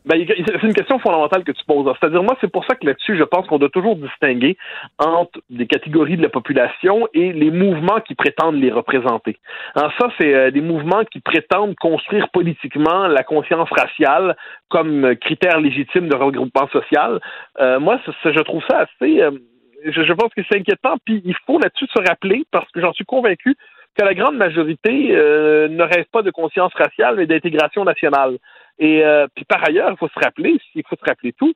Speaker 18: Ben, c'est une question fondamentale que tu poses. C'est-à-dire, moi, c'est pour ça que là-dessus, je pense qu'on doit toujours distinguer entre des catégories de la population et les mouvements qui prétendent les représenter. Alors ça, c'est euh, des mouvements qui prétendent construire politiquement la conscience raciale comme critère légitime de regroupement social. Euh, moi, je trouve ça assez... Euh, je, pense que c'est inquiétant, puis il faut là-dessus se rappeler, parce que j'en suis convaincu, que la grande majorité ne rêve pas de conscience raciale, mais d'intégration nationale. Et euh, puis par ailleurs, il faut se rappeler, il faut se rappeler tout,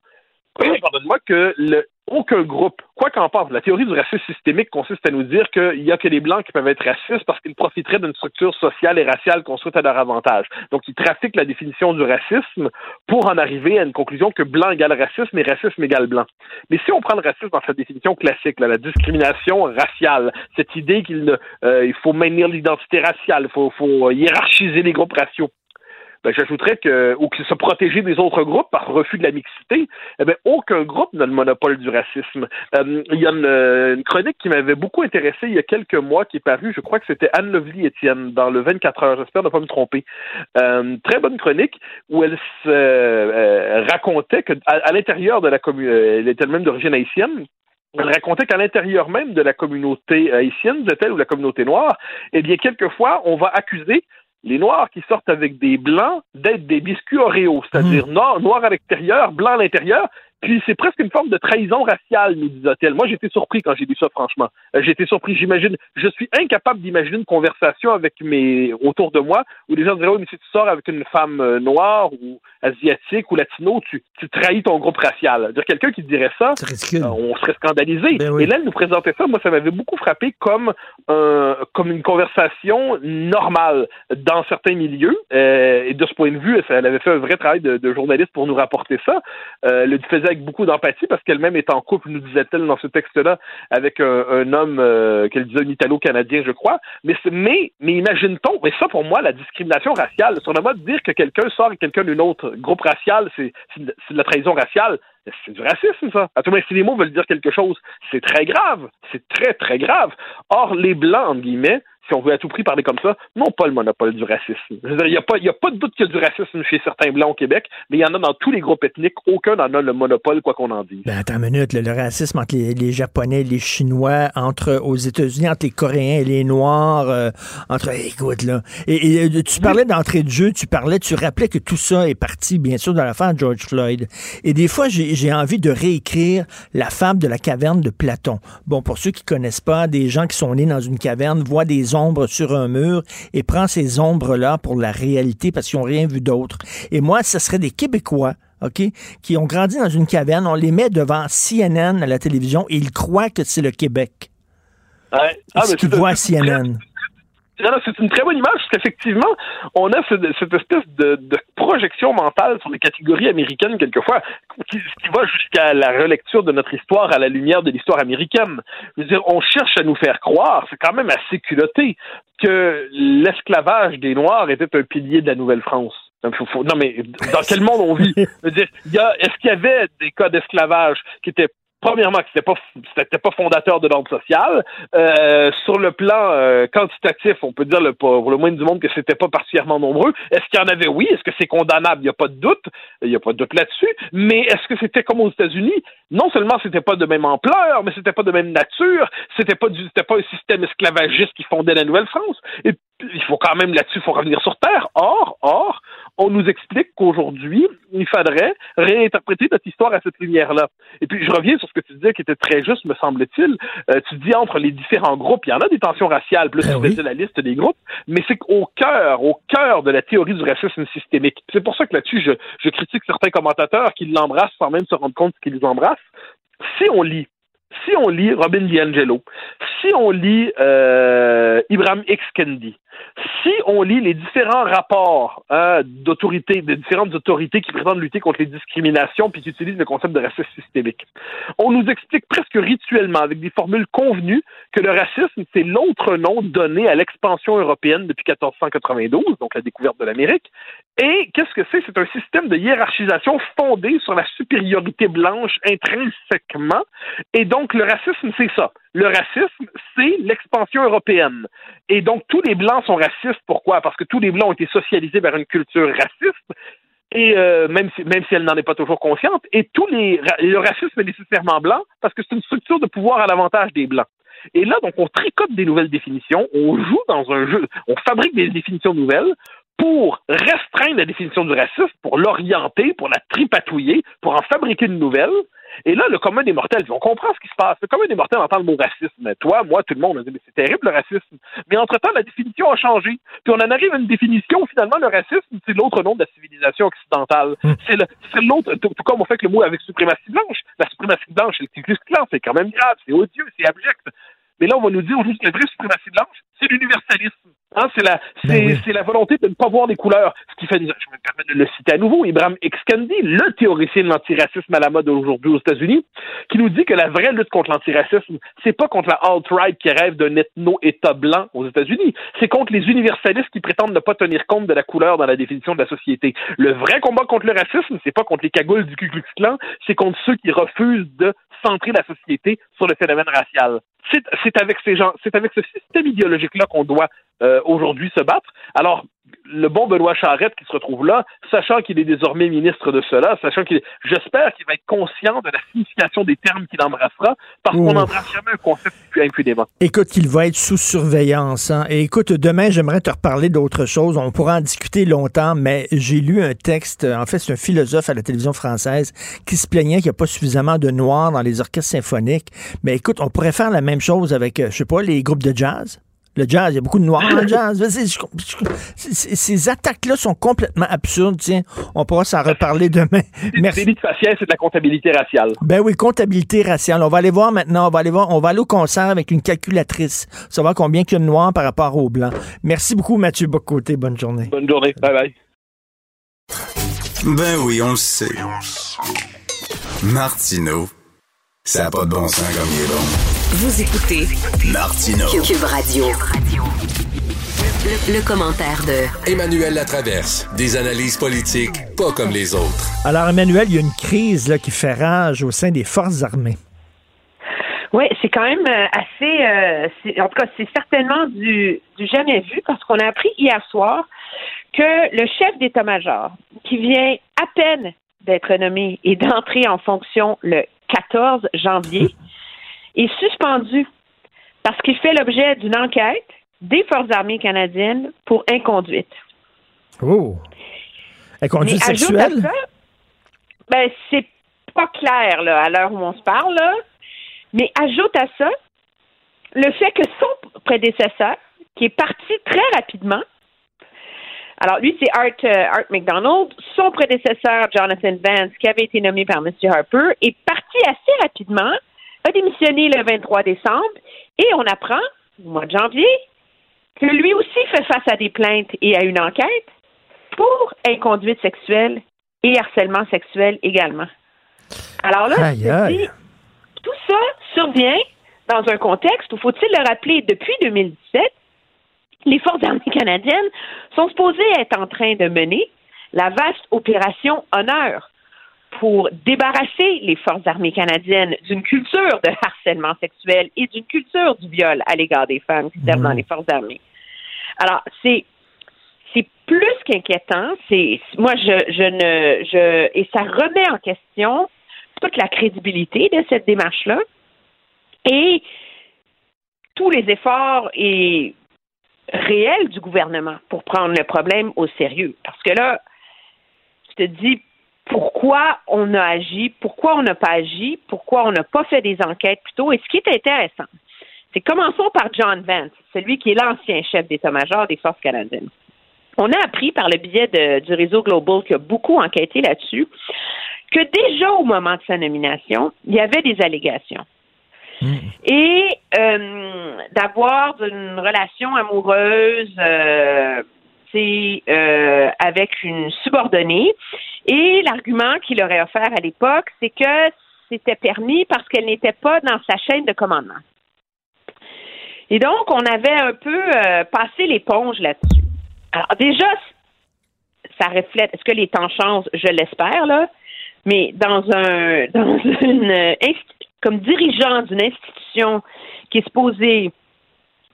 Speaker 18: pardonne-moi, que le, aucun groupe, quoi qu'en pense, la théorie du racisme systémique consiste à nous dire qu'il n'y a que les Blancs qui peuvent être racistes parce qu'ils profiteraient d'une structure sociale et raciale construite à leur avantage. Donc, ils trafiquent la définition du racisme pour en arriver à une conclusion que blanc égale racisme et racisme égale blanc. Mais si on prend le racisme dans sa définition classique, la discrimination raciale, cette idée qu'il euh, il faut maintenir l'identité raciale, il faut, faut hiérarchiser les groupes raciaux, ben, j'ajouterais que, ou qu'ils se protéger des autres groupes par refus de la mixité, eh bien, aucun groupe n'a le monopole du racisme. Euh, il y a une, chronique qui m'avait beaucoup intéressé il y a quelques mois qui est parue, je crois que c'était Anne Lovely Étienne dans le 24 heures, j'espère ne pas me tromper. Euh, très bonne chronique où elle se euh, racontait que à, l'intérieur de la commune, elle était elle-même d'origine haïtienne, elle racontait qu'à l'intérieur même de la communauté haïtienne, disait-elle, ou la communauté noire, eh bien, quelquefois, on va accuser les Noirs qui sortent avec des Blancs d'être des biscuits Oreo, c'est-à-dire mmh. noir, noir à l'extérieur, blanc à l'intérieur, puis c'est presque une forme de trahison raciale, nous disait-elle. Moi, j'étais surpris quand j'ai lu ça, franchement. Euh, j'étais surpris. J'imagine, je suis incapable d'imaginer une conversation avec mes autour de moi où les gens diraient oui, mais si tu sors avec une femme euh, noire ou asiatique ou latino, tu, tu trahis ton groupe racial. Dire quelqu'un qui dirait ça, euh, on serait scandalisé. Ben Et là, elle nous présentait ça. Moi, ça m'avait beaucoup frappé comme un, comme une conversation normale dans certains milieux. et de ce point de vue, elle avait fait un vrai travail de, de journaliste pour nous rapporter ça. faisait avec beaucoup d'empathie parce qu'elle-même est en couple, nous disait-elle dans ce texte-là, avec un, homme euh, qu'elle disait un Italo-Canadien, je crois. Mais, mais, mais imagine-t-on, mais ça pour moi, la discrimination raciale, sur le mode de dire que quelqu'un sort avec quelqu'un d'un autre groupe racial, c'est de la trahison raciale. C'est du racisme, ça. À tout moment, si les mots veulent dire quelque chose, c'est très grave. C'est très, très grave. Or, les Blancs, entre guillemets, si on veut à tout prix parler comme ça, n'ont pas le monopole du racisme. Il n'y a, pas, a pas de doute qu'il y a du racisme chez certains Blancs au Québec, mais il y en a dans tous les groupes ethniques. Aucun n'en a le monopole, quoi qu'on en dise.
Speaker 3: Ben, attends une minute. le racisme entre les, Japonais et les Chinois, entre aux États-Unis, entre les Coréens et les Noirs, euh, entre... Écoute, là. Et, euh, tu parlais d'entrée de jeu, tu parlais, tu rappelais que tout ça est parti, bien sûr, dans l'affaire George Floyd. Et des fois, j'ai envie de réécrire la fable de la caverne de Platon. Bon, pour ceux qui connaissent pas, des gens qui sont nés dans une caverne voient des ombres sur un mur et prend ces ombres-là pour la réalité parce qu'ils n'ont rien vu d'autre. Et moi, ce serait des Québécois OK, qui ont grandi dans une caverne, on les met devant CNN à la télévision et ils croient que c'est le Québec.
Speaker 18: Ouais. Ah,
Speaker 3: ce qu'ils voient CNN
Speaker 18: c'est une très bonne image parce qu'effectivement, on a cette, espèce de, projection mentale sur les catégories américaines quelquefois, qui, qui va jusqu'à la relecture de notre histoire à la lumière de l'histoire américaine. Je veux dire, on cherche à nous faire croire, c'est quand même assez culotté, que l'esclavage des Noirs était un pilier de la Nouvelle-France. Non, mais dans quel monde on vit? Est-ce qu'il y avait des cas d'esclavage qui étaient premièrement, que c'était pas c'était pas fondateur de l'ordre social. Euh, sur le plan euh, quantitatif, on peut dire le, pour le moins du monde que c'était pas particulièrement nombreux. Est-ce qu'il y en avait? Oui. Est-ce que c'est condamnable? Il n'y a pas de doute. Il n'y a pas de doute là-dessus. Mais est-ce que c'était comme aux États-Unis? non seulement c'était pas de même ampleur, mais c'était pas de même nature, c'était pas du, c'était pas un système esclavagiste qui fondait la Nouvelle-France. Et il faut quand même là-dessus, il faut revenir sur Terre. Or, or, on nous explique qu'aujourd'hui, il faudrait réinterpréter notre histoire à cette lumière-là. Et puis, je reviens sur ce que tu disais qui était très juste, me semble-t-il. Euh, tu dis entre les différents groupes, il y en a des tensions raciales, plus tu faisais la liste des groupes, mais c'est qu'au cœur, au cœur de la théorie du racisme systémique. C'est pour ça que là-dessus, je, je critique certains commentateurs qui l'embrassent sans même se rendre compte qu'ils embrassent. Si on lit si on lit Robin DiAngelo, si on lit euh, Ibrahim X. Kendi, si on lit les différents rapports hein, d'autorité, des différentes autorités qui prétendent lutter contre les discriminations puis qui utilisent le concept de racisme systémique, on nous explique presque rituellement, avec des formules convenues, que le racisme, c'est l'autre nom donné à l'expansion européenne depuis 1492, donc la découverte de l'Amérique. Et qu'est-ce que c'est? C'est un système de hiérarchisation fondé sur la supériorité blanche intrinsèquement. Et donc, le racisme, c'est ça. Le racisme, c'est l'expansion européenne. Et donc, tous les Blancs sont racistes. Pourquoi? Parce que tous les Blancs ont été socialisés vers une culture raciste. Et euh, même si même si elle n'en est pas toujours consciente, et tous les le racisme est nécessairement blanc parce que c'est une structure de pouvoir à l'avantage des blancs. Et là, donc, on tricote des nouvelles définitions, on joue dans un jeu, on fabrique des définitions nouvelles pour restreindre la définition du racisme, pour l'orienter, pour la tripatouiller, pour en fabriquer une nouvelle. Et là, le commun des mortels, on comprend ce qui se passe. Le commun des mortels entend le mot racisme. Toi, moi, tout le monde, on dit, mais c'est terrible le racisme. Mais entre-temps, la définition a changé. Puis on en arrive à une définition où finalement, le racisme, c'est l'autre nom de la civilisation occidentale.
Speaker 3: Hmm.
Speaker 18: C'est l'autre, tout, tout, comme on fait que le mot avec suprématie blanche. La suprématie blanche, c'est le Klux c'est quand même grave, c'est odieux, c'est abject. Mais là, on va nous dire aujourd'hui que la vraie suprématie blanche, c'est l'universalisme. Hein, c'est la, c'est, c'est la volonté de ne pas voir les couleurs. Ce qui fait, je me permets de le citer à nouveau, Ibrahim X. Kendi, le théoricien de l'antiracisme à la mode aujourd'hui aux États-Unis, qui nous dit que la vraie lutte contre l'antiracisme, c'est pas contre la alt-right qui rêve d'un ethno-État blanc aux États-Unis. C'est contre les universalistes qui prétendent ne pas tenir compte de la couleur dans la définition de la société. Le vrai combat contre le racisme, c'est pas contre les cagoules du Ku Klux Klan, c'est contre ceux qui refusent de centrer la société sur le phénomène racial. C'est, c'est avec ces gens, c'est avec ce système idéologique-là qu'on doit euh, aujourd'hui se battre. Alors, le bon Benoît Charette qui se retrouve là, sachant qu'il est désormais ministre de cela, sachant qu'il, j'espère qu'il va être conscient de la signification des termes qu'il embrassera, parce qu'on n'embrasse jamais un concept plus impunément.
Speaker 3: Écoute, qu'il va être sous surveillance. Hein. Et écoute, demain, j'aimerais te reparler d'autre chose. On pourra en discuter longtemps, mais j'ai lu un texte, en fait, c'est un philosophe à la télévision française qui se plaignait qu'il n'y a pas suffisamment de noirs dans les orchestres symphoniques. Mais écoute, on pourrait faire la même chose avec, euh, je sais pas, les groupes de jazz. Le jazz, il y a beaucoup de noirs dans le jazz. Ces attaques-là sont complètement absurdes. Tiens, on pourra s'en reparler demain.
Speaker 18: Merci. de faciès, c'est de la comptabilité raciale.
Speaker 3: Ben oui, comptabilité raciale. On va aller voir maintenant. On va aller voir. On va aller au concert avec une calculatrice. Savoir combien il y a de noirs par rapport aux blancs. Merci beaucoup, Mathieu Bocoté. Bonne journée.
Speaker 18: Bonne journée. Bye bye.
Speaker 5: Ben oui, on le sait. Martineau, ça n'a pas de bon sens comme il est bon.
Speaker 2: Vous écoutez
Speaker 5: Martino.
Speaker 2: Cube Radio. Le, le commentaire de
Speaker 6: Emmanuel Latraverse. Des analyses politiques pas comme les autres.
Speaker 3: Alors, Emmanuel, il y a une crise là, qui fait rage au sein des forces armées.
Speaker 19: Oui, c'est quand même euh, assez. Euh, en tout cas, c'est certainement du, du jamais vu parce qu'on a appris hier soir que le chef d'état-major, qui vient à peine d'être nommé et d'entrer en fonction le 14 janvier, est suspendu parce qu'il fait l'objet d'une enquête des Forces armées canadiennes pour inconduite.
Speaker 3: Oh! Inconduite sexuelle?
Speaker 19: à ça, ben, c'est pas clair là, à l'heure où on se parle, là. mais ajoute à ça le fait que son prédécesseur, qui est parti très rapidement, alors lui c'est Art, euh, Art McDonald, son prédécesseur Jonathan Vance, qui avait été nommé par M. Harper, est parti assez rapidement, a démissionné le 23 décembre, et on apprend au mois de janvier que lui aussi fait face à des plaintes et à une enquête pour inconduite sexuelle et harcèlement sexuel également. Alors là,
Speaker 3: Aïe,
Speaker 19: je me
Speaker 3: aïe.
Speaker 19: dis, tout ça survient dans un contexte où, faut-il le rappeler, depuis 2017, les forces armées canadiennes sont supposées être en train de mener la vaste opération Honneur pour débarrasser les forces armées canadiennes d'une culture de harcèlement sexuel et d'une culture du viol à l'égard des femmes qui servent dans les forces armées. Alors, c'est c'est plus qu'inquiétant. C'est moi, je, je ne, je et ça remet en question toute la crédibilité de cette démarche-là et tous les efforts et réels du gouvernement pour prendre le problème au sérieux. Parce que là, je te dis pourquoi on a agi, pourquoi on n'a pas agi, pourquoi on n'a pas fait des enquêtes plus tôt. Et ce qui est intéressant, c'est commençons par John Vance, celui qui est l'ancien chef d'état-major des forces canadiennes. On a appris par le biais de- du réseau Global qui a beaucoup enquêté là-dessus que déjà au moment de sa nomination, il y avait des allégations. Et euh, d'avoir une relation amoureuse euh, c'est, euh, avec une subordonnée. Et l'argument qu'il aurait offert à l'époque, c'est que c'était permis parce qu'elle n'était pas dans sa chaîne de commandement. Et donc, on avait un peu euh, passé l'éponge là-dessus. Alors déjà, ça reflète. Est-ce que les temps changent? Je l'espère, là. Mais dans un insti- comme dirigeant d'une institution qui est supposée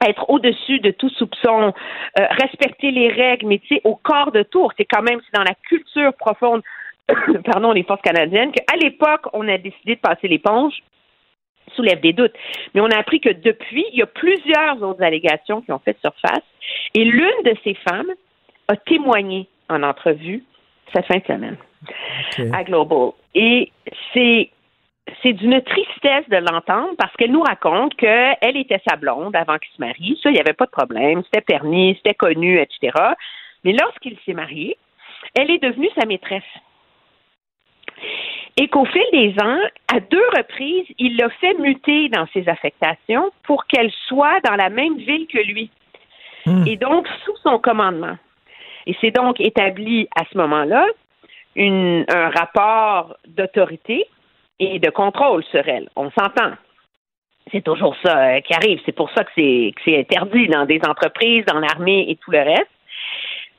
Speaker 19: être au-dessus de tout soupçon, euh, respecter les règles, mais tu sais, au corps de tour, c'est quand même c'est dans la culture profonde, pardon, des forces canadiennes, qu'à l'époque, on a décidé de passer l'éponge soulève des doutes. Mais on a appris que depuis, il y a plusieurs autres allégations qui ont fait surface. Et l'une de ces femmes a témoigné en entrevue cette fin de semaine à Global. Et c'est c'est d'une tristesse de l'entendre parce qu'elle nous raconte qu'elle était sa blonde avant qu'il se marie. Ça, il n'y avait pas de problème. C'était permis, c'était connu, etc. Mais lorsqu'il s'est marié, elle est devenue sa maîtresse. Et qu'au fil des ans, à deux reprises, il l'a fait muter dans ses affectations pour qu'elle soit dans la même ville que lui. Et donc, sous son commandement. Et c'est donc établi à ce moment-là une- un rapport d'autorité et de contrôle sur elle. On s'entend. C'est toujours ça euh, qui arrive. C'est pour ça que c'est que c'est interdit dans des entreprises, dans l'armée et tout le reste.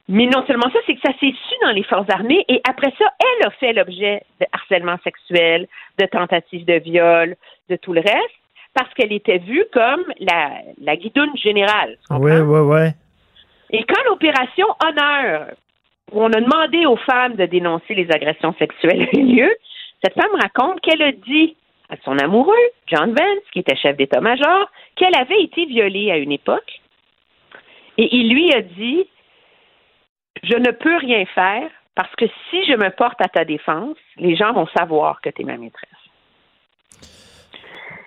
Speaker 19: Mais non seulement ça, c'est que ça s'est su dans les forces armées et après ça, elle a fait l'objet de harcèlement sexuel, de tentatives de viol, de tout le reste, parce qu'elle était vue comme la, la guidoune générale.
Speaker 3: Oui, oui, oui.
Speaker 19: et quand l'opération Honneur, où on a demandé aux femmes de dénoncer les agressions sexuelles a eu lieu, cette femme raconte qu'elle a dit à son amoureux, John Vance, qui était chef d'état-major, qu'elle avait été violée à une époque. Et il lui a dit Je ne peux rien faire parce que si je me porte à ta défense, les gens vont savoir que tu es ma maîtresse.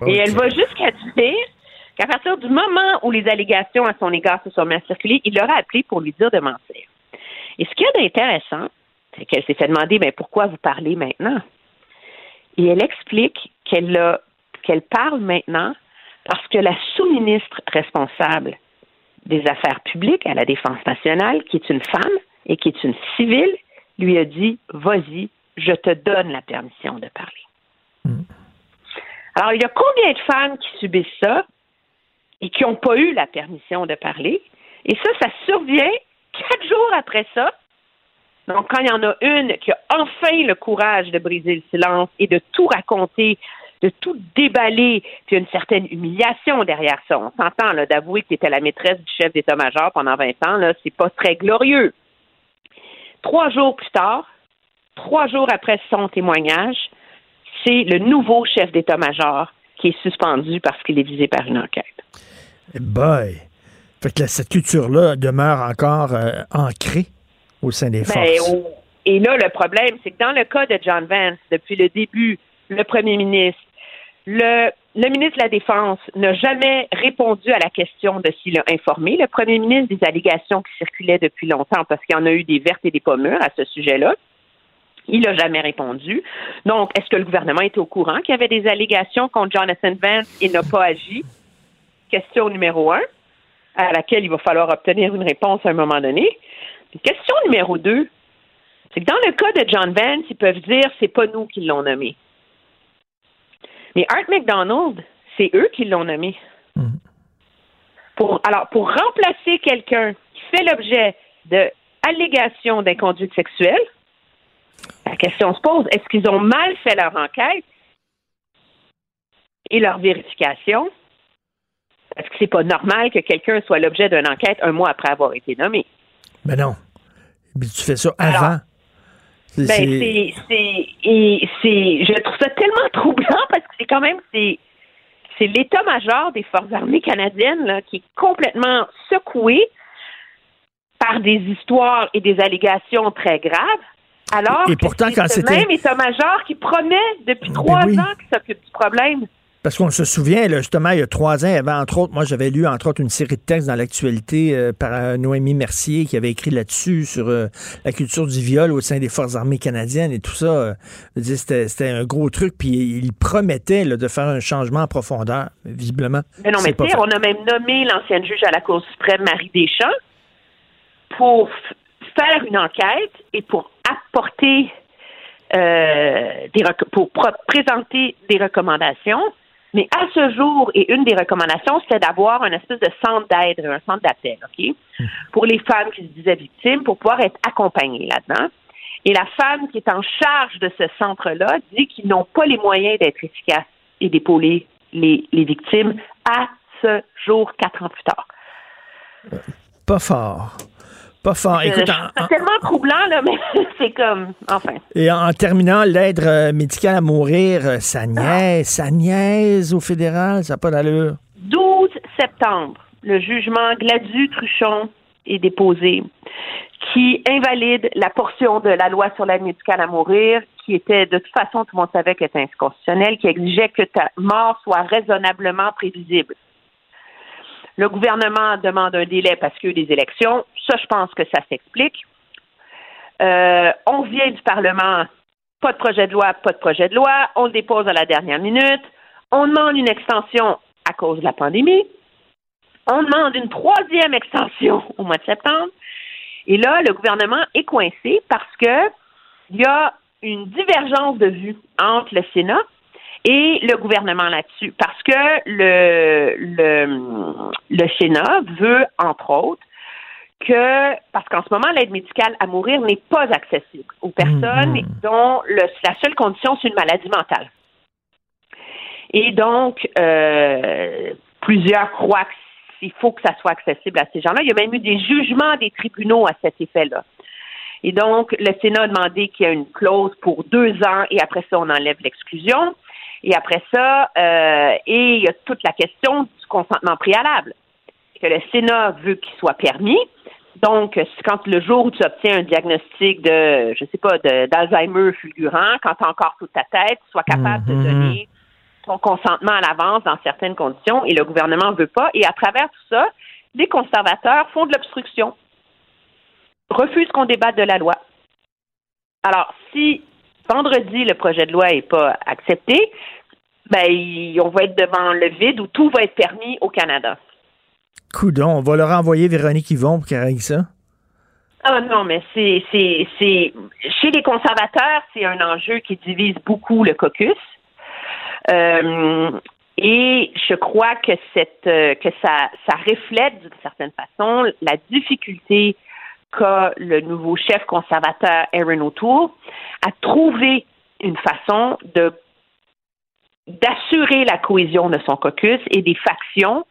Speaker 19: Et elle va jusqu'à dire qu'à partir du moment où les allégations à son égard se sont mises à circuler, il l'aura appelé pour lui dire de mentir. Et ce qu'il y a d'intéressant, c'est qu'elle s'est fait demander ben, pourquoi vous parlez maintenant? Et elle explique qu'elle parle maintenant parce que la sous-ministre responsable des Affaires publiques à la Défense nationale, qui est une femme et qui est une civile, lui a dit Vas-y, je te donne la permission de parler. Alors, il y a combien de femmes qui subissent ça et qui n'ont pas eu la permission de parler? Et ça, ça survient quatre jours après ça. Donc, quand il y en a une qui a enfin le courage de briser le silence et de tout raconter, de tout déballer, puis une certaine humiliation derrière ça. On s'entend là, d'avouer que tu étais la maîtresse du chef d'état-major pendant 20 ans, là, c'est pas très glorieux. Trois jours plus tard, trois jours après son témoignage, c'est le nouveau chef d'état-major qui est suspendu parce qu'il est visé par une enquête.
Speaker 3: Eh boy. Fait que là, cette culture-là demeure encore euh, ancrée au sein des
Speaker 19: Ben,
Speaker 3: forces.
Speaker 19: et là, le problème, c'est que dans le cas de John Vance, depuis le début, le premier ministre, le, le ministre de la Défense n'a jamais répondu à la question de s'il a informé le premier ministre des allégations qui circulaient depuis longtemps, parce qu'il y en a eu des vertes et des pas mûres à ce sujet-là. Il n'a jamais répondu. Donc, est-ce que le gouvernement était au courant qu'il y avait des allégations contre Jonathan Vance et n'a pas agi? Question numéro un, à laquelle il va falloir obtenir une réponse à un moment donné. Question numéro deux, c'est que dans le cas de John Vance, ils peuvent dire c'est pas nous qui l'ont nommé. Mais Art McDonald, c'est eux qui l'ont nommé. Pour, alors, pour remplacer quelqu'un qui fait l'objet d'allégations d'inconduite sexuelle, la question se pose, est-ce qu'ils ont mal fait leur enquête et leur vérification? Est-ce que c'est pas normal que quelqu'un soit l'objet d'une enquête un mois après avoir été nommé?
Speaker 3: Mais non. Tu fais ça avant.
Speaker 19: Ben,
Speaker 3: c'est-
Speaker 19: je trouve ça tellement troublant parce que c'est quand même, c'est, c'est l'état-major des forces armées canadiennes là, qui est complètement secoué par des histoires et des allégations très graves. Alors
Speaker 3: Et
Speaker 19: que
Speaker 3: pourtant,
Speaker 19: c'est ce même état-major qui promet depuis trois
Speaker 3: oui.
Speaker 19: ans qu'il s'occupe du problème.
Speaker 3: Parce qu'on se souvient, là, justement, il y a trois ans, il y avait entre autres, moi j'avais lu entre autres une série de textes dans l'actualité euh, par euh, Noémie Mercier qui avait écrit là-dessus sur euh, la culture du viol au sein des forces armées canadiennes et tout ça. c'était, un gros truc, puis il promettait là, de faire un changement en profondeur. Visiblement,
Speaker 19: Mais non, mais tu sais, on a même nommé l'ancienne juge à la Cour suprême, Marie Deschamps, pour faire une enquête et pour apporter euh, des pour présenter des recommandations. Mais à ce jour, et une des recommandations, c'était d'avoir un espèce de centre d'aide, un centre d'appel, OK? Pour les femmes qui se disaient victimes, pour pouvoir être accompagnées là-dedans. Et la femme qui est en charge de ce centre-là dit qu'ils n'ont pas les moyens d'être efficaces et d'épauler les, les victimes à ce jour, quatre ans plus tard.
Speaker 3: Pas fort. Pas fort. Écoute, en-
Speaker 19: tellement troublant, là, mais c'est comme, enfin.
Speaker 3: Et en terminant, l'aide euh, médicale à mourir, euh, ça niaise, ça niaise au fédéral, ça n'a pas d'allure.
Speaker 19: 12 septembre, le jugement Gladu-Truchon est déposé qui invalide la portion de la loi sur l'aide médicale à mourir qui était, de toute façon, tout le monde savait qu'elle était inconstitutionnelle, qui exigeait que ta mort soit raisonnablement prévisible. Le gouvernement demande un délai parce que des élections. Ça, je pense que ça s'explique. Euh, on vient du Parlement, pas de projet de loi, pas de projet de loi. On le dépose à la dernière minute. On demande une extension à cause de la pandémie. On demande une troisième extension au mois de septembre. Et là, le gouvernement est coincé parce que il y a une divergence de vue entre le Sénat et le gouvernement là-dessus. Parce que le, le, le Sénat veut, entre autres, que, parce qu'en ce moment, l'aide médicale à mourir n'est pas accessible aux personnes dont le, la seule condition, c'est une maladie mentale. Et donc, euh, plusieurs croient qu'il faut que ça soit accessible à ces gens-là. Il y a même eu des jugements des tribunaux à cet effet-là. Et donc, le Sénat a demandé qu'il y ait une clause pour deux ans et après ça, on enlève l'exclusion. Et après ça, euh, et il y a toute la question du consentement préalable. Que le Sénat veut qu'il soit permis. Donc, quand le jour où tu obtiens un diagnostic de, je sais pas, d'Alzheimer fulgurant, quand tu as encore toute ta tête, tu sois capable de donner ton consentement à l'avance dans certaines conditions et le gouvernement ne veut pas. Et à travers tout ça, les conservateurs font de l'obstruction, refusent qu'on débatte de la loi. Alors, si vendredi le projet de loi n'est pas accepté, ben, on va être devant le vide où tout va être permis au Canada.
Speaker 3: Coudon, on va leur envoyer Véronique Yvon pour qu'elle règle ça?
Speaker 19: Ah non, mais c'est, c'est, c'est, chez les conservateurs, c'est un enjeu qui divise beaucoup le caucus. Euh, et je crois que cette, euh, que ça, ça reflète d'une certaine façon la difficulté qu'a le nouveau chef conservateur Aaron O'Toole à trouver une façon de d'assurer la cohésion de son caucus et des factions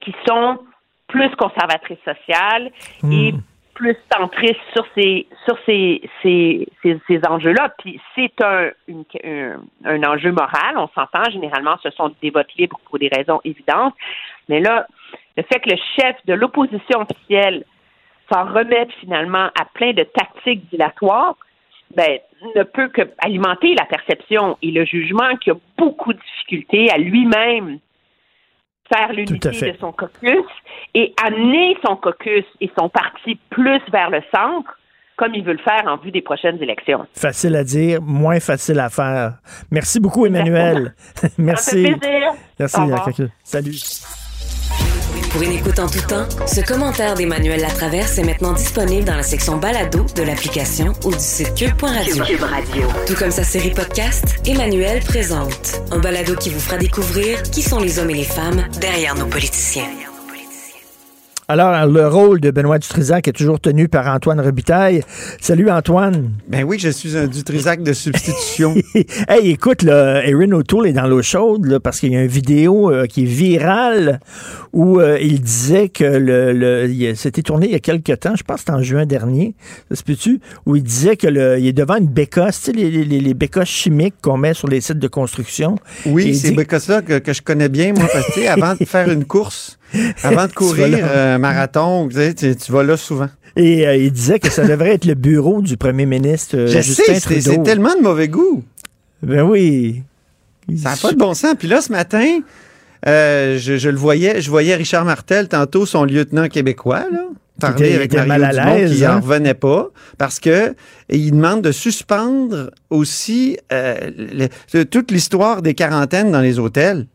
Speaker 19: qui sont plus conservatrices sociales et plus centristes sur ces sur ces ces, ces, ces enjeux-là. Puis c'est un, une- un un enjeu moral, on s'entend. Généralement, ce sont des votes libres pour des raisons évidentes. Mais là, le fait que le chef de l'opposition officielle s'en remette finalement à plein de tactiques dilatoires, ben, ne peut que alimenter la perception et le jugement qui a beaucoup de difficultés à lui-même faire l'unité de son caucus et amener son caucus et son parti plus vers le centre, comme il veut le faire en vue des prochaines élections.
Speaker 3: Facile à dire, moins facile à faire. Merci beaucoup, Emmanuel. Merci.
Speaker 19: Ça me fait plaisir.
Speaker 3: Merci. Jacques. Salut.
Speaker 2: Pour une écoute en tout temps, ce commentaire d'Emmanuel Latraverse est maintenant disponible dans la section balado de l'application ou du site cube.radio.
Speaker 20: Cube Radio.
Speaker 2: Tout comme sa série podcast, Emmanuel présente un balado qui vous fera découvrir qui sont les hommes et les femmes derrière nos politiciens.
Speaker 3: Alors, le rôle de Benoît Dutrisac est toujours tenu par Antoine Robitaille. Salut Antoine.
Speaker 20: Ben oui, je suis un Dutrisac de substitution.
Speaker 3: hey, écoute, là, Erin O'Toole est dans l'eau chaude là, parce qu'il y a une vidéo euh, qui est virale où euh, il disait que le, le c'était tourné il y a quelques temps, je pense que c'était en juin dernier, ça se peut-tu, où il disait que le, il est devant une bécosse, tu sais, les, les, les bécosses chimiques qu'on met sur les sites de construction.
Speaker 20: Oui, ces bécosses-là que, que, je connais bien, moi, parce que avant de faire une course, avant de courir un marathon, tu, sais, tu, vas là souvent.
Speaker 3: Et euh, il disait que ça devrait être le bureau du premier ministre euh,
Speaker 20: Je
Speaker 3: Justin
Speaker 20: sais, c'est tellement de mauvais goût.
Speaker 3: Ben oui.
Speaker 20: Ça n'a pas de bon sens. Puis là, ce matin, euh, je, je, le voyais, je voyais Richard Martel, tantôt son lieutenant québécois, là, parler avec Mario mal à Dumont, qui n'en hein? revenait pas, parce que il demande de suspendre aussi euh, le, toute l'histoire des quarantaines dans les hôtels.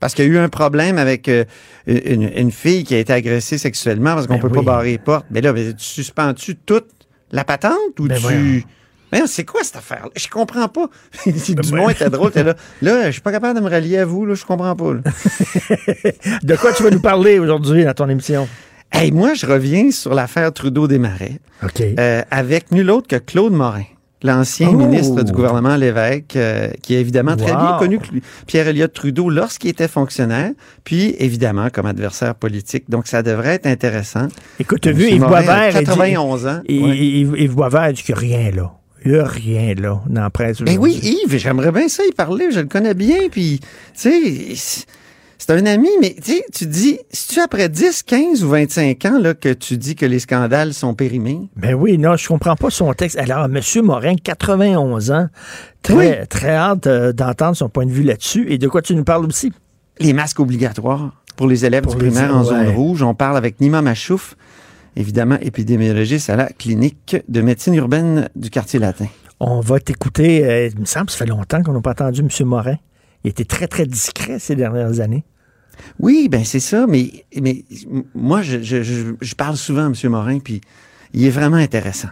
Speaker 20: Parce qu'il y a eu un problème avec euh, une, une, fille qui a été agressée sexuellement parce qu'on ben peut pas barrer les portes. Mais là, ben, tu suspends-tu toute la patente ou
Speaker 3: ben
Speaker 20: tu... Mais c'est quoi cette affaire-là? Je comprends pas. si Dumont était drôle, t'es là. Là, je suis pas capable de me rallier à vous, là, je comprends pas.
Speaker 3: de quoi tu vas nous parler aujourd'hui dans ton émission?
Speaker 20: Hey, moi, je reviens sur l'affaire Trudeau-Desmarais.
Speaker 3: OK.
Speaker 20: Euh, avec nul autre que Claude Morin l'ancien
Speaker 3: Oh!
Speaker 20: ministre du gouvernement Lévesque, euh, qui est évidemment très bien connu que lui- Pierre Elliott Trudeau lorsqu'il était fonctionnaire, puis évidemment comme adversaire politique. Donc ça devrait être intéressant.
Speaker 3: Écoute, t'as vu, Yves Boisvert. il dit-
Speaker 20: 91 ans.
Speaker 3: il-
Speaker 20: Ouais.
Speaker 3: Yves, Yves Boisvert dit qu'il n'y a rien là. Il n'y a rien là dans la presse.
Speaker 20: Ben oui, Yves, j'aimerais bien ça y parler, je le connais bien, puis, tu sais, c'est- un ami, mais tu sais, tu dis, si tu après 10, 15 ou 25 ans, là, que tu dis que les scandales sont périmés,
Speaker 3: Ben oui, non, je comprends pas son texte. Alors, M. Morin, 91 ans, très, très hâte euh, d'entendre son point de vue là-dessus. Et de quoi tu nous parles aussi?
Speaker 20: les masques obligatoires pour les élèves
Speaker 3: Pour
Speaker 20: du
Speaker 3: les-
Speaker 20: primaire en zone rouge. On parle avec Nima Machouf, évidemment épidémiologiste à la clinique de médecine urbaine du quartier latin.
Speaker 3: On va t'écouter. euh, il me semble que ça fait longtemps qu'on n'a pas entendu M. Morin. Il était très, très discret ces dernières années.
Speaker 20: Oui, ben c'est ça, mais, mais moi, je, je- je- je parle souvent à M. Morin, puis il est vraiment intéressant.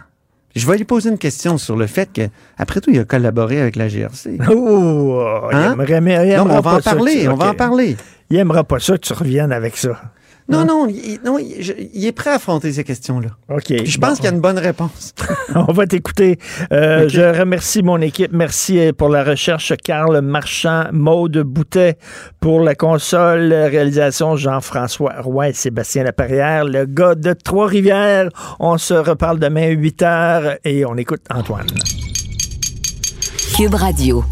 Speaker 20: Je vais lui poser une question sur le fait que, après tout, il a collaboré avec la GRC.
Speaker 3: Oh, il
Speaker 20: Hein?
Speaker 3: aimerait- il
Speaker 20: Non, mais
Speaker 3: aimera
Speaker 20: on va en parler, on va en parler.
Speaker 3: Il aimera pas ça que tu reviennes avec ça.
Speaker 20: Non, non, il, non, il, je- il est prêt à affronter ces questions-là.
Speaker 3: OK.
Speaker 20: Puis je pense qu'il y a une bonne réponse.
Speaker 3: On va t'écouter. Euh. Je remercie mon équipe. Merci euh, pour la recherche, Carl Marchand, Maude Boutet pour la console, réalisation Jean-François Roy et Sébastien Laperrière, le gars de Trois-Rivières. On se reparle demain à 8 h et on écoute Antoine.
Speaker 2: Cube Radio.